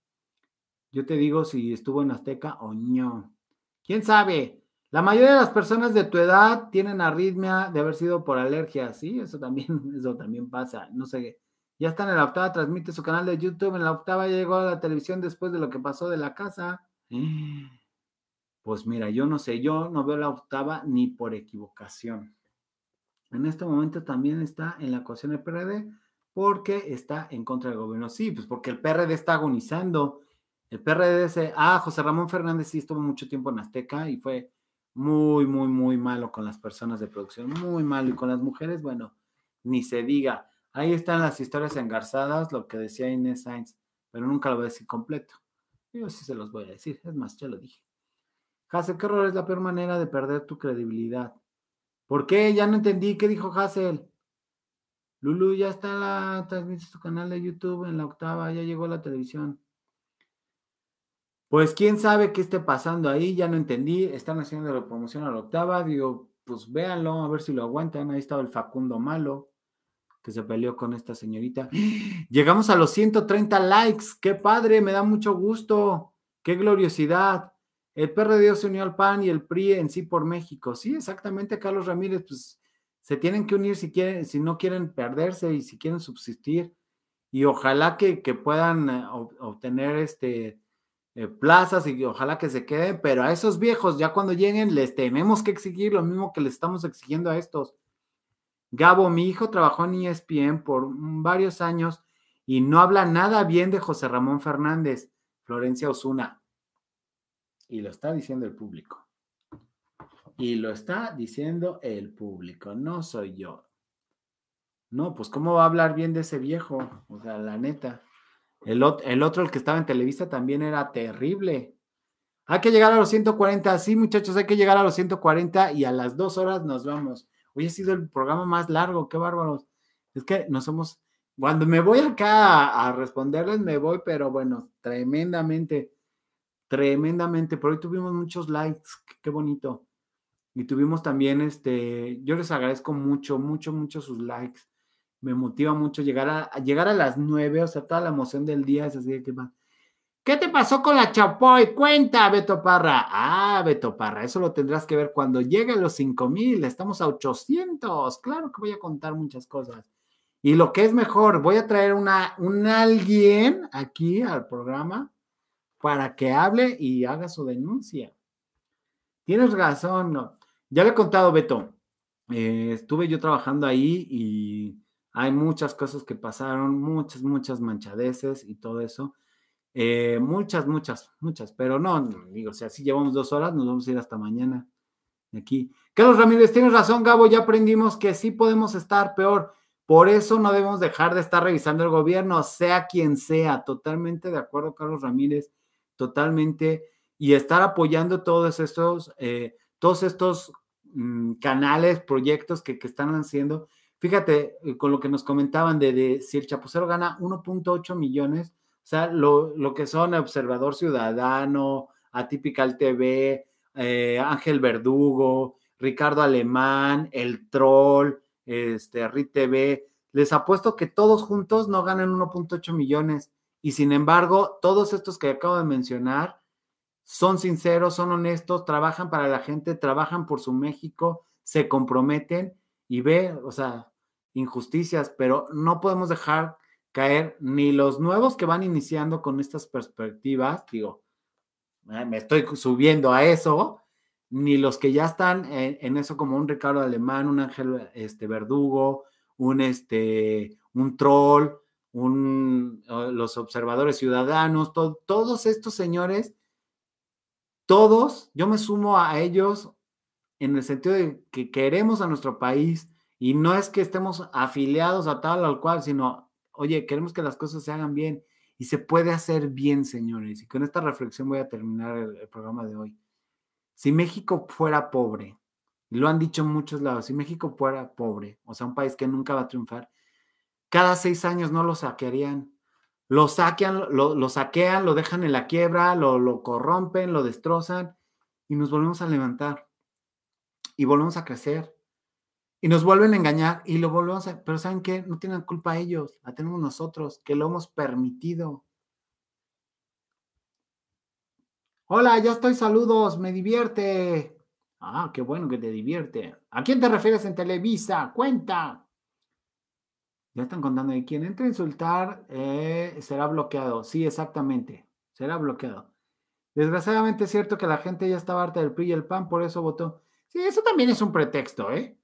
Yo te digo si estuvo en Azteca o no. ¿Quién sabe? La mayoría de las personas de tu edad tienen arritmia de haber sido por alergia. Sí, eso también, eso también pasa. No sé. Ya está en la octava, transmite su canal de YouTube. En la octava llegó a la televisión después de lo que pasó de la casa. Pues mira, yo no sé, yo no veo la octava ni por equivocación. En este momento también está en la ecuación del PRD porque está en contra del gobierno. Sí, pues porque el PRD está agonizando. El PRD dice, ah, José Ramón Fernández sí estuvo mucho tiempo en Azteca y fue muy, muy, muy malo con las personas de producción, muy malo. Y con las mujeres, bueno, ni se diga. Ahí están las historias engarzadas, lo que decía Inés Sainz, pero nunca lo voy a decir completo. Yo sí se los voy a decir, es más, ya lo dije. Hassel, ¿qué error es la peor manera de perder tu credibilidad? ¿Por qué? Ya no entendí. ¿Qué dijo Hassel? Lulu, ya está la, transmite tu canal de YouTube en la octava, ya llegó la televisión. Pues quién sabe qué esté pasando ahí, ya no entendí. Están haciendo la promoción a la octava, digo, pues véanlo, a ver si lo aguantan. Ahí estaba el Facundo Malo. que se peleó con esta señorita. Llegamos a los 130 likes. Qué padre, me da mucho gusto. Qué gloriosidad. El PRD se unió al PAN y el PRI en sí por México. Sí, exactamente, Carlos Ramírez, pues se tienen que unir si quieren, si no quieren perderse y si quieren subsistir. Y ojalá que, puedan eh, obtener este eh, plazas y ojalá que se queden, pero a esos viejos, ya cuando lleguen, les tenemos que exigir lo mismo que les estamos exigiendo a estos. Gabo, mi hijo trabajó en ESPN por varios años y no habla nada bien de José Ramón Fernández, Florencia Osuna. Y lo está diciendo el público. Y lo está diciendo el público, no soy yo. No, pues ¿cómo va a hablar bien de ese viejo? O sea, la neta. El, otro, el que estaba en Televisa, también era terrible. Hay que llegar a los 140. Sí, muchachos, hay que llegar a los 140 y a las dos horas nos vamos. Hoy ha sido el programa más largo, qué bárbaros. Es que no somos. Cuando me voy acá a, responderles, me voy, pero bueno, tremendamente, tremendamente. Por hoy tuvimos muchos likes, qué bonito. Y tuvimos también, este, yo les agradezco mucho, mucho, mucho sus likes me motiva mucho llegar a, llegar a las nueve, o sea, toda la emoción del día es así de que va. ¿Qué te pasó con la Chapoy? Cuenta, Beto Parra. Ah, Beto Parra, eso lo tendrás que ver cuando llegue a los cinco mil. Estamos a 800. Claro que voy a contar muchas cosas. Y lo que es mejor, voy a traer una, un alguien aquí al programa para que hable y haga su denuncia. Tienes razón, no. Ya le he contado, Beto. Eh, estuve yo trabajando ahí y hay muchas cosas que pasaron, muchas, muchas manchadeces y todo eso. Eh, muchas, muchas, muchas, pero no, digo, o sea, si llevamos dos horas, nos vamos a ir hasta mañana aquí. Carlos Ramírez, tienes razón, Gabo, ya aprendimos que sí podemos estar peor. Por eso no debemos dejar de estar revisando el gobierno, sea quien sea. Totalmente de acuerdo, Carlos Ramírez, totalmente. Y estar apoyando todos estos, eh, todos estos mm, canales, proyectos que, que están haciendo Fíjate, eh, con lo que nos comentaban de, si el chapucero gana 1.8 millones, o sea, lo, que son Observador Ciudadano, Atypical TV, eh, Ángel Verdugo, Ricardo Alemán, El Troll, este, RIT TV, les apuesto que todos juntos no ganan 1.8 millones. Y sin embargo, todos estos que acabo de mencionar son sinceros, son honestos, trabajan para la gente, trabajan por su México, se comprometen y ve, o sea, injusticias, pero no podemos dejar caer ni los nuevos que van iniciando con estas perspectivas, digo, me estoy subiendo a eso, ni los que ya están en, eso como un Ricardo Alemán, un Ángel este, Verdugo, un, este, un troll, un, los observadores ciudadanos, todos estos señores, todos, yo me sumo a ellos en el sentido de que queremos a nuestro país y no es que estemos afiliados a tal o cual, sino, oye, queremos que las cosas se hagan bien y se puede hacer bien, señores. Y con esta reflexión voy a terminar el, programa de hoy. Si México fuera pobre, lo han dicho en muchos lados, si México fuera pobre, o sea, un país que nunca va a triunfar, cada seis años no lo saquearían. Lo saquean, lo, lo saquean, lo dejan en la quiebra, lo, lo corrompen, lo destrozan y nos volvemos a levantar y volvemos a crecer. Y nos vuelven a engañar y lo volvemos a... Pero ¿saben qué? No tienen culpa ellos, la tenemos nosotros, que lo hemos permitido. Hola, ya estoy, saludos, me divierte. Ah, qué bueno que te divierte. ¿A quién te refieres en Televisa? Cuenta. Ya están contando de quién entra a insultar eh, será bloqueado. Sí, exactamente. Será bloqueado. Desgraciadamente es cierto que la gente ya estaba harta del PRI y el PAN, por eso votó. Sí, eso también es un pretexto, ¿eh?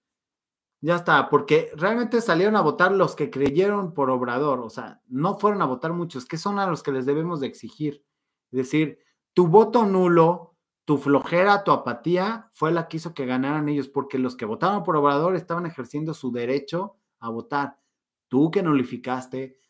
Ya está, porque realmente salieron a votar los que creyeron por Obrador, o sea, no fueron a votar muchos, que son a los que les debemos de exigir. Es decir, tu voto nulo, tu flojera, tu apatía fue la que hizo que ganaran ellos, porque los que votaron por Obrador estaban ejerciendo su derecho a votar. Tú que nulificaste,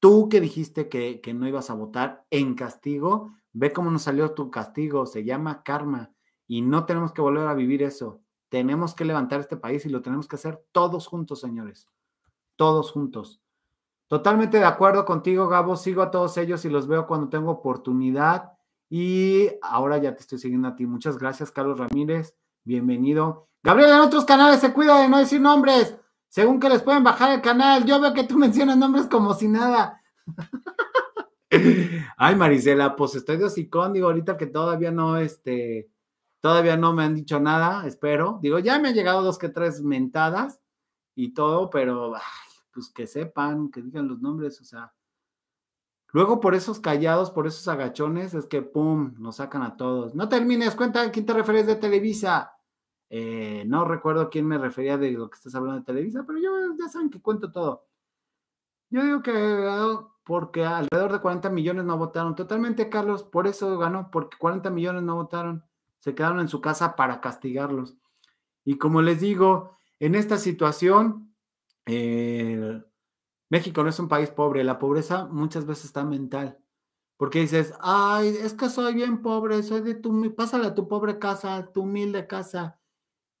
tú que dijiste que, que no ibas a votar en castigo, ve cómo nos salió tu castigo, se llama karma. Y no tenemos que volver a vivir eso. Tenemos que levantar este país y lo tenemos que hacer todos juntos, señores. Todos juntos. Totalmente de acuerdo contigo, Gabo. Sigo a todos ellos y los veo cuando tengo oportunidad. Y ahora ya te estoy siguiendo a ti. Muchas gracias, Carlos Ramírez. Bienvenido. Gabriel, en otros canales se cuida de no decir nombres. Según que les pueden bajar el canal, yo veo que tú mencionas nombres como si nada. Ay, Marisela, pues estoy de hocicón, digo, ahorita que todavía no, este, todavía no me han dicho nada, espero. Digo, ya me han llegado dos que tres mentadas y todo, pero pues que sepan, que digan los nombres, o sea. Luego por esos callados, por esos agachones, es que pum, nos sacan a todos. No termines, cuenta a quién te refieres de Televisa. Eh, no recuerdo quién me refería de lo que estás hablando de Televisa, pero yo ya saben que cuento todo. Yo digo que porque alrededor de 40 millones no votaron. Totalmente, Carlos, por eso ganó, porque 40 millones no votaron. Se quedaron en su casa para castigarlos. Y como les digo, en esta situación, eh, México no es un país pobre. La pobreza muchas veces está mental. Porque dices, ay, es que soy bien pobre, soy de tu, pásale a tu pobre casa, tu humilde casa.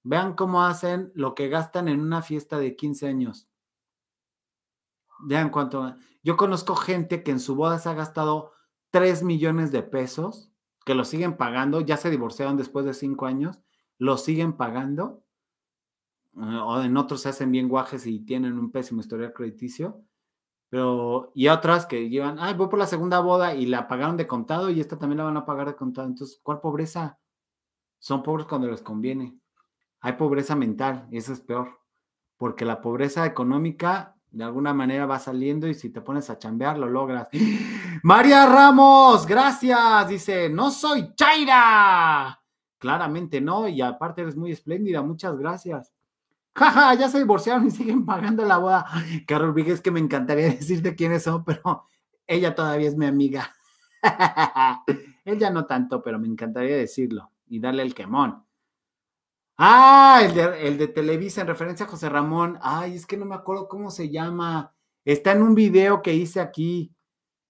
Vean cómo hacen lo que gastan en una fiesta de 15 años. Vean cuánto. Yo conozco gente que en su boda se ha gastado 3 millones de pesos, que lo siguen pagando, ya se divorciaron después de 5 años, lo siguen pagando, eh, o en otros se hacen bien guajes y tienen un pésimo historial crediticio, pero, y otras que llevan, ay, voy por la segunda boda y la pagaron de contado y esta también la van a pagar de contado. Entonces, ¿cuál pobreza? Son pobres cuando les conviene. Hay pobreza mental y eso es peor, porque la pobreza económica de alguna manera va saliendo y si te pones a chambear lo logras. María Ramos, gracias. Dice, no soy Chaira. Claramente no, y aparte eres muy espléndida, muchas gracias. Jaja, ya se divorciaron y siguen pagando la boda. Carol Víguez, que me encantaría decirte quiénes son, pero ella todavía es mi amiga. Él ya no tanto, pero me encantaría decirlo y darle el quemón. Ah, el de, el de Televisa en referencia a José Ramón. Ay, es que no me acuerdo cómo se llama. Está en un video que hice aquí,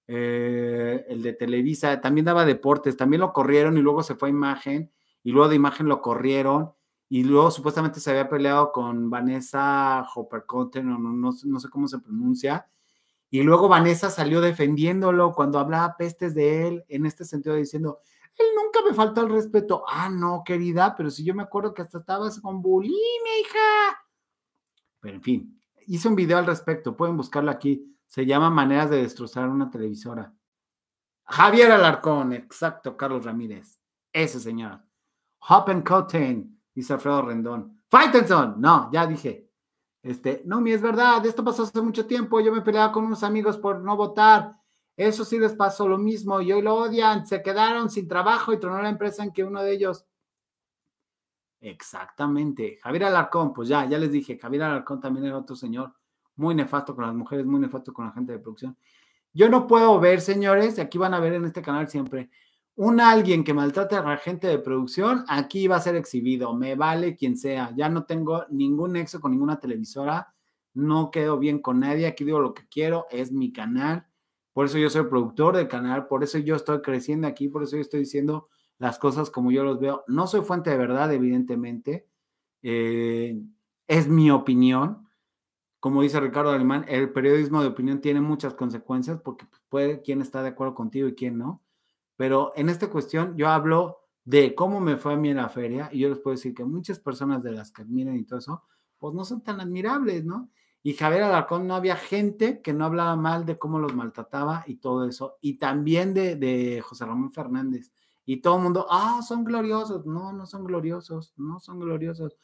eh, el de Televisa. También daba deportes, también lo corrieron y luego se fue a imagen y luego de imagen lo corrieron y luego supuestamente se había peleado con Vanessa Hoppercotten o no, no, no sé cómo se pronuncia. Y luego Vanessa salió defendiéndolo cuando hablaba pestes de él en este sentido diciendo, él nunca me faltó el respeto. Ah, no, querida, pero si yo me acuerdo que hasta estabas con bulimia, hija. Pero en fin, hice un video al respecto, pueden buscarlo aquí. Se llama Maneras de destrozar una televisora. Javier Alarcón, exacto, Carlos Ramírez. Ese señor. Hop and Cotton, dice Alfredo Rendón. Fightenson, no, ya dije. Este, no, mi es verdad, esto pasó hace mucho tiempo. Yo me peleaba con unos amigos por no votar eso sí les pasó lo mismo y hoy lo odian, se quedaron sin trabajo y tronó la empresa en que uno de ellos. Exactamente. Javier Alarcón, pues ya, ya les dije, Javier Alarcón también era otro señor muy nefasto con las mujeres, muy nefasto con la gente de producción. Yo no puedo ver, señores, aquí van a ver en este canal siempre, un alguien que maltrate a la gente de producción, aquí va a ser exhibido, me vale quien sea, ya no tengo ningún nexo con ninguna televisora, no quedo bien con nadie, aquí digo lo que quiero, es mi canal, por eso yo soy productor del canal, por eso yo estoy creciendo aquí, por eso yo estoy diciendo las cosas como yo los veo. No soy fuente de verdad, evidentemente. Eh, es mi opinión. Como dice Ricardo Alemán, el periodismo de opinión tiene muchas consecuencias porque puede quién está de acuerdo contigo y quién no. Pero en esta cuestión yo hablo de cómo me fue a mí en la feria y yo les puedo decir que muchas personas de las que admiran y todo eso, pues no son tan admirables, ¿no? Y Javier Alarcón no había gente que no hablaba mal de cómo los maltrataba y todo eso. Y también de, José Ramón Fernández. Y todo el mundo, ah, son gloriosos. No, no son gloriosos, no son gloriosos.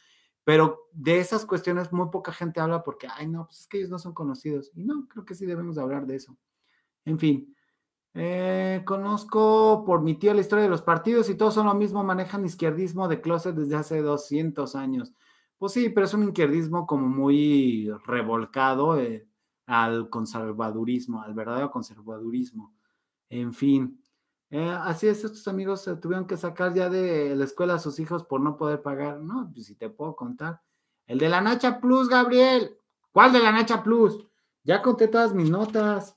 Pero de esas cuestiones muy poca gente habla porque, ay, no, pues es que ellos no son conocidos. Y no, creo que sí debemos hablar de eso. En fin, eh, conozco por mi tío la historia de los partidos y todos son lo mismo, manejan izquierdismo de closet desde hace 200 años. Pues sí, pero es un izquierdismo como muy revolcado eh, al conservadurismo, al verdadero conservadurismo. En fin, eh, así es, estos amigos tuvieron que sacar ya de la escuela a sus hijos por no poder pagar. No, pues si te puedo contar. El de la Nacha Plus, Gabriel. ¿Cuál de la Nacha Plus? Ya conté todas mis notas.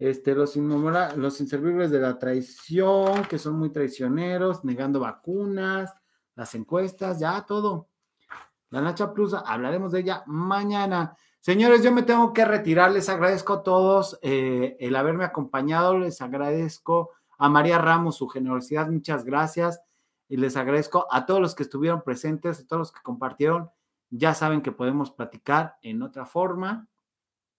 Este, los, los inservibles de la traición, que son muy traicioneros, negando vacunas, las encuestas, ya todo. La Nacha Plus, hablaremos de ella mañana. Señores, yo me tengo que retirar. Les agradezco a todos eh, el haberme acompañado. Les agradezco a María Ramos su generosidad. Muchas gracias. Y les agradezco a todos los que estuvieron presentes, a todos los que compartieron. Ya saben que podemos platicar en otra forma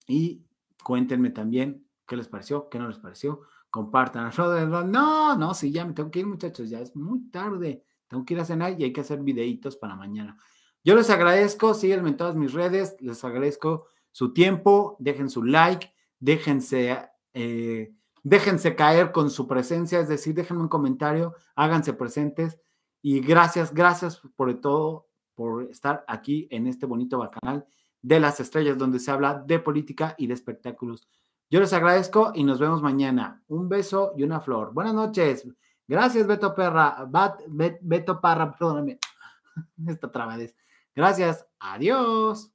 y cuéntenme también qué les pareció, qué no les pareció. Compartan. No, no, sí, ya me tengo que ir, muchachos, ya es muy tarde. Tengo que ir a cenar y hay que hacer videitos para mañana. Yo les agradezco, síganme en todas mis redes, les agradezco su tiempo, dejen su like, déjense, eh, déjense caer con su presencia, es decir, déjenme un comentario, háganse presentes y gracias, gracias por todo, por estar aquí en este bonito canal de las estrellas donde se habla de política y de espectáculos. Yo les agradezco y nos vemos mañana. Un beso y una flor. Buenas noches. Gracias, Beto Perra. Beto Parra, perdóname. Esta trabadez. Gracias. Adiós.